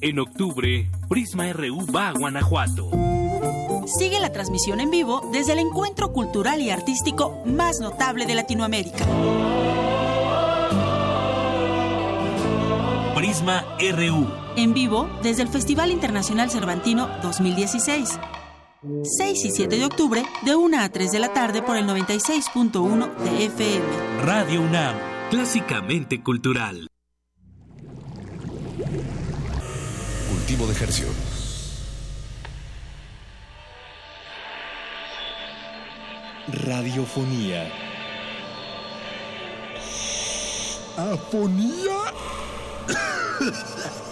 En octubre, Prisma RU va a Guanajuato. Sigue la transmisión en vivo desde el encuentro cultural y artístico más notable de Latinoamérica. Prisma RU. En vivo desde el Festival Internacional Cervantino 2016. 6 y 7 de octubre, de 1 a 3 de la tarde por el 96.1 de FM. Radio UNAM, clásicamente cultural. De Hercio. Radiofonía. Afonía.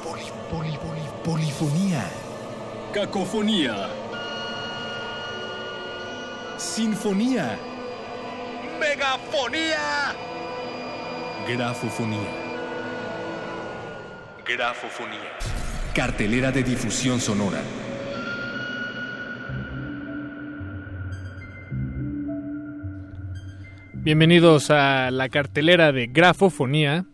Poli, poli, poli, polifonía. Cacofonía. Sinfonía. Megafonía. Grafofonía. Grafofonía. Cartelera de difusión sonora. Bienvenidos a la cartelera de Grafofonía,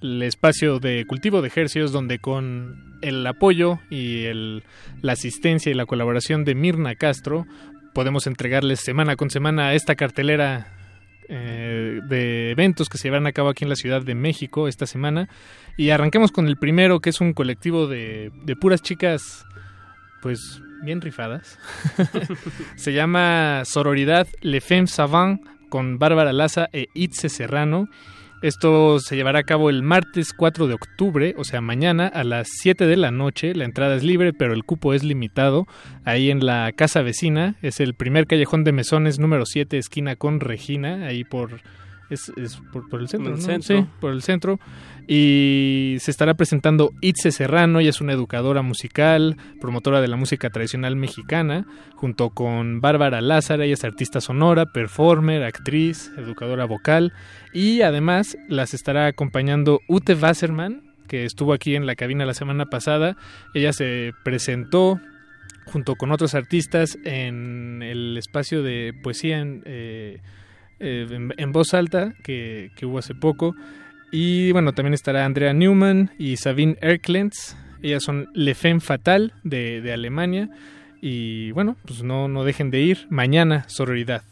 el espacio de cultivo de ejercicios donde con el apoyo y el, la asistencia y la colaboración de Mirna Castro podemos entregarles semana con semana esta cartelera eh, de eventos que se llevarán a cabo aquí en la Ciudad de México esta semana. Y arranquemos con el primero, que es un colectivo de, de puras chicas, pues bien rifadas. se llama Sororidad Le Femme Savant con Bárbara Laza e Itze Serrano. Esto se llevará a cabo el martes 4 de octubre, o sea, mañana a las 7 de la noche. La entrada es libre, pero el cupo es limitado. Ahí en la casa vecina, es el primer callejón de mesones número 7, esquina con Regina, ahí por... Es, es por, por, el centro, El ¿no? centro. Sí, por el centro. Y se estará presentando Itze Serrano, ella es una educadora musical, promotora de la música tradicional mexicana, junto con Bárbara Lázara, ella es artista sonora, performer, actriz, educadora vocal, y además las estará acompañando Ute Wasserman, que estuvo aquí en la cabina la semana pasada. Ella se presentó junto con otros artistas en el espacio de poesía en, eh, eh, en, en voz alta que, que hubo hace poco. Y bueno, también estará Andrea Newman y Sabine Erklens. Ellas son Le Femme Fatal de, de Alemania. Y bueno, pues no, no dejen de ir. Mañana, sororidad.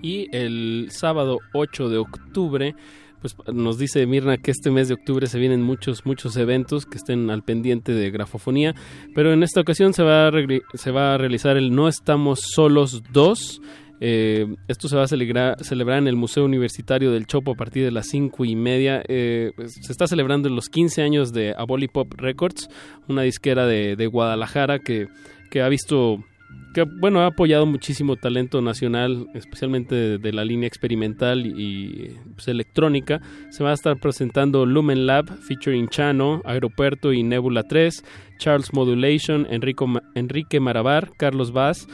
Y el sábado 8 de octubre, pues nos dice Mirna que este mes de octubre se vienen muchos, muchos eventos que estén al pendiente de grafofonía. Pero en esta ocasión se va se va a realizar el No Estamos Solos 2. Eh, esto se va a celebrar, celebrar en el Museo Universitario del Chopo a partir de las cinco y media. Eh, pues, se está celebrando los 15 años de Aboli Pop Records, una disquera de, Guadalajara que, que ha visto que bueno ha apoyado muchísimo talento nacional, especialmente de, la línea experimental y pues, electrónica. Se va a estar presentando Lumen Lab, featuring Chano, Aeropuerto y Nebula 3, Charles Modulation, Enrico, Enrique Maravar, Carlos Vaz.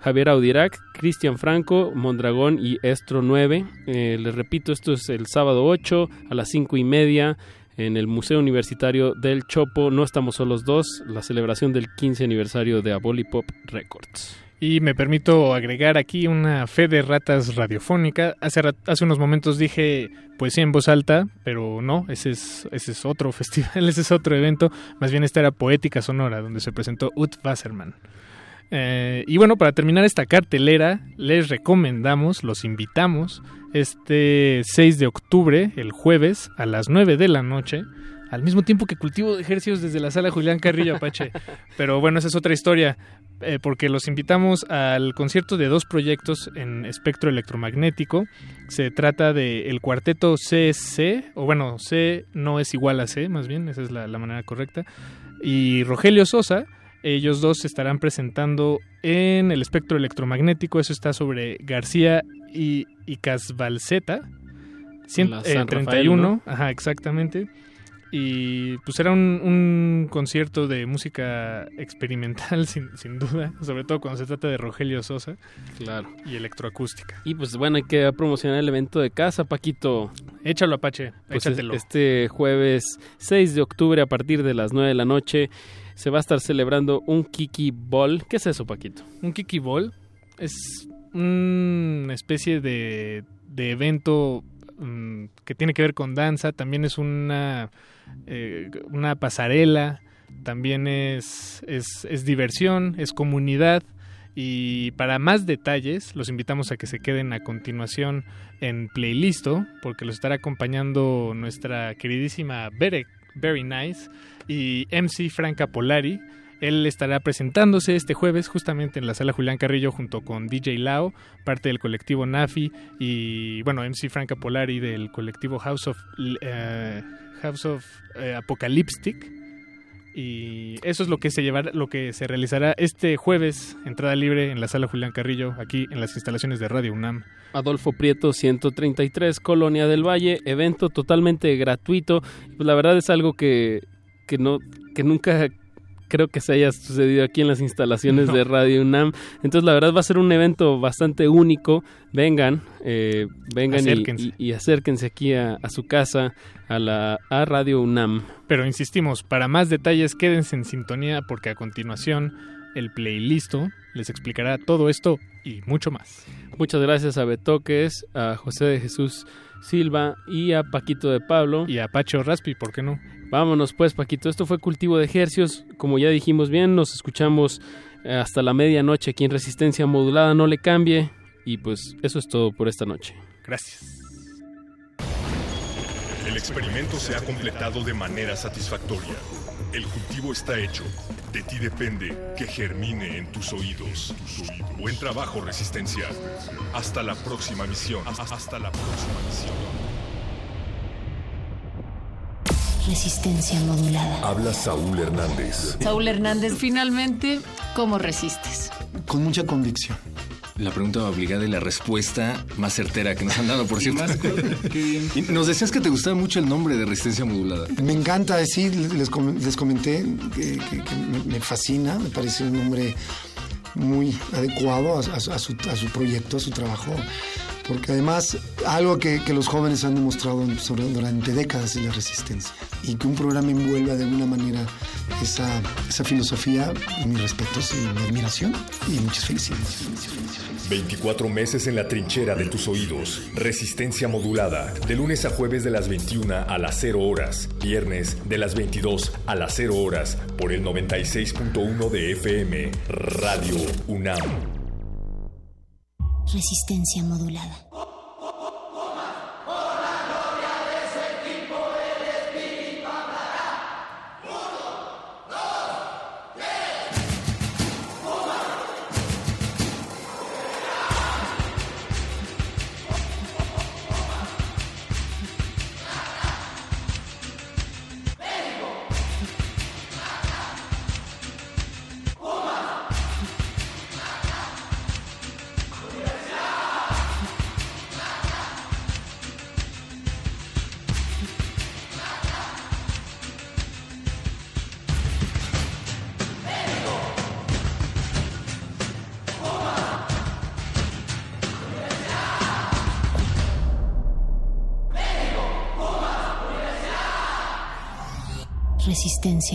Javier Audirac, Cristian Franco, Mondragón y Estro 9. Eh, les repito, esto es el sábado 8 a las 5 y media en el Museo Universitario del Chopo. No estamos solos dos, la celebración del 15 aniversario de Aboli Pop Records. Y me permito agregar aquí una fe de ratas radiofónica. Hace, hace unos momentos dije poesía en voz alta, pero no, ese es, ese es otro festival, ese es otro evento. Más bien esta era Poética Sonora, donde se presentó Ut Wasserman. Eh, y bueno, para terminar esta cartelera, les recomendamos, los invitamos, este 6 de octubre, el jueves, a las 9 de la noche, al mismo tiempo que cultivo de ejercicios desde la sala Julián Carrillo Apache. Pero bueno, esa es otra historia, eh, porque los invitamos al concierto de dos proyectos en espectro electromagnético. Se trata de el cuarteto CC, o bueno, C no es igual a C, más bien, esa es la, la manera correcta. Y Rogelio Sosa, ellos dos se estarán presentando en el espectro electromagnético. Eso está sobre García y, y Casbalceta. En la San 31, Rafael, ¿no? ajá, exactamente. Y pues era un, un concierto de música experimental, sin, sin duda, sobre todo cuando se trata de Rogelio Sosa. Claro. Y electroacústica. Y pues bueno, hay que promocionar el evento de casa, Paquito. Échalo, Apache, Pues échatelo. este jueves 6 de octubre a partir de las 9 de la noche se va a estar celebrando un Kiki Ball. ¿Qué es eso, Paquito? Un Kiki Ball es una especie de, evento mm, que tiene que ver con danza, también es una, eh, una pasarela, también es, es, es diversión, es comunidad. Y para más detalles, los invitamos a que se queden a continuación en Playlisto, porque los estará acompañando nuestra queridísima Bere, Very Nice y MC Franca Polari. Él estará presentándose este jueves justamente en la sala Julián Carrillo junto con DJ Lao, parte del colectivo Nafi y bueno, MC Franca Polari del colectivo House of eh, House of eh, Apocalyptic. Y eso es lo que se llevará, lo que se realizará este jueves, entrada libre en la sala Julián Carrillo, aquí en las instalaciones de Radio UNAM. Adolfo Prieto 133, Colonia del Valle, evento totalmente gratuito. Pues la verdad es algo que, que no que nunca creo que se haya sucedido aquí en las instalaciones No. de Radio UNAM. Entonces la verdad va a ser un evento bastante único. Vengan, eh, vengan y- Acérquense. Y, y acérquense aquí a, a su casa, a la a Radio UNAM. Pero insistimos, para más detalles quédense en sintonía porque a continuación el playlisto les explicará todo esto y mucho más. Muchas gracias a Betoques, a José de Jesús Silva y a Paquito de Pablo. Y a Pacho Raspi, ¿por qué no? Vámonos pues, Paquito. Esto fue Cultivo de Ejercios. Como ya dijimos bien, nos escuchamos eh, hasta la medianoche aquí en Resistencia Modulada. No le cambie. Y pues eso es todo por esta noche. Gracias. El experimento se ha completado de manera satisfactoria. El cultivo está hecho. De ti depende que germine en tus oídos. Buen trabajo, Resistencia. Hasta la próxima misión. Hasta la próxima misión. Resistencia modulada. Habla Saúl Hernández. Saúl Hernández, finalmente, ¿cómo resistes? Con mucha convicción. La pregunta obligada y la respuesta más certera que nos han dado, por cierto. Y nos decías que te gustaba mucho el nombre de Resistencia Modulada. Me encanta decir, les, com- les comenté que, que- que me, fascina, me parece un nombre muy adecuado a, a su- a su, a su proyecto, a su trabajo, porque además algo que, que los jóvenes han demostrado sobre- durante décadas es la resistencia y que un programa envuelva de alguna manera esa, esa filosofía, mis respetos y mi admiración y muchas felicidades. 24 meses en la trinchera de tus oídos. Resistencia modulada. De lunes a jueves de las 21 a las 0 horas. Viernes de las 22 a las 0 horas. Por el 96.1 de FM. Radio UNAM. Resistencia modulada.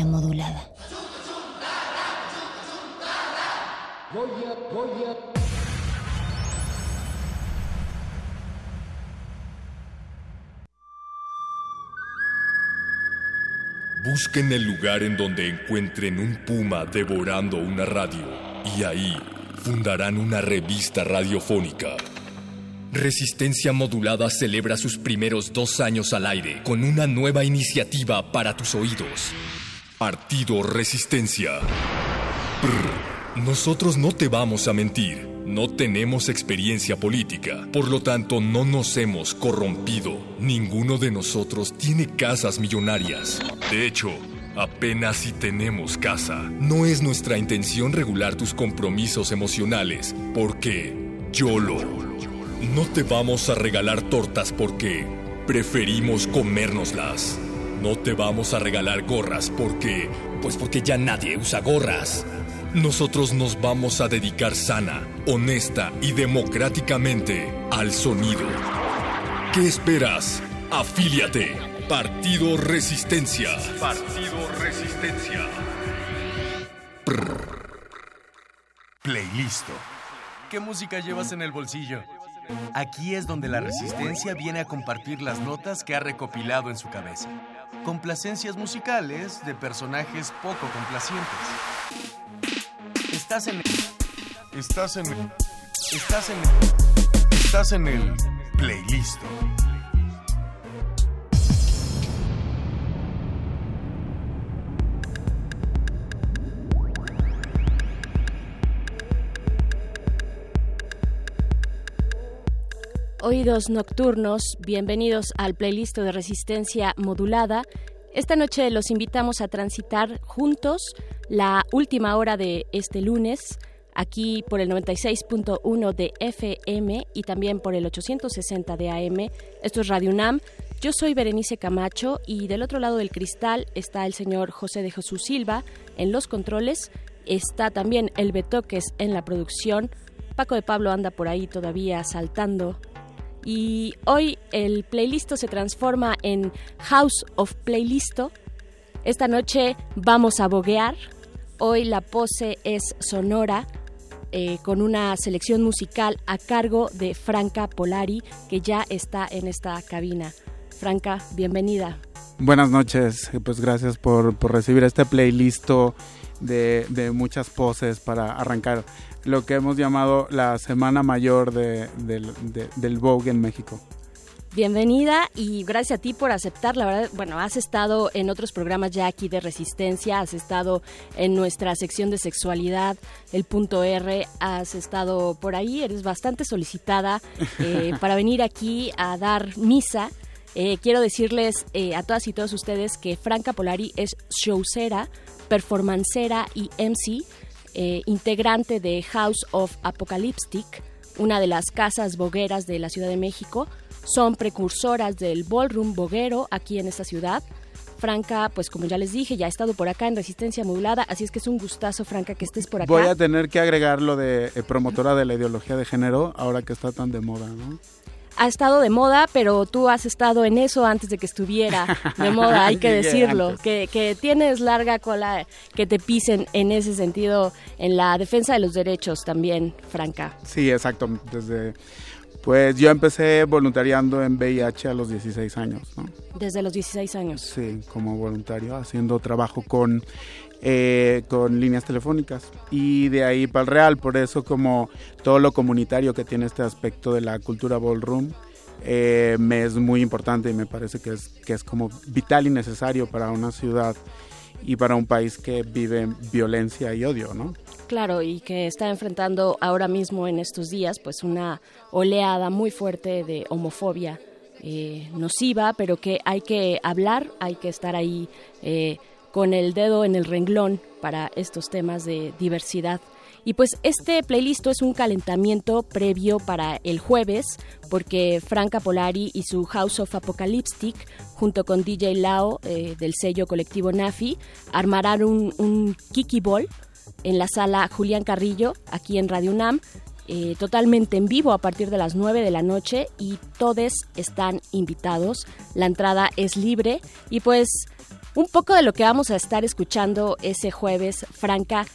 Modulada. Busquen el lugar en donde encuentren un puma devorando una radio. Y ahí fundarán una revista radiofónica. Resistencia Modulada celebra sus primeros dos años al aire con una nueva iniciativa para tus oídos. Partido Resistencia. Nosotros no te vamos a mentir. No tenemos experiencia política, por lo tanto no nos hemos corrompido. Ninguno de nosotros tiene casas millonarias. De hecho, apenas si tenemos casa. No es nuestra intención regular tus compromisos emocionales, porque YOLO. No te vamos a regalar tortas porque preferimos comérnoslas. No te vamos a regalar gorras porque... Pues porque ya nadie usa gorras. Nosotros nos vamos a dedicar sana, honesta y democráticamente al sonido. ¿Qué esperas? Afíliate. Partido Resistencia. Partido Resistencia. Playlist. ¿Qué música llevas en el bolsillo? Aquí es donde la resistencia viene a compartir las notas que ha recopilado en su cabeza. Complacencias musicales de personajes poco complacientes. Estás en el... Estás en el... Estás en el... Estás en el playlist. Oídos nocturnos, bienvenidos al playlist de resistencia modulada. Esta noche los invitamos a transitar juntos la última hora de este lunes, aquí por el 96.1 de FM y también por el 860 de AM. Esto es Radio UNAM. Yo soy Berenice Camacho y del otro lado del cristal está el señor José de Jesús Silva en los controles. Está también el Betoques en la producción. Paco de Pablo anda por ahí todavía saltando y hoy el playlist se transforma en House of Playlisto. Esta noche vamos a boguear. Hoy la pose es sonora eh, con una selección musical a cargo de Franca Polari que ya está en esta cabina. Franca, bienvenida. Buenas noches, pues gracias por, por recibir este playlist de, de muchas poses para arrancar lo que hemos llamado la Semana Mayor de, del Vogue en México. Bienvenida y gracias a ti por aceptar. La verdad, bueno, has estado en otros programas ya aquí de Resistencia, has estado en nuestra sección de sexualidad, el punto R, has estado por ahí, eres bastante solicitada eh, para venir aquí a dar misa. Eh, quiero decirles eh, a todas y todos ustedes que Franca Polari es showcera, performancera y MC eh, integrante de House of Apocalyptic, una de las casas bogueras de la Ciudad de México. Son precursoras del ballroom boguero aquí en esta ciudad. Franca, pues como ya les dije, ya ha estado por acá en Resistencia Modulada, así es que es un gustazo, Franca, que estés por acá. Voy a tener que agregar lo de eh, promotora de la ideología de género, ahora que está tan de moda, ¿no? Ha estado de moda, pero tú has estado en eso antes de que estuviera de moda, hay que decirlo, que, que, tienes larga cola que te pisen en ese sentido, en la defensa de los derechos también, Franca. Sí, exacto, desde... Pues yo empecé voluntariando en VIH a los 16 años, ¿no? Desde los 16 años. Sí, como voluntario, haciendo trabajo con eh, con líneas telefónicas y de ahí para el real, por eso como todo lo comunitario que tiene este aspecto de la cultura ballroom eh, me es muy importante y me parece que es, que es como vital y necesario para una ciudad y para un país que vive violencia y odio, ¿no? Claro, y que está enfrentando ahora mismo en estos días pues una oleada muy fuerte de homofobia eh, nociva, pero que hay que hablar, hay que estar ahí eh, con el dedo en el renglón para estos temas de diversidad. Y pues este playlist es un calentamiento previo para el jueves, porque Franca Polari y su House of Apocalyptic, junto con DJ Lao eh, del sello colectivo Nafi, armarán un, Kiki Ball en la sala Julián Carrillo, aquí en Radio UNAM, eh, totalmente en vivo a partir de las 9 de la noche y todos están invitados. La entrada es libre y pues un poco de lo que vamos a estar escuchando ese jueves, Franca.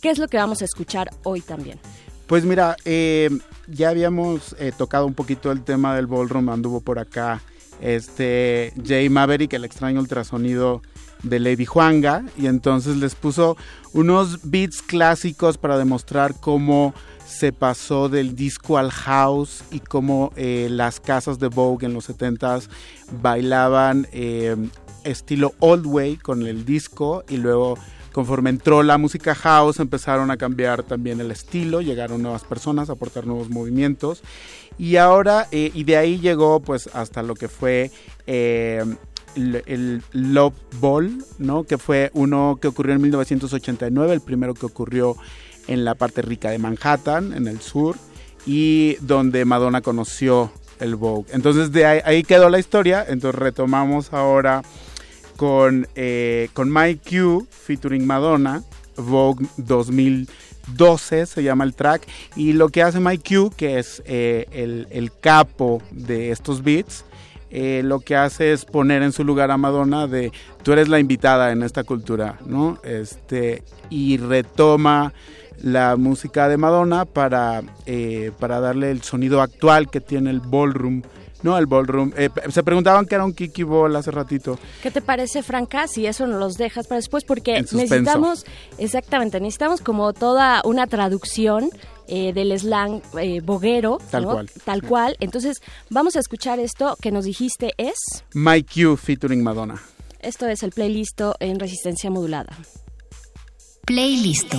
¿Qué es lo que vamos a escuchar hoy también? Pues mira, eh, ya habíamos eh, tocado un poquito el tema del ballroom, anduvo por acá este Jay Maverick, el extraño ultrasonido de Lady Juanga y entonces les puso unos beats clásicos para demostrar cómo se pasó del disco al house y cómo eh, las casas de Vogue en los 70s bailaban estilo old way con el disco y luego conforme entró la música house empezaron a cambiar también el estilo, llegaron nuevas personas a aportar nuevos movimientos y ahora eh, y de ahí llegó pues hasta lo que fue el, Love Ball, ¿no? Que fue uno que ocurrió en 1989, el primero que ocurrió en la parte rica de Manhattan, en el sur, y donde Madonna conoció el Vogue. Entonces de ahí, quedó la historia, entonces retomamos ahora con, eh, con Q featuring Madonna, Vogue 2012 se llama el track, y lo que hace Mike Q, que es eh, el, el capo de estos beats, eh, lo que hace es poner en su lugar a Madonna de tú eres la invitada en esta cultura, ¿no? Este, y retoma la música de Madonna para, eh, para darle el sonido actual que tiene el ballroom. No, el ballroom. Eh, se preguntaban qué era un Kiki Ball hace ratito. ¿Qué te parece, Franca? Si eso nos los dejas para después, porque necesitamos, exactamente, necesitamos como toda una traducción eh, del slang eh, boguero. Tal cual. Tal cual. Entonces, vamos a escuchar esto que nos dijiste es... My Q featuring Madonna. Esto es el playlist en resistencia modulada. Playlist.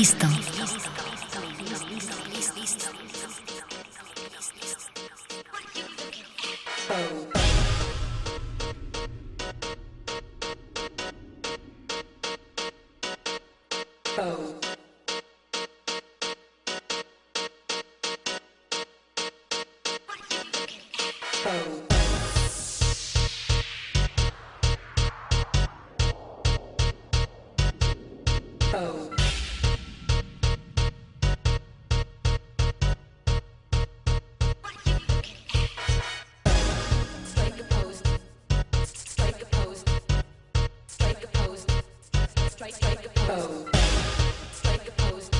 Playlist. strike a pose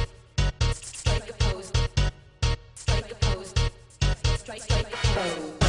strike a pose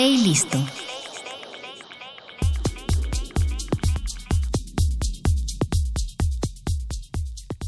Playlist.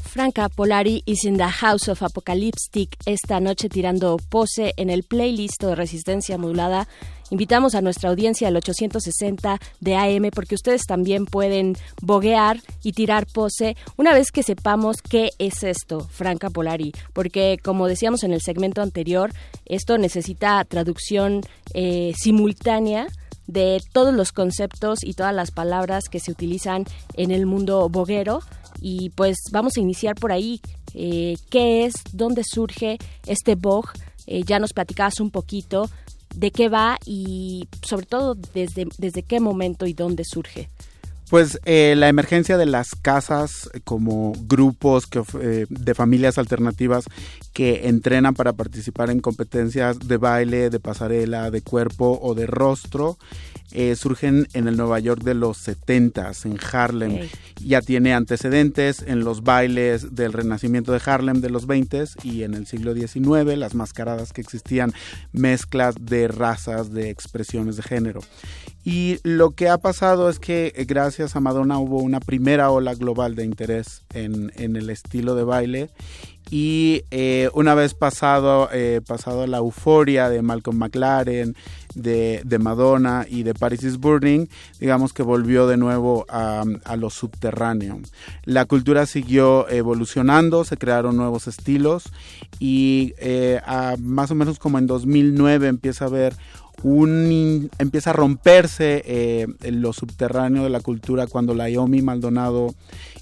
Franca Polari is in the House of Apocalyptic esta noche tirando pose en el playlist de Resistencia Modulada. Invitamos a nuestra audiencia al 860 de AM porque ustedes también pueden boguear y tirar pose una vez que sepamos qué es esto, Franca Polari. Porque como decíamos en el segmento anterior, esto necesita traducción eh, simultánea de todos los conceptos y todas las palabras que se utilizan en el mundo boguero. Y pues vamos a iniciar por ahí. Eh, ¿Qué es? ¿Dónde surge este bog? Eh, ya nos platicabas un poquito de qué va y sobre todo desde, desde qué momento y dónde surge. Pues eh, la emergencia de las casas como grupos que, eh, de familias alternativas que entrenan para participar en competencias de baile, de pasarela, de cuerpo o de rostro, eh, surgen en el Nueva York de los 70s, en Harlem. Ya tiene antecedentes en los bailes del renacimiento de Harlem de los 20s y en el siglo XIX, las mascaradas que existían, mezclas de razas, de expresiones de género. Y lo que ha pasado es que eh, gracias a Madonna hubo una primera ola global de interés en, en el estilo de baile y eh, una vez pasado, eh, pasado la euforia de Malcolm McLaren, de, de Madonna y de Paris is Burning, digamos que volvió de nuevo a, a lo subterráneo. La cultura siguió evolucionando, se crearon nuevos estilos y eh, más o menos como en 2009 empieza a haber un empieza a romperse eh, lo subterráneo de la cultura cuando Laomi Maldonado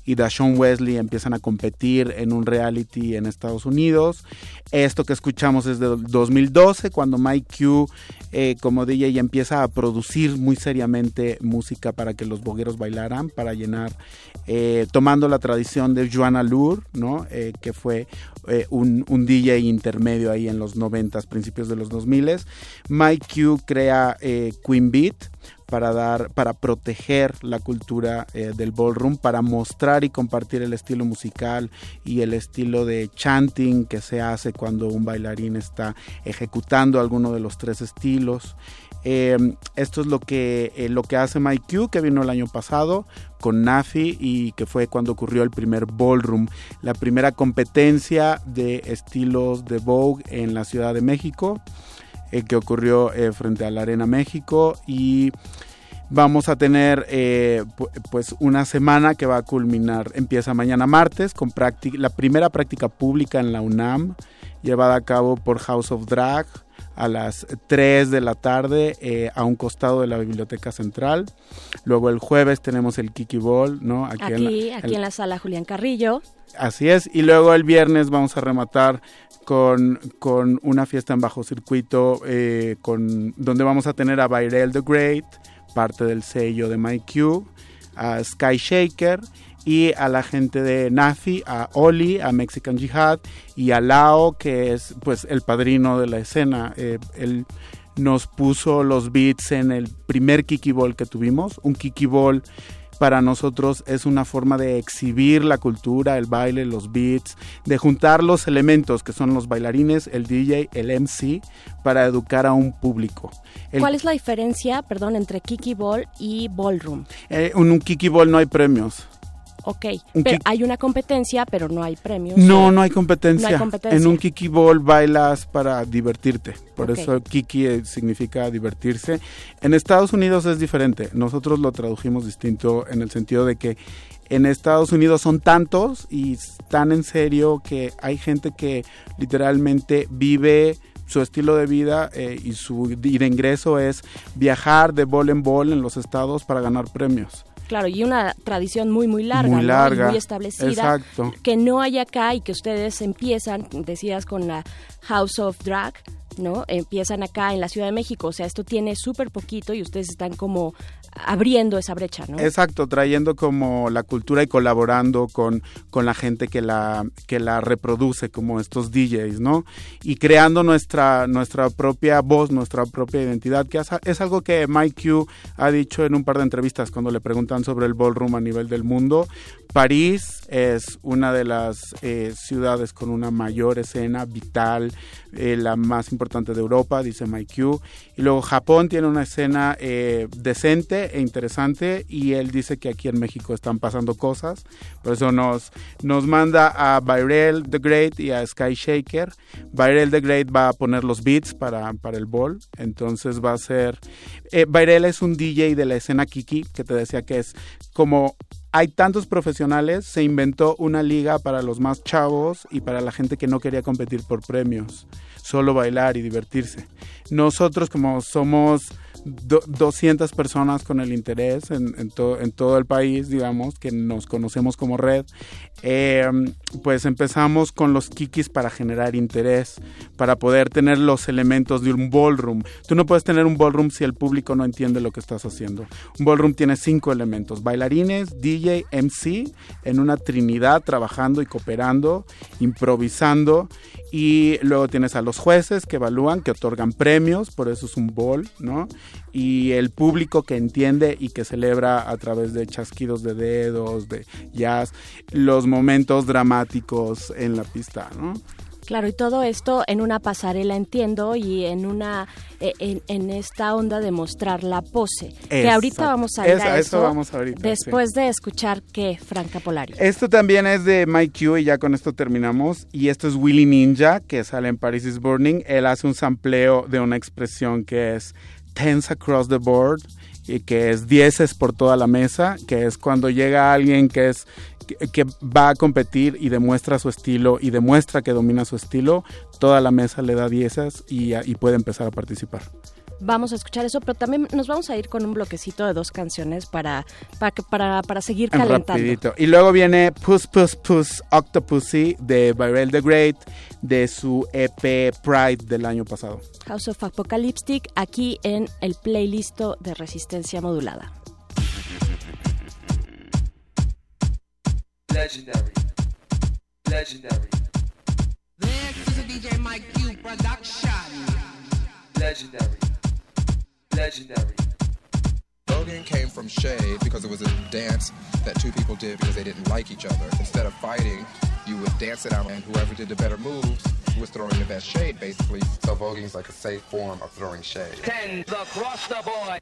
y Dashon Wesley empiezan a competir en un reality en Estados Unidos. Esto que escuchamos es de 2012, cuando Mike Q, eh, como DJ, empieza a producir muy seriamente música para que los bogueros bailaran, para llenar, eh, tomando la tradición de Joanna Lur, ¿no? Eh, que fue un, un, DJ intermedio ahí en los 90, principios de los 2000. Mike Q crea Queen Beat para dar, para proteger la cultura eh, del ballroom, para mostrar y compartir el estilo musical y el estilo de chanting que se hace cuando un bailarín está ejecutando alguno de los tres estilos. Em, esto es lo que, eh, lo que hace Mike Q, que vino el año pasado con Nafi y que fue cuando ocurrió el primer ballroom, la primera competencia de estilos de Vogue en la Ciudad de México. Eh, que ocurrió eh, frente a la Arena México y vamos a tener eh, pues una semana que va a culminar, empieza mañana martes con la primera práctica pública en la UNAM llevada a cabo por House of Drag a las 3 de la tarde a un costado de la Biblioteca Central. Luego el jueves tenemos el Kiki Ball, ¿no? Aquí, aquí, en la sala Julián Carrillo. Así es, y luego el viernes vamos a rematar con, con una fiesta en bajo circuito eh, con, donde vamos a tener a Bairel the Great, parte del sello de MyQ, a Sky Shaker y a la gente de Nafi, a Oli, a Mexican Jihad y a Lao, que es pues el padrino de la escena. Eh, él nos puso los beats en el primer Kiki Ball que tuvimos, un Kiki Ball para nosotros es una forma de exhibir la cultura, el baile, los beats, de juntar los elementos que son los bailarines, el DJ, el MC, para educar a un público. ¿Cuál es la diferencia, perdón, entre Kiki Ball y Ballroom? Eh, en un Kiki Ball no hay premios. Ok, pero hay una competencia, pero no hay premios. No, no hay competencia. En un Kiki Ball bailas para divertirte. Por eso Kiki eh, significa divertirse. En Estados Unidos es diferente. Nosotros lo tradujimos distinto en el sentido de que en Estados Unidos son tantos y tan en serio que hay gente que literalmente vive su estilo de vida eh, y su de ingreso es viajar de bol en bol en los estados para ganar premios. Claro, y una tradición muy, muy larga, muy, larga. muy establecida, que no hay acá y que ustedes empiezan, decías, con la House of Drag, ¿no? Empiezan acá en la Ciudad de México, o sea, esto tiene súper poquito y ustedes están como abriendo esa brecha, ¿no? Exacto, trayendo como la cultura y colaborando con, con la gente que la, que la reproduce, como estos DJs, ¿no? Y creando nuestra, nuestra propia voz, nuestra propia identidad, que es, algo que Mike Q ha dicho en un par de entrevistas cuando le preguntan sobre el ballroom a nivel del mundo. París es una de las eh, ciudades con una mayor escena vital, eh, la más importante de Europa, dice Mike Q. Y luego Japón tiene una escena eh, decente e interesante y él dice que aquí en México están pasando cosas. Por eso nos, nos manda a Byrell the Great y a Sky Shaker. Byrell the Great va a poner los beats para, para el ball. Entonces va a ser... Eh, es un DJ de la escena Kiki, que te decía que es como hay tantos profesionales, se inventó una liga para los más chavos y para la gente que no quería competir por premios, solo bailar y divertirse. Nosotros como somos 200 personas con el interés en, en, en, todo el país, digamos, que nos conocemos como red, em, pues empezamos con los kikis para generar interés, para poder tener los elementos de un ballroom. Tú no puedes tener un ballroom si el público no entiende lo que estás haciendo. Un ballroom tiene cinco elementos, bailarines, DJ, MC, en una trinidad trabajando y cooperando, improvisando y luego tienes a los jueces que evalúan, que otorgan premios, por eso es un ball, ¿no? Y el público que entiende y que celebra a través de chasquidos de dedos, de jazz, los momentos dramáticos en la pista, ¿no? Claro, y todo esto en una pasarela, entiendo, y en una e, en, esta onda de mostrar la pose. Que ahorita vamos a ir a eso, vamos ahorita, después de escuchar qué, Franca Polario. Esto también es de Mike Q y ya con esto terminamos. Y esto es Willy Ninja, que sale en Paris is Burning. Él hace un sampleo de una expresión que es tense across the board y que es dieces por toda la mesa, que es cuando llega alguien que es que, va a competir y demuestra su estilo y demuestra que domina su estilo, toda la mesa le da diezas y, y puede empezar a participar. Vamos a escuchar eso, pero también nos vamos a ir con un bloquecito de dos canciones para, para, para, para seguir calentando. Rapidito. Y luego viene Puss Puss Puss Octopussy de Viral the Great de su EP Pride del año pasado. House of Apocalyptic aquí en el playlist de Resistencia Modulada. Legendary. Legendary. This is a DJ Mike Q production. Legendary. Legendary. Voguing came from shade because it was a dance that two people did because they didn't like each other. Instead of fighting, you would dance it out, and whoever did the better moves was throwing the best shade, basically. So voguing is like a safe form of throwing shade. Ten, the cross the boy.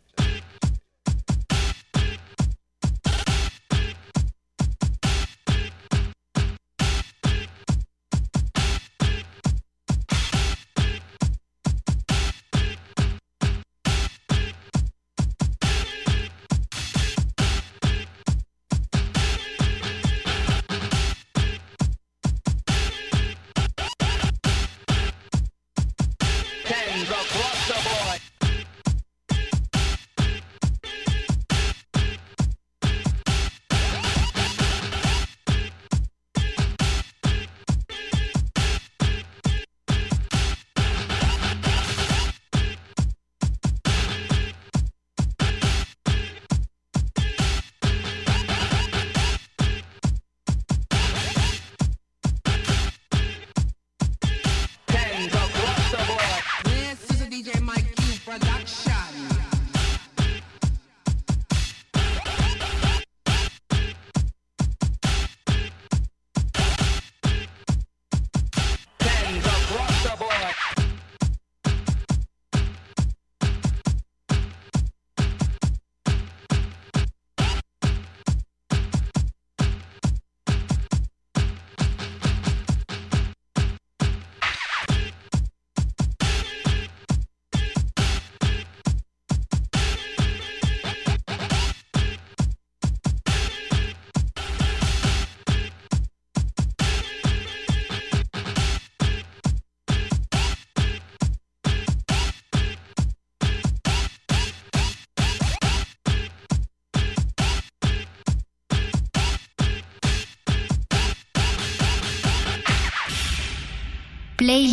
play.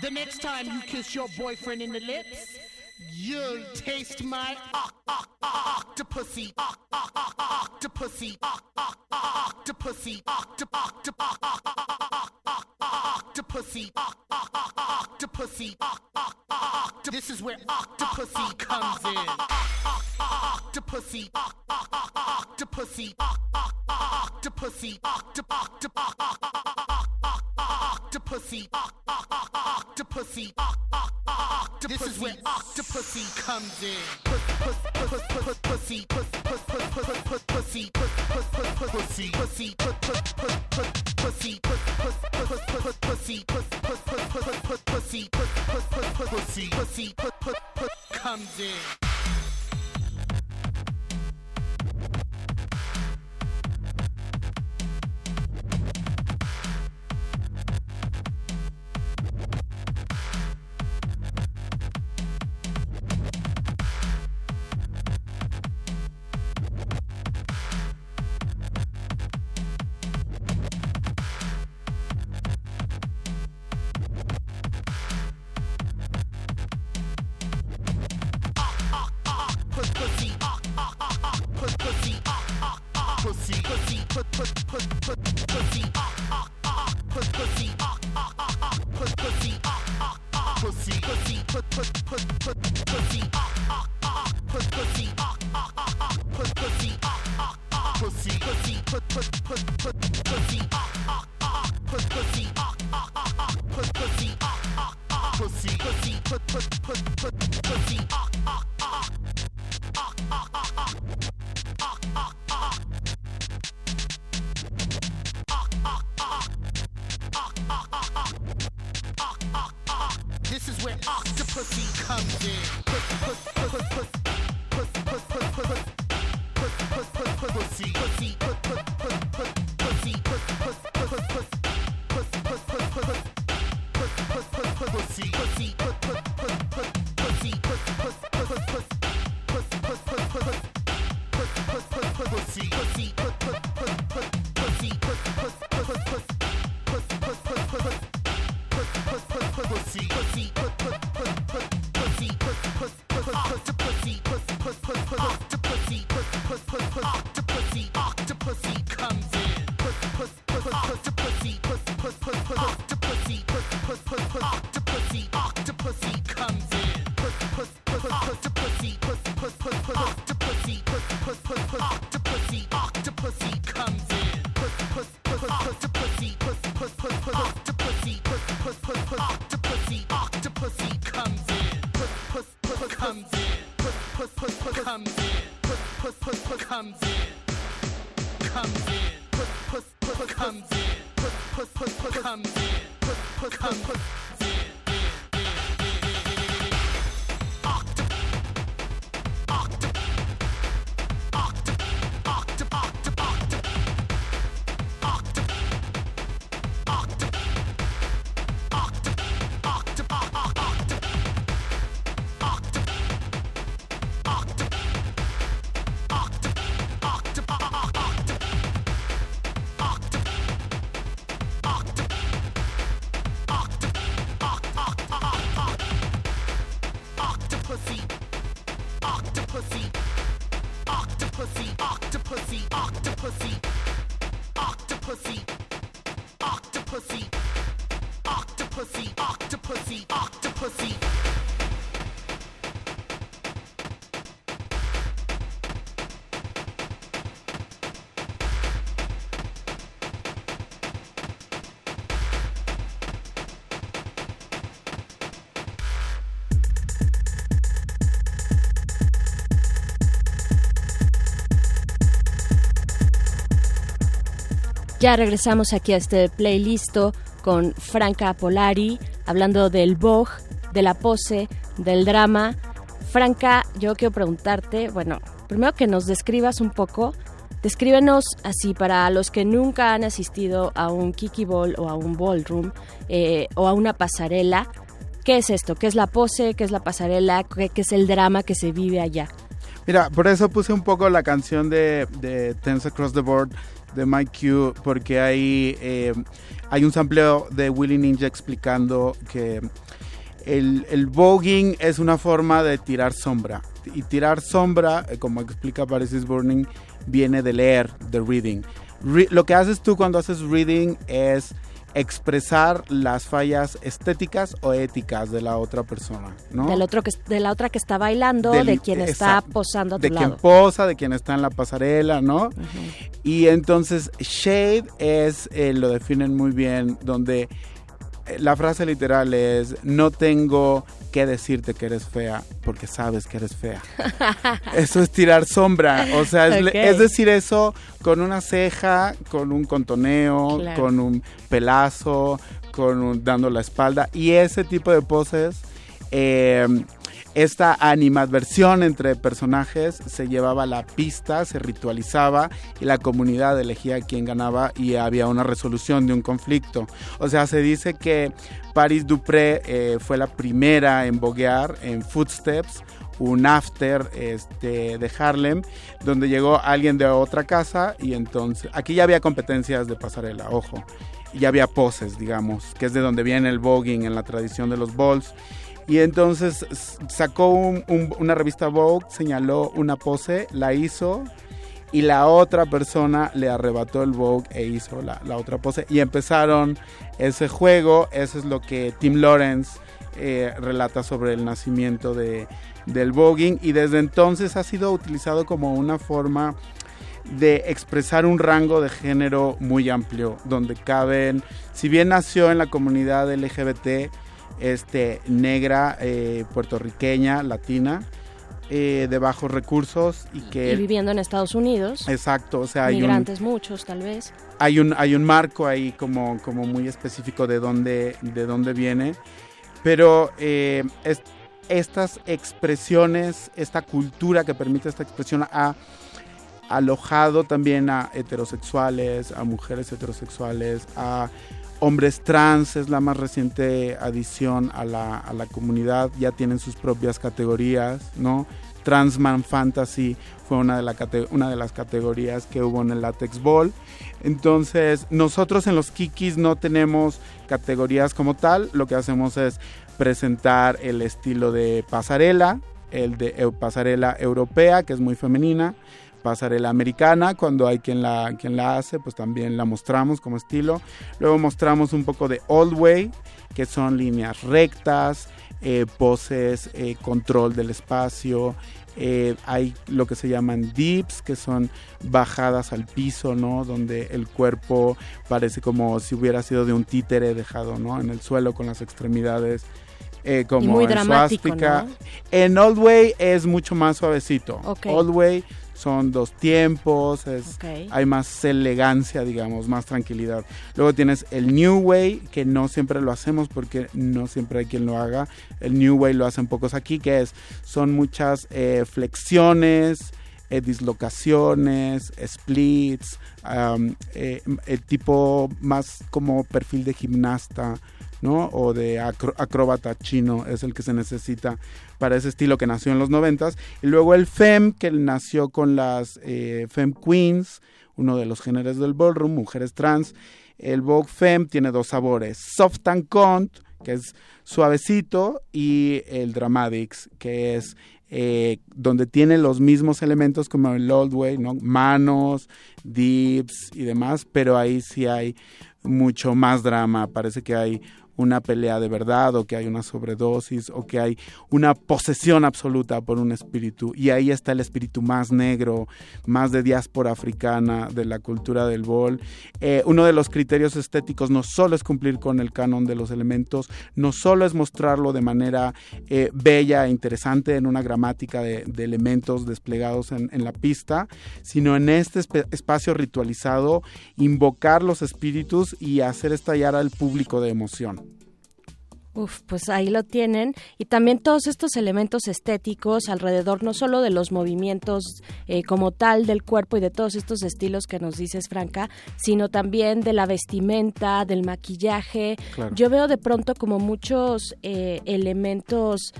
The next time you kiss your boyfriend in the lips, you'll taste my octopussy, octopusy octopussy, octopussy, octopusy octopussy, octopussy. This is where octopusy comes in. Octopusy octopussy, octopusy octopussy, octop, octop, octopussy, octopussy, octopussy. This is where octopussy comes in. Pussy, pussy, pussy, pussy, pussy, pussy, pussy, pussy, pussy, pussy, pussy, comes in. Ya regresamos aquí a este playlist con Franca Polari, hablando del Vogue, de la pose, del drama. Franca, yo quiero preguntarte, bueno, primero que nos describas un poco, descríbenos así para los que nunca han asistido a un Kiki Ball o a un ballroom eh, o a una pasarela, ¿qué es esto? ¿Qué es la pose? ¿Qué es la pasarela? ¿Qué, es el drama que se vive allá? Mira, por eso puse un poco la canción de, de Tense Across the Board de Mike Q, porque hay, eh, hay un sampleo de Willy Ninja explicando que el, el voguing es una forma de tirar sombra. Y tirar sombra, eh, como explica Paris Burning, viene de leer, de reading. Re- lo que haces tú cuando haces reading es expresar las fallas estéticas o éticas de la otra persona, ¿no? Del otro que, de la otra que está bailando, Del- de quien está exacto. posando a tu de quien posa, de quien está en la pasarela, ¿no? Y entonces Shade es, eh, lo definen muy bien, donde eh, la frase literal es, no tengo que decirte que eres fea porque sabes que eres fea. Eso es tirar sombra, o sea, es, decir eso con una ceja, con un contoneo, Claro. con un pelazo, con un- dando la espalda y ese tipo de poses. eh, esta animadversión entre personajes se llevaba a la pista, se ritualizaba y la comunidad elegía quién ganaba y había una resolución de un conflicto. O sea, se dice que Paris Dupré eh, fue la primera en boguear en Footsteps, un after este, de Harlem, donde llegó alguien de otra casa y entonces, aquí ya había competencias de pasarela, ojo, ya había poses, digamos, que es de donde viene el voguing en la tradición de los balls. Y entonces sacó un- un- una revista Vogue, señaló una pose, la hizo y la otra persona le arrebató el Vogue e hizo la, la otra pose. Y empezaron ese juego, eso es lo que Tim Lawrence eh, relata sobre el nacimiento de, del voguing y desde entonces ha sido utilizado como una forma de expresar un rango de género muy amplio, donde caben, si bien nació en la comunidad LGBT, este, negra, eh, puertorriqueña, latina, eh, de bajos recursos y que... Y viviendo en Estados Unidos. Exacto, o sea, hay un, Migrantes muchos, tal vez. hay un, hay un marco ahí como, como muy específico de dónde, de dónde viene. Pero eh, es- estas expresiones, esta cultura que permite esta expresión ha alojado también a heterosexuales, a mujeres heterosexuales, a hombres trans, es la más reciente adición a la, comunidad, ya tienen sus propias categorías, ¿no? Transman Fantasy fue una de, una de las categorías que hubo en el Latex Ball. Entonces, nosotros en los Kikis no tenemos categorías como tal, lo que hacemos es presentar el estilo de pasarela, el de pasarela europea, que es muy femenina, pasarela americana, cuando hay quien la, quien la hace, pues también la mostramos como estilo. Luego mostramos un poco de Old Way, que son líneas rectas, eh, poses, eh, control del espacio. eh, hay lo que se llaman dips, que son bajadas al piso, ¿no? Donde el cuerpo parece como si hubiera sido de un títere dejado, ¿no? En el suelo con las extremidades. eh, como muy en dramático, suástica. ¿no? En Old Way es mucho más suavecito. Old Way son dos tiempos, es, hay más elegancia, digamos, más tranquilidad. Luego tienes el New Way, que no siempre lo hacemos porque no siempre hay quien lo haga. El New Way lo hacen pocos aquí, que es, son muchas eh, flexiones, eh, dislocaciones, splits, eh, el tipo más como perfil de gimnasta, ¿no? O de acro- acróbata chino es el que se necesita para ese estilo que nació en los noventas. Y luego el Fem, que nació con las eh, Fem Queens, uno de los géneros del ballroom, mujeres trans. El Vogue Femme tiene dos sabores, Soft and Cont, que es suavecito, y el Dramatics, que es eh, donde tiene los mismos elementos como el Old Way, ¿no? Manos, dips y demás, pero ahí sí hay mucho más drama, parece que hay una pelea de verdad o que hay una sobredosis o que hay una posesión absoluta por un espíritu y ahí está el espíritu más negro, más de diáspora africana, de la cultura del bol. Eh, uno de los criterios estéticos no solo es cumplir con el canon de los elementos, no solo es mostrarlo de manera eh, bella e interesante en una gramática de, elementos desplegados en, la pista, sino en este espacio ritualizado, invocar los espíritus y hacer estallar al público de emoción. Uf, pues ahí lo tienen. Y también todos estos elementos estéticos alrededor, no solo de los movimientos eh, como tal del cuerpo y de todos estos estilos que nos dices, Franca, sino también de la vestimenta, del maquillaje. Claro. Yo veo de pronto como muchos eh, elementos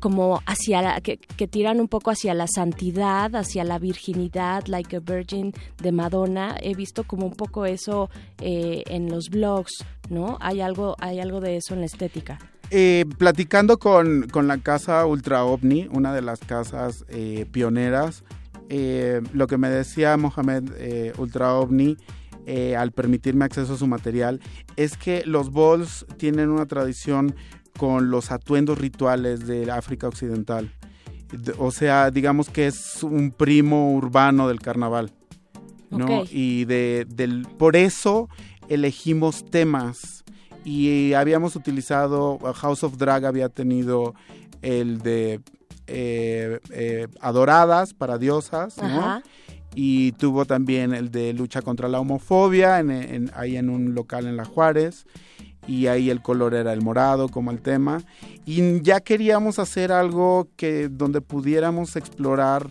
como hacia la, que, tiran un poco hacia la santidad, hacia la virginidad, like a virgin de Madonna. He visto como un poco eso eh, en los blogs, ¿no? Hay algo, hay algo de eso en la estética. Eh, platicando con, con la casa Ultra OVNI, una de las casas eh, pioneras, lo que me decía Mohamed Ultra OVNI al permitirme acceso a su material es que los balls tienen una tradición con los atuendos rituales de África Occidental. De- O sea, digamos que es un primo urbano del carnaval. ¿no? Y de, del, por eso elegimos temas. Y habíamos utilizado, House of Drag había tenido el de eh, eh, Adoradas para diosas, ¿no? Y tuvo también el de lucha contra la homofobia, en, en- ahí en un local en La Juárez. Y ahí el color era el morado como el tema. Y ya queríamos hacer algo que donde pudiéramos explorar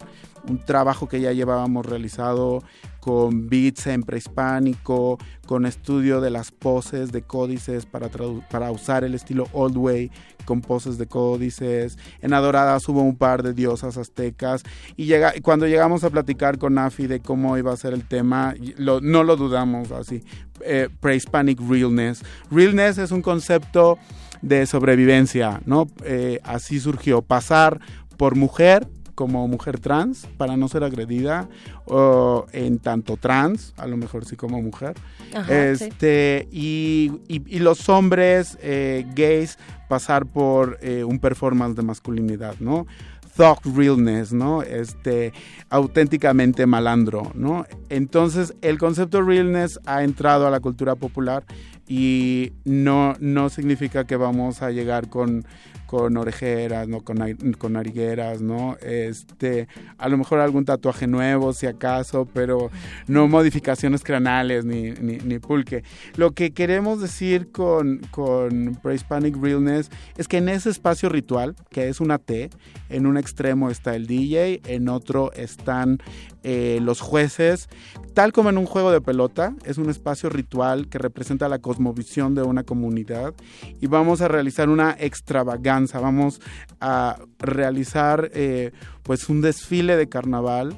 un trabajo que ya llevábamos realizado con beats en prehispánico, con estudio de las poses de códices para, para usar el estilo old way con poses de códices. En Adoradas hubo un par de diosas aztecas y llega, cuando llegamos a platicar con Afi de cómo iba a ser el tema, no lo dudamos así. Eh, Prehispanic Realness. Realness es un concepto de sobrevivencia, ¿no? Eh, así surgió, pasar por mujer como mujer trans para no ser agredida o en tanto trans, a lo mejor sí como mujer. Ajá, sí. este y, y- y los hombres eh, gays pasar por eh, un performance de masculinidad, ¿no? Thug realness, ¿no? Este, auténticamente malandro, ¿no? Entonces, el concepto realness ha entrado a la cultura popular y no, no significa que vamos a llegar con, con orejeras, ¿no? Con, con narigueras, ¿no? Este, a lo mejor algún tatuaje nuevo, si acaso, pero no modificaciones cranales ni, ni, ni pulque. Lo que queremos decir con, con Prehispanic Realness es que en ese espacio ritual, que es una T, en un extremo está el DJ, en otro están eh, los jueces, tal como en un juego de pelota, es un espacio ritual que representa la cosmovisión de una comunidad y vamos a realizar una extravaganza, vamos a realizar eh, pues un desfile de carnaval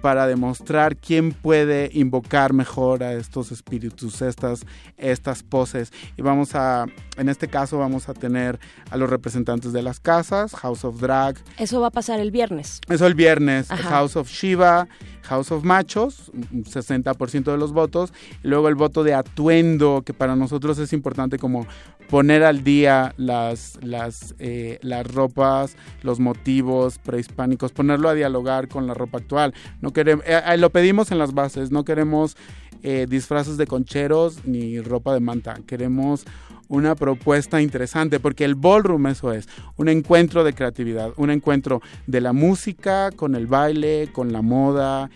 para demostrar quién puede invocar mejor a estos espíritus, estas, estas poses. Y vamos a, en este caso vamos a tener a los representantes de las casas, House of Drag. Eso va a pasar el viernes. Eso el viernes, Ajá. House of Shiva, House of Machos, un 60% de los votos, y luego el voto de atuendo, que para nosotros es importante como poner al día las, las, eh, las ropas, los motivos prehispánicos, ponerlo a dialogar con la ropa actual. No queremos, eh, eh, lo pedimos en las bases, no queremos eh, disfraces de concheros ni ropa de manta, queremos una propuesta interesante, porque el ballroom eso es, un encuentro de creatividad, un encuentro de la música con el baile, con la moda.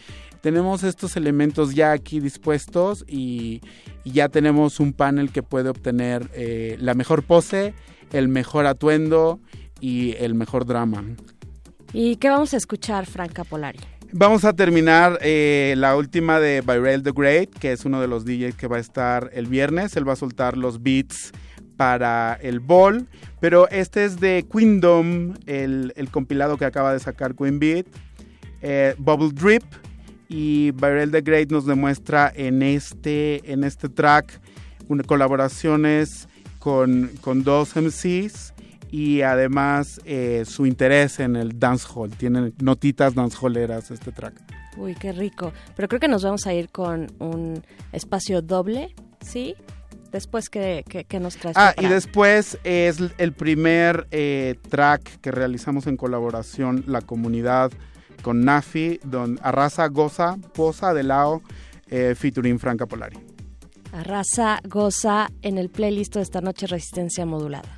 Tenemos estos elementos ya aquí dispuestos y, y ya tenemos un panel que puede obtener eh, la mejor pose, el mejor atuendo y el mejor drama. ¿Y qué vamos a escuchar, Franca Polari? Vamos a terminar eh, la última de Byrell the Great, que es uno de los DJs que va a estar el viernes. Él va a soltar los beats para el ball, pero este es de Queendom, el, el compilado que acaba de sacar Queen Beat, eh, Bubble Drip, y Byrell the Great nos demuestra en este, en este track una, colaboraciones con, con dos MCs y además eh, su interés en el dancehall. Tiene notitas dancehalleras este track. Uy, qué rico. Pero creo que nos vamos a ir con un espacio doble, ¿sí? Después que, que, que nos traes. Ah, y después es el primer eh, track que realizamos en colaboración la comunidad con Nafi, don Arrasa Goza, Poza de Lao, eh, featuring Franca Polari. Arrasa, goza en el playlist de esta noche Resistencia Modulada.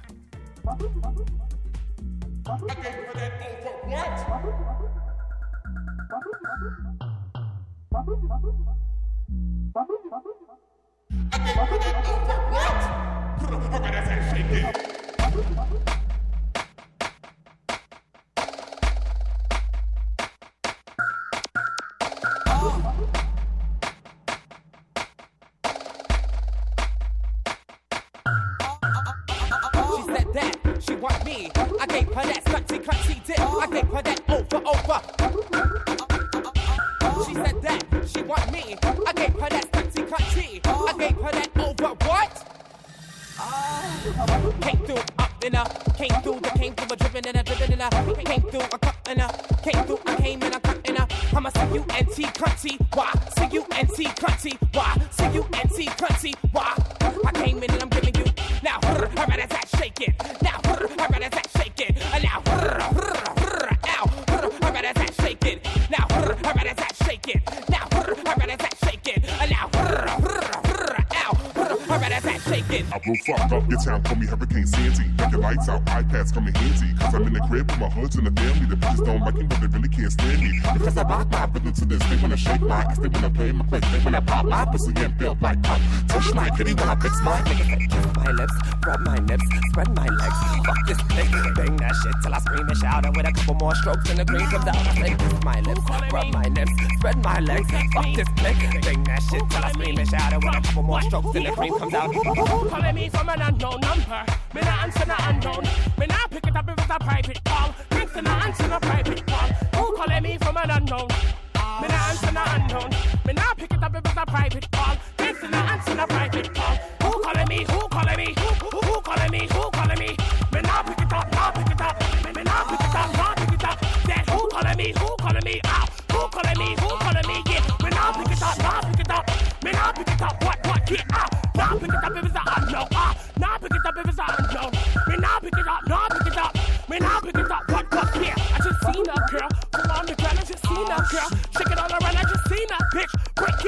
Lights out, iPads come in handy. Cause I'm in the crib with my hoods and the family. The bitches don't like me, but they really can't stand me. Because I rock my rhythm to this. They wanna shake my ass, they wanna play my place. They wanna pop my pussy and feel like pop. Touch my kitty when I fix my nigga. Kiss my lips, rub my nips, spread my legs. Fuck this thing, bang that shit till I scream and shout. And with a couple more strokes and the green comes out, I say my lips, rub my nips, spread my legs. Fuck this thing, bang that shit till I scream and shout. And with a couple more strokes and the green comes out. Calling me from an unknown number? Me not answer the unknown. Me not pick it up if it's a private girl. Shake it all around like you seen that bitch. Break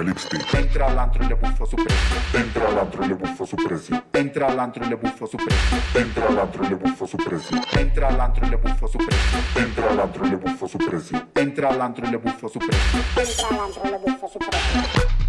of Apocalypse. Entra all'antro e le buffo su presto. Entra all'antro e le buffo su precio. Entra all'antro e le buffo su presto. Entra all'antro e le buffo su precio. Entra all'antro e le buffo su presto. Entra all'antro e le buffo su precio. Entra all'antro e le buffo su presto. Entra all'antro e le buffo su presto.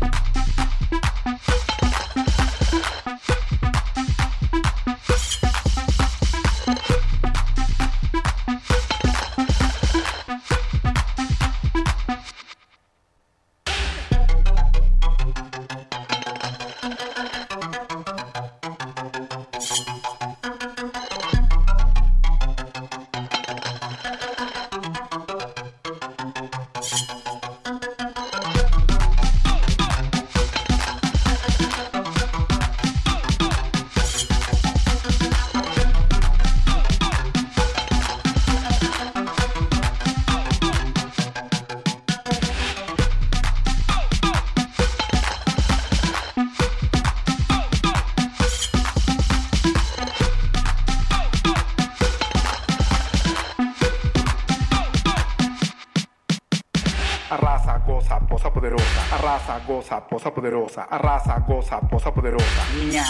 Arrasa, goza, posa poderosa. Miau.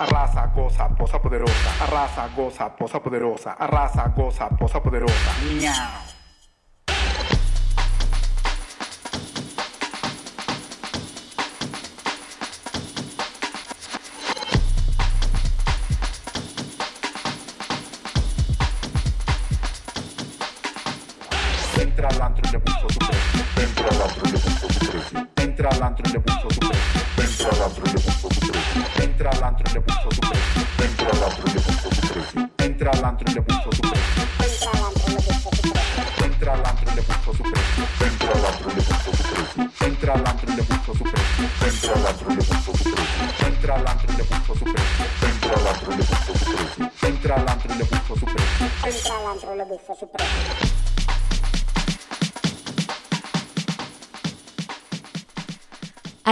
Arrasa, goza, posa poderosa. Arrasa, goza, posa poderosa. Arrasa, goza, posa poderosa. Miau.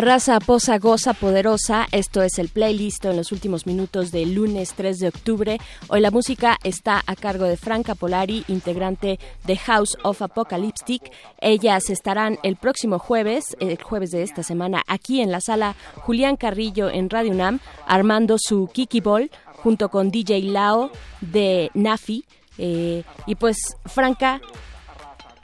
Arrasa, posa, goza, poderosa. Esto es el playlist en los últimos minutos del lunes 3 de octubre. Hoy la música está a cargo de Franca Polari, integrante de House of Apocalyptic. Ellas estarán el próximo jueves, el jueves de esta semana, aquí en la sala Julián Carrillo en Radio UNAM, armando su Kiki Ball junto con DJ Lao de Nafi. Eh, y pues, Franca,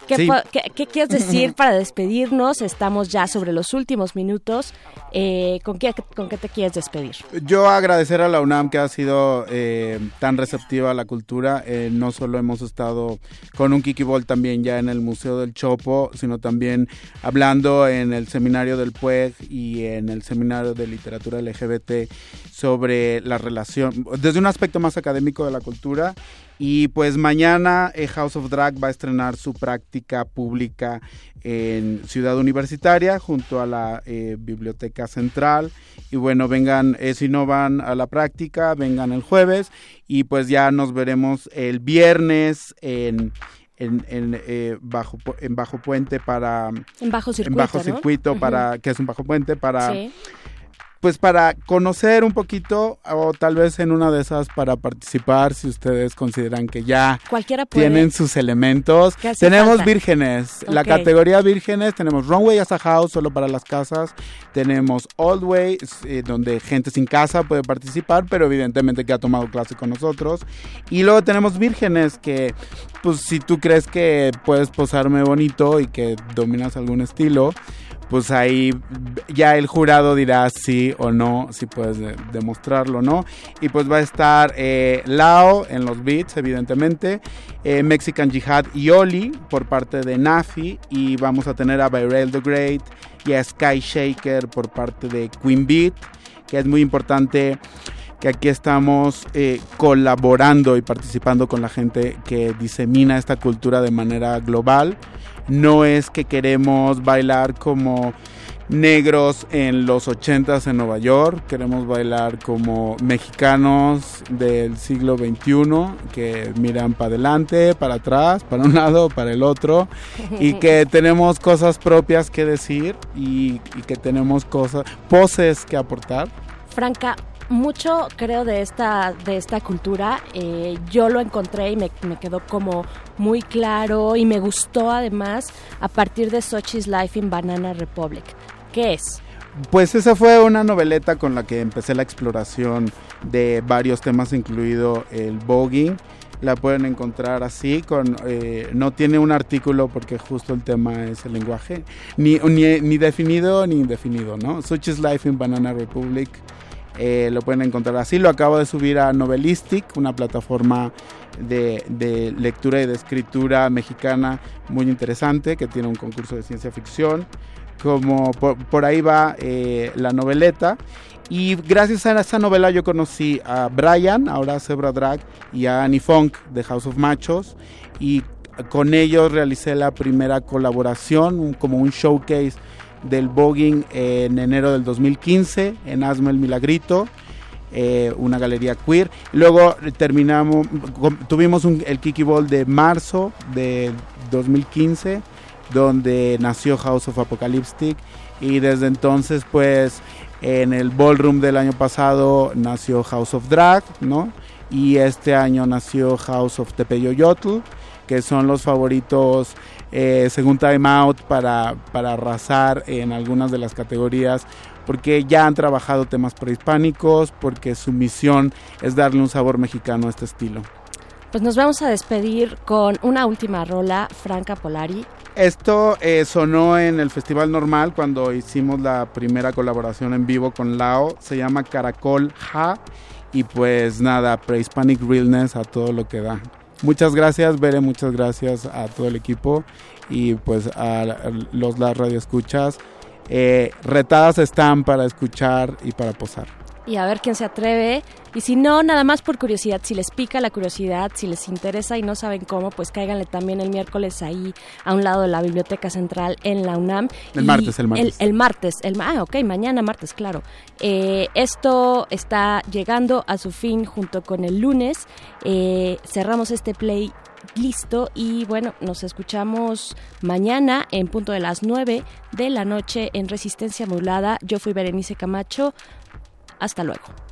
¿Qué, Sí. po- qué- qué quieres decir para despedirnos? Estamos ya sobre los últimos minutos. Eh, ¿con, qué, ¿Con qué te quieres despedir? Yo agradecer a la UNAM que ha sido eh, tan receptiva a la cultura. Eh, no solo hemos estado con un Kiki Ball también ya en el Museo del Chopo, sino también hablando en el seminario del PUEG y en el seminario de literatura LGBT sobre la relación, desde un aspecto más académico de la cultura. Y pues mañana eh, House of Drag va a estrenar su práctica pública en Ciudad Universitaria junto a la eh, Biblioteca Central. Y bueno, vengan, eh, si no van a la práctica, vengan el jueves y pues ya nos veremos el viernes en... En, en, eh, bajo en bajo puente para En bajo circuito, en bajo ¿no? circuito para que es un bajo puente para Sí. Pues para conocer un poquito o tal vez en una de esas para participar si ustedes consideran que ya Cualquiera puede. tienen sus elementos. ¿Qué hace Tenemos falta? vírgenes. La categoría vírgenes tenemos Runway as a House solo para las casas. Tenemos Old Way eh, donde gente sin casa puede participar, pero evidentemente que ha tomado clase con nosotros. Y luego tenemos vírgenes que pues si tú crees que puedes posarme bonito y que dominas algún estilo, pues ahí ya el jurado dirá sí o no, si puedes de- demostrarlo, ¿no? Y pues va a estar eh, Lao en los beats, evidentemente, eh, Mexican Jihad y Oli por parte de Nafi, y vamos a tener a Byrell the Great y a Sky Shaker por parte de Queen Beat, que es muy importante que aquí estamos eh, colaborando y participando con la gente que disemina esta cultura de manera global. No es que queremos bailar como negros en los 80s en Nueva York, queremos bailar como mexicanos del siglo XXI que miran para adelante, para atrás, para un lado, para el otro y que tenemos cosas propias que decir y, y que tenemos cosas, poses que aportar. Franca, mucho creo de esta de esta cultura eh, yo lo encontré y me, quedó como muy claro y me gustó además a partir de Sochi's Life in Banana Republic ¿qué es? Pues esa fue una noveleta con la que empecé la exploración de varios temas, incluido el voguing. La pueden encontrar así, con, eh, no tiene un artículo porque justo el tema es el lenguaje, ni, ni, ni definido ni indefinido, ¿no? Such is Life in Banana Republic. Eh, lo pueden encontrar así. Lo acabo de subir a Novelistic, una plataforma de, de, lectura y de escritura mexicana muy interesante que tiene un concurso de ciencia ficción como por, por ahí va eh, la noveleta. Y gracias a esa novela yo conocí a Brian, ahora Zebra Drag, y a Annie Funk de House of Machos. Y con ellos realicé la primera colaboración, un, como un showcase del voguing en enero del 2015 en Asma el Milagrito. Eh, una galería queer. Luego terminamos, tuvimos un, el Kiki Ball de marzo de 2015 donde nació House of Apocalyptic y desde entonces pues en el ballroom del año pasado nació House of Drag, ¿no? Y este año nació House of Tepeyoyotl, que son los favoritos eh, según Time Out para, para arrasar en algunas de las categorías porque ya han trabajado temas prehispánicos, porque su misión es darle un sabor mexicano a este estilo. Pues nos vamos a despedir con una última rola, Franca Polari. Esto eh, sonó en el Festival Normal cuando hicimos la primera colaboración en vivo con Lao. Se llama Caracol Ja. Y pues nada, Prehispanic Realness a todo lo que da. Muchas gracias, Bere, muchas gracias a todo el equipo y pues a los las radioescuchas. Eh, retadas están para escuchar y para posar y a ver quién se atreve. Y si no, nada más por curiosidad, si les pica la curiosidad, si les interesa y no saben cómo, pues cáiganle también el miércoles ahí a un lado de la Biblioteca Central en la UNAM. El martes, el martes. El, el martes, el, ah, ok, mañana martes, claro. Eh, esto está llegando a su fin junto con el lunes. Eh, cerramos este play listo y bueno, nos escuchamos mañana en punto de las 9 de la noche en Resistencia Modulada. Yo fui Berenice Camacho. Hasta luego.